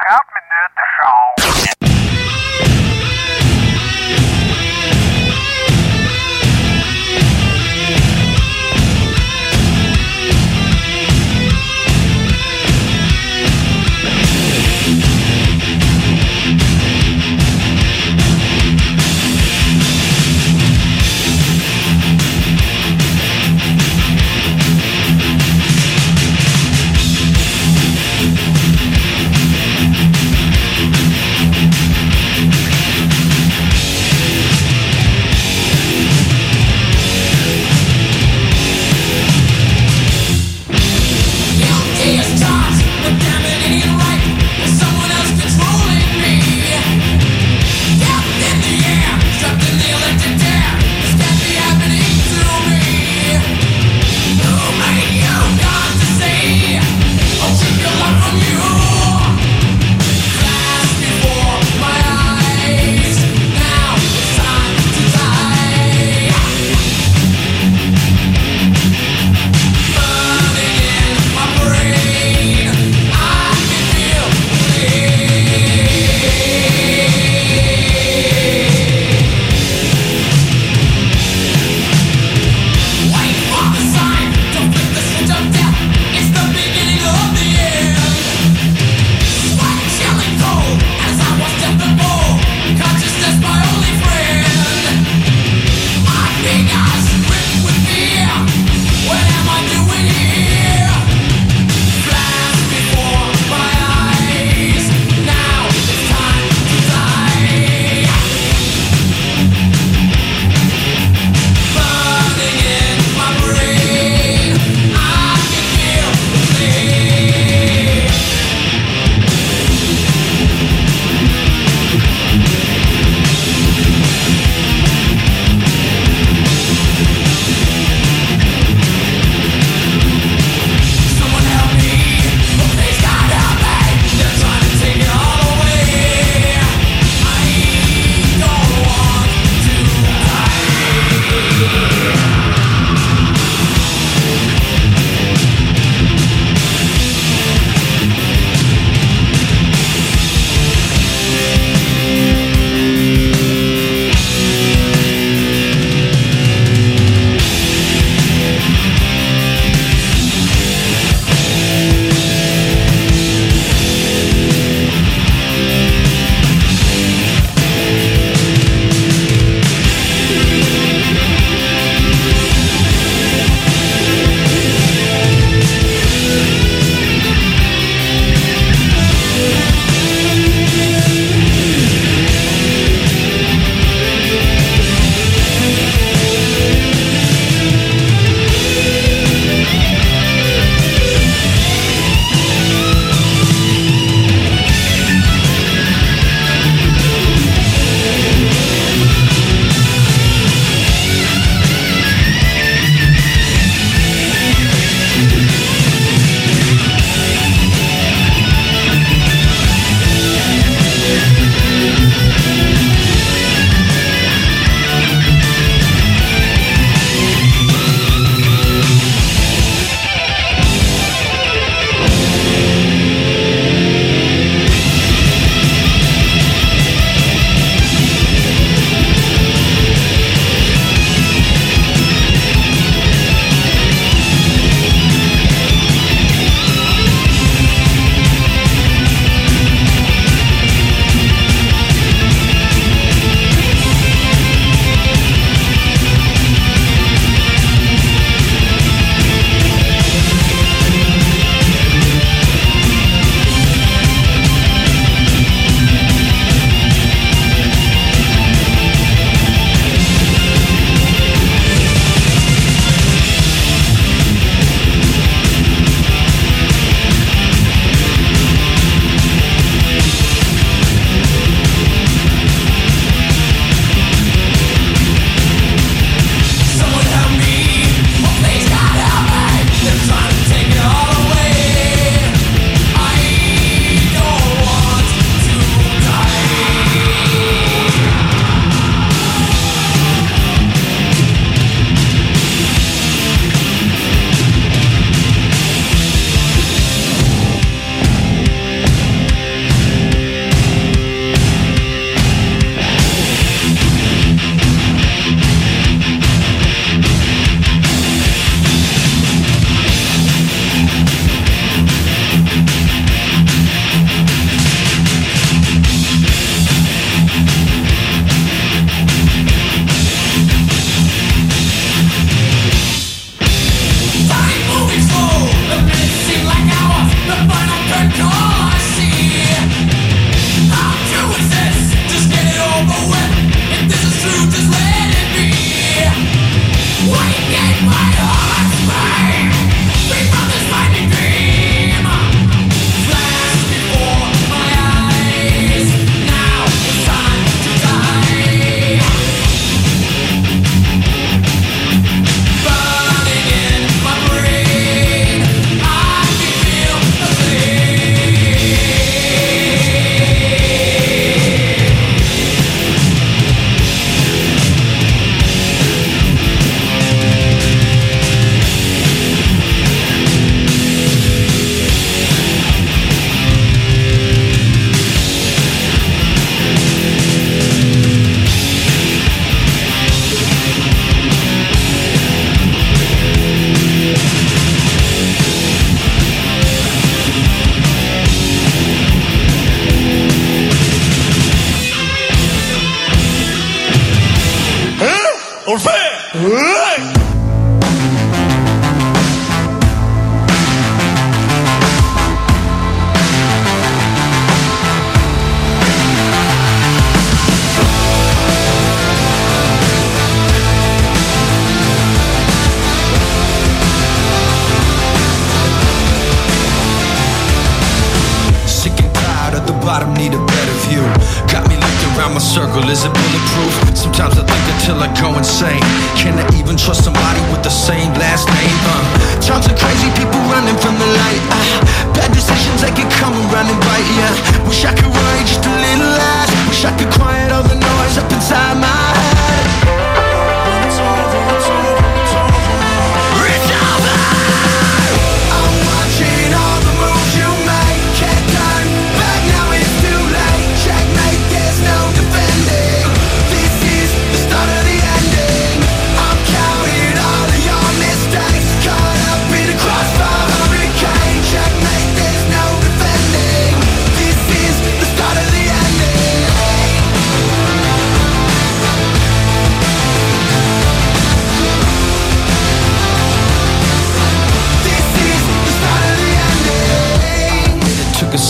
[SPEAKER 6] right, yeah Wish I could worry just a little less. Wish I could quiet all the noise up inside my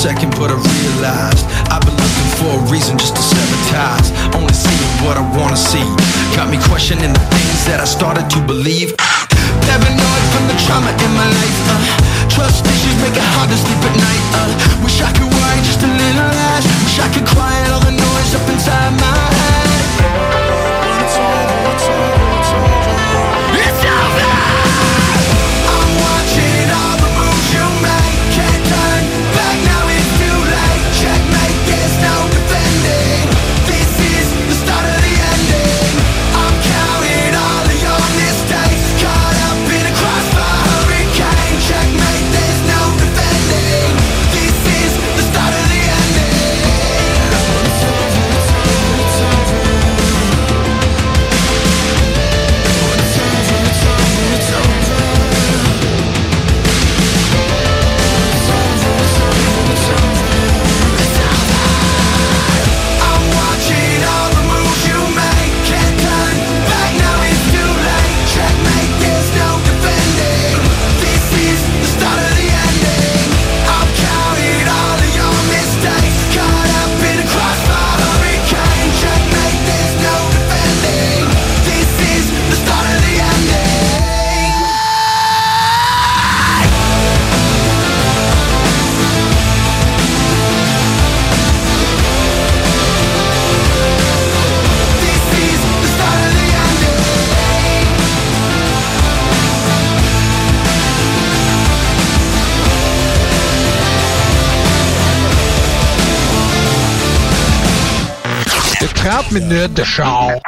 [SPEAKER 6] second, but I realized I've been looking for a reason just to sabotage. Only seeing what I wanna see. Got me questioning the things that I started to believe. Paranoid from the trauma in my life. Uh. Trust issues make it hard to sleep at night. Uh. Wish I could worry just a little less. Wish I could quiet all the noise up inside my head. Grad mit the
[SPEAKER 40] show.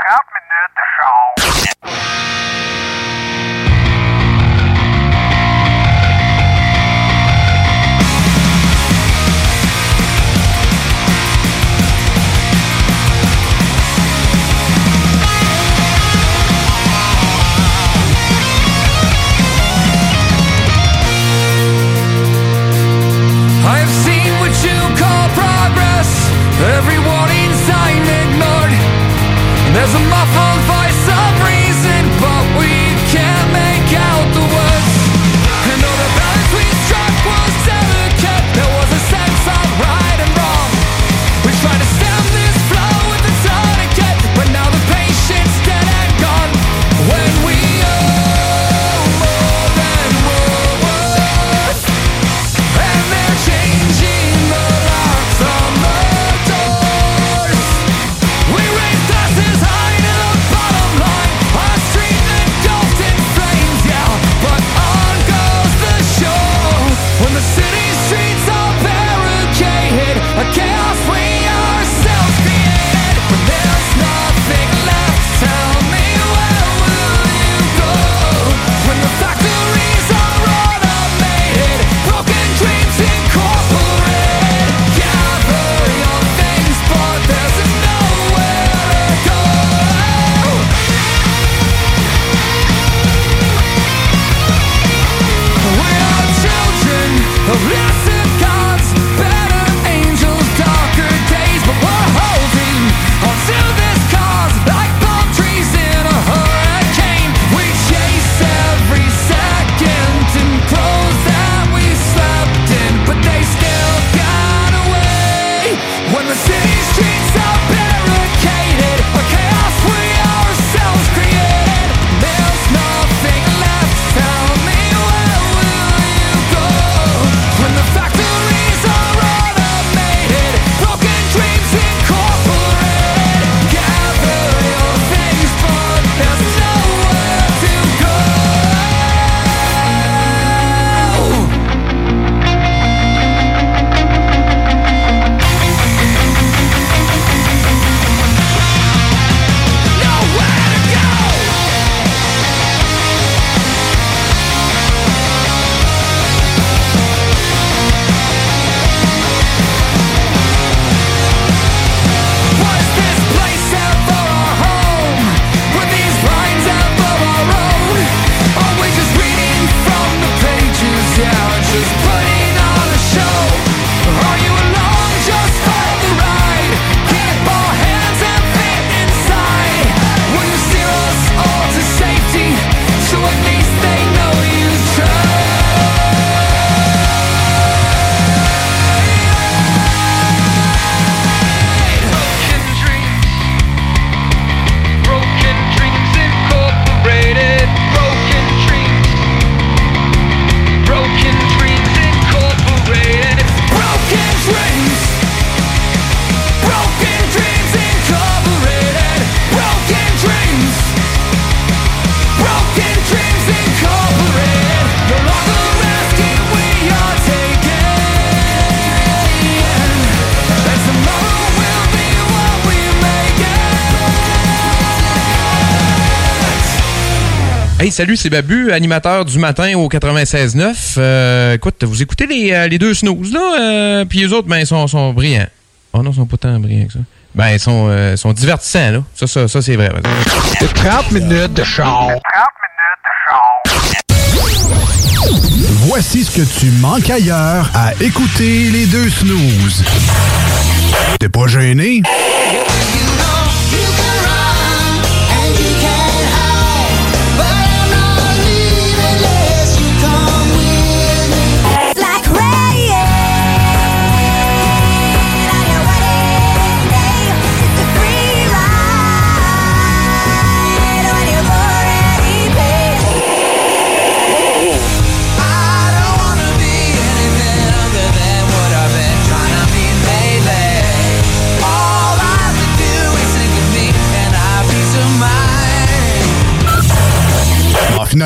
[SPEAKER 14] Salut, c'est Babu, animateur du matin au 96.9. Euh, écoute, vous écoutez les, euh, les deux snooze, là, euh, puis les autres, ben, ils sont, sont brillants. Oh non, ils sont pas tant brillants que ça. Ben, ils sont, euh, sont divertissants, là. Ça, ça, ça c'est vrai. par exemple.
[SPEAKER 41] 30 minutes de char.
[SPEAKER 6] Voici ce que tu manques ailleurs à écouter les deux snooze. T'es pas gêné?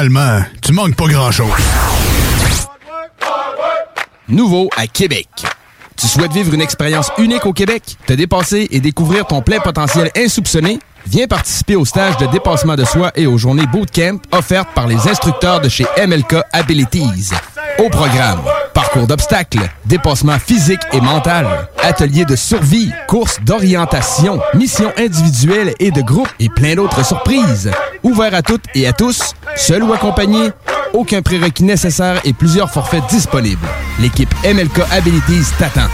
[SPEAKER 6] Finalement, tu manques pas grand-chose.
[SPEAKER 18] Nouveau à Québec. Tu souhaites vivre une expérience unique au Québec, te dépasser et découvrir ton plein potentiel insoupçonné? Viens participer au stage de dépassement de soi et aux journées bootcamp offertes par les instructeurs de chez MLK Abilities. Au programme, parcours d'obstacles, dépassement physique et mental, ateliers de survie, courses d'orientation, missions individuelles et de groupe et plein d'autres surprises. Ouvert à toutes et à tous, seul ou accompagné, aucun prérequis nécessaire et plusieurs forfaits disponibles. L'équipe MLK Abilities t'attend.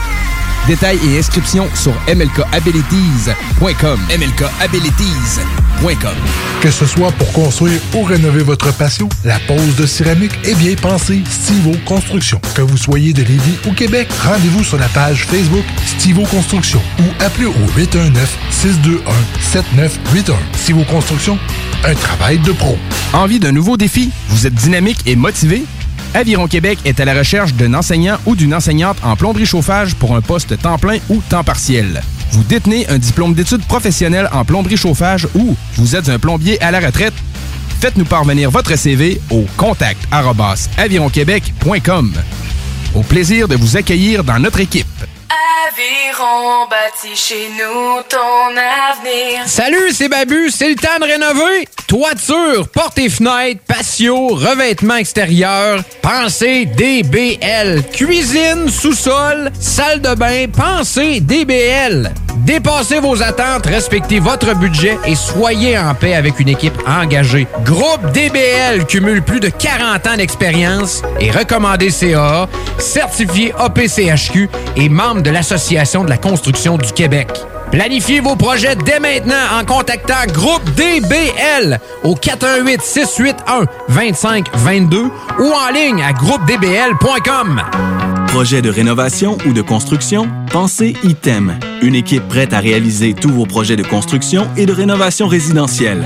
[SPEAKER 18] Détails et inscriptions sur mlkabilities.com. mlkabilities.com.
[SPEAKER 9] Que ce soit pour construire ou rénover votre patio, la pose de céramique est bien pensée Stivo Construction. Que vous soyez de Lévis ou Québec, rendez-vous sur la page Facebook Stivo Construction ou appelez au 819-621-7981. Stivo Construction, un travail de pro.
[SPEAKER 18] Envie d'un nouveau défi? Vous êtes dynamique et motivé? Aviron Québec est à la recherche d'un enseignant ou d'une enseignante en plomberie chauffage pour un poste temps plein ou temps partiel. Vous détenez un diplôme d'études professionnelles en plomberie chauffage ou vous êtes un plombier à la retraite? Faites-nous parvenir votre CV au contact avironquebec.com. Au plaisir de vous accueillir dans notre équipe.
[SPEAKER 7] Aviron bâti chez nous ton avenir.
[SPEAKER 14] Salut, c'est Babu, c'est le temps de rénover. Toiture, portes et fenêtres, patio, revêtement extérieur, pensez DBL. Cuisine, sous-sol, salle de bain, pensez DBL. Dépassez vos attentes, respectez votre budget et soyez en paix avec une équipe engagée. Groupe DBL cumule plus de 40 ans d'expérience et recommandé CAA, certifié APCHQ et membre de l'Association de la construction du Québec. Planifiez vos projets dès maintenant en contactant Groupe DBL au 418 681 2522 ou en ligne à groupedbl.com.
[SPEAKER 25] Projet de rénovation ou de construction? Pensez ITEM, une équipe prête à réaliser tous vos projets de construction et de rénovation résidentielle.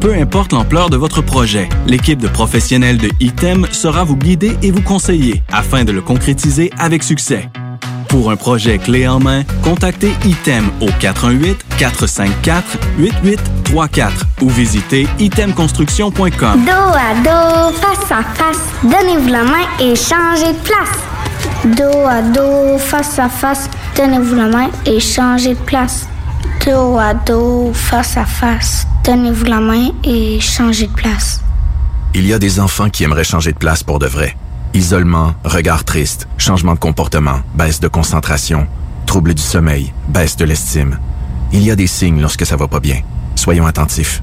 [SPEAKER 25] Peu importe l'ampleur de votre projet, l'équipe de professionnels de ITEM sera vous guider et vous conseiller afin de le concrétiser avec succès. Pour un projet clé en main, contactez ITEM au 418-454-8834 ou visitez itemconstruction.com.
[SPEAKER 24] Dos à dos, face à face, donnez-vous la main et changez de place. Dos à dos, face à face, donnez-vous la main et changez de place. Dos à dos, face à face, donnez-vous la main et changez de place.
[SPEAKER 15] Il y a des enfants qui aimeraient changer de place pour de vrai. Isolement, regard triste, changement de comportement, baisse de concentration, trouble du sommeil, baisse de l'estime. Il y a des signes lorsque ça va pas bien. Soyons attentifs.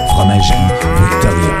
[SPEAKER 26] Fromagerie Victoria.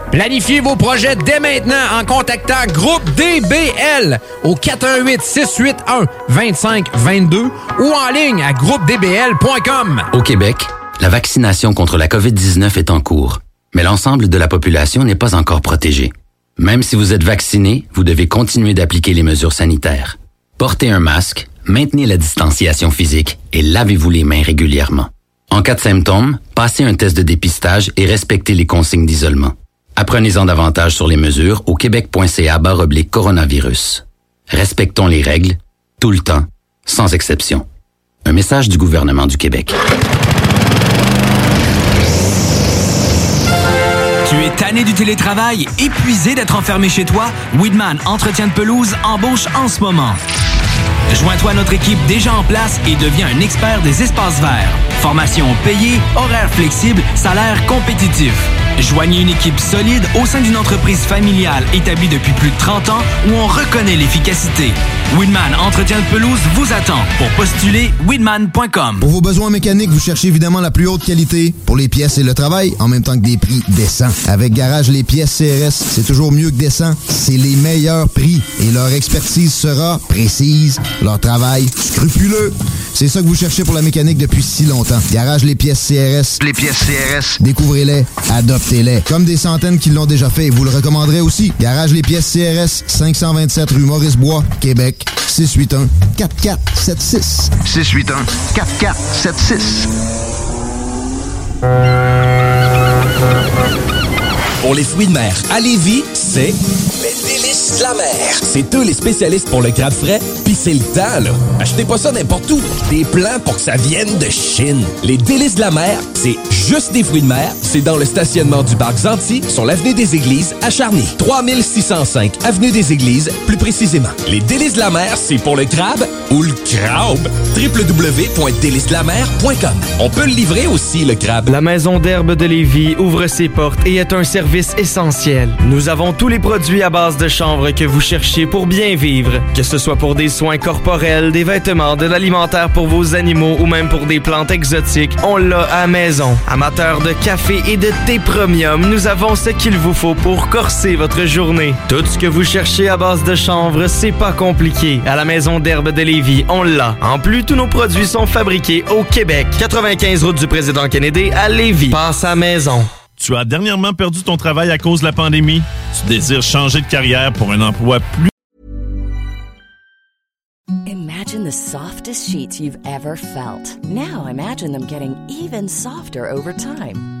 [SPEAKER 14] Planifiez vos projets dès maintenant en contactant Groupe DBL au 418 681 2522 ou en ligne à groupedbl.com.
[SPEAKER 27] Au Québec, la vaccination contre la COVID-19 est en cours, mais l'ensemble de la population n'est pas encore protégée. Même si vous êtes vacciné, vous devez continuer d'appliquer les mesures sanitaires. Portez un masque, maintenez la distanciation physique et lavez-vous les mains régulièrement. En cas de symptômes, passez un test de dépistage et respectez les consignes d'isolement. Apprenez-en davantage sur les mesures au québec.ca oblique coronavirus. Respectons les règles, tout le temps, sans exception. Un message du gouvernement du Québec.
[SPEAKER 16] Tu es tanné du télétravail, épuisé d'être enfermé chez toi? Weedman Entretien de pelouse embauche en ce moment. Joins-toi à notre équipe déjà en place et deviens un expert des espaces verts. Formation payée, horaire flexible, salaire compétitif. Joignez une équipe solide au sein d'une entreprise familiale établie depuis plus de 30 ans où on reconnaît l'efficacité. Weedman Entretien de pelouse vous attend. Pour postuler, weedman.com.
[SPEAKER 19] Pour vos besoins mécaniques, vous cherchez évidemment la plus haute qualité pour les pièces et le travail, en même temps que des prix décents. Avec Garage Les Pièces CRS, c'est toujours mieux que décent. C'est les meilleurs prix et leur expertise sera précise, leur travail scrupuleux. C'est ça que vous cherchez pour la mécanique depuis si longtemps. Garage Les Pièces CRS. Les pièces CRS. Découvrez-les, Comme des centaines qui l'ont déjà fait, vous le recommanderez aussi. Garage Les Pièces CRS, 527 rue Maurice-Bois, Québec, 681 4476. 681 4476.
[SPEAKER 18] Pour les fruits de mer à Lévis, c'est les délices de la mer. C'est eux les spécialistes pour le crabe frais, puis c'est le temps, là. Achetez pas ça n'importe où. Des plans pour que ça vienne de Chine. Les délices de la mer, c'est juste des fruits de mer. C'est dans le stationnement du parc Zanti, sur l'avenue des Églises, à Charny. 3605 avenue des Églises, plus précisément. Les délices de la mer, c'est pour le crabe ou le crabe. www.délicesdelamer.com On peut le livrer aussi, le crabe.
[SPEAKER 42] La Maison d'herbe de Lévis ouvre ses portes et est un service essentiel. Nous avons tous les produits à base de chanvre que vous cherchez pour bien vivre. Que ce soit pour des soins corporels, des vêtements, de l'alimentaire pour vos animaux ou même pour des plantes exotiques, on l'a à maison. Amateurs de café et de thé premium, nous avons ce qu'il vous faut pour corser votre journée. Tout ce que vous cherchez à base de chanvre, c'est pas compliqué. À la Maison d'herbe de Lévis, on l'a. En plus, tous nos produits sont fabriqués au Québec. 95 route du président Kennedy à Lévis. Passe à maison.
[SPEAKER 43] Tu as dernièrement perdu ton travail à cause de la pandémie? Tu désires changer de carrière pour un emploi plus
[SPEAKER 44] Imagine the softest sheets you've ever felt. Now imagine them getting even softer over time.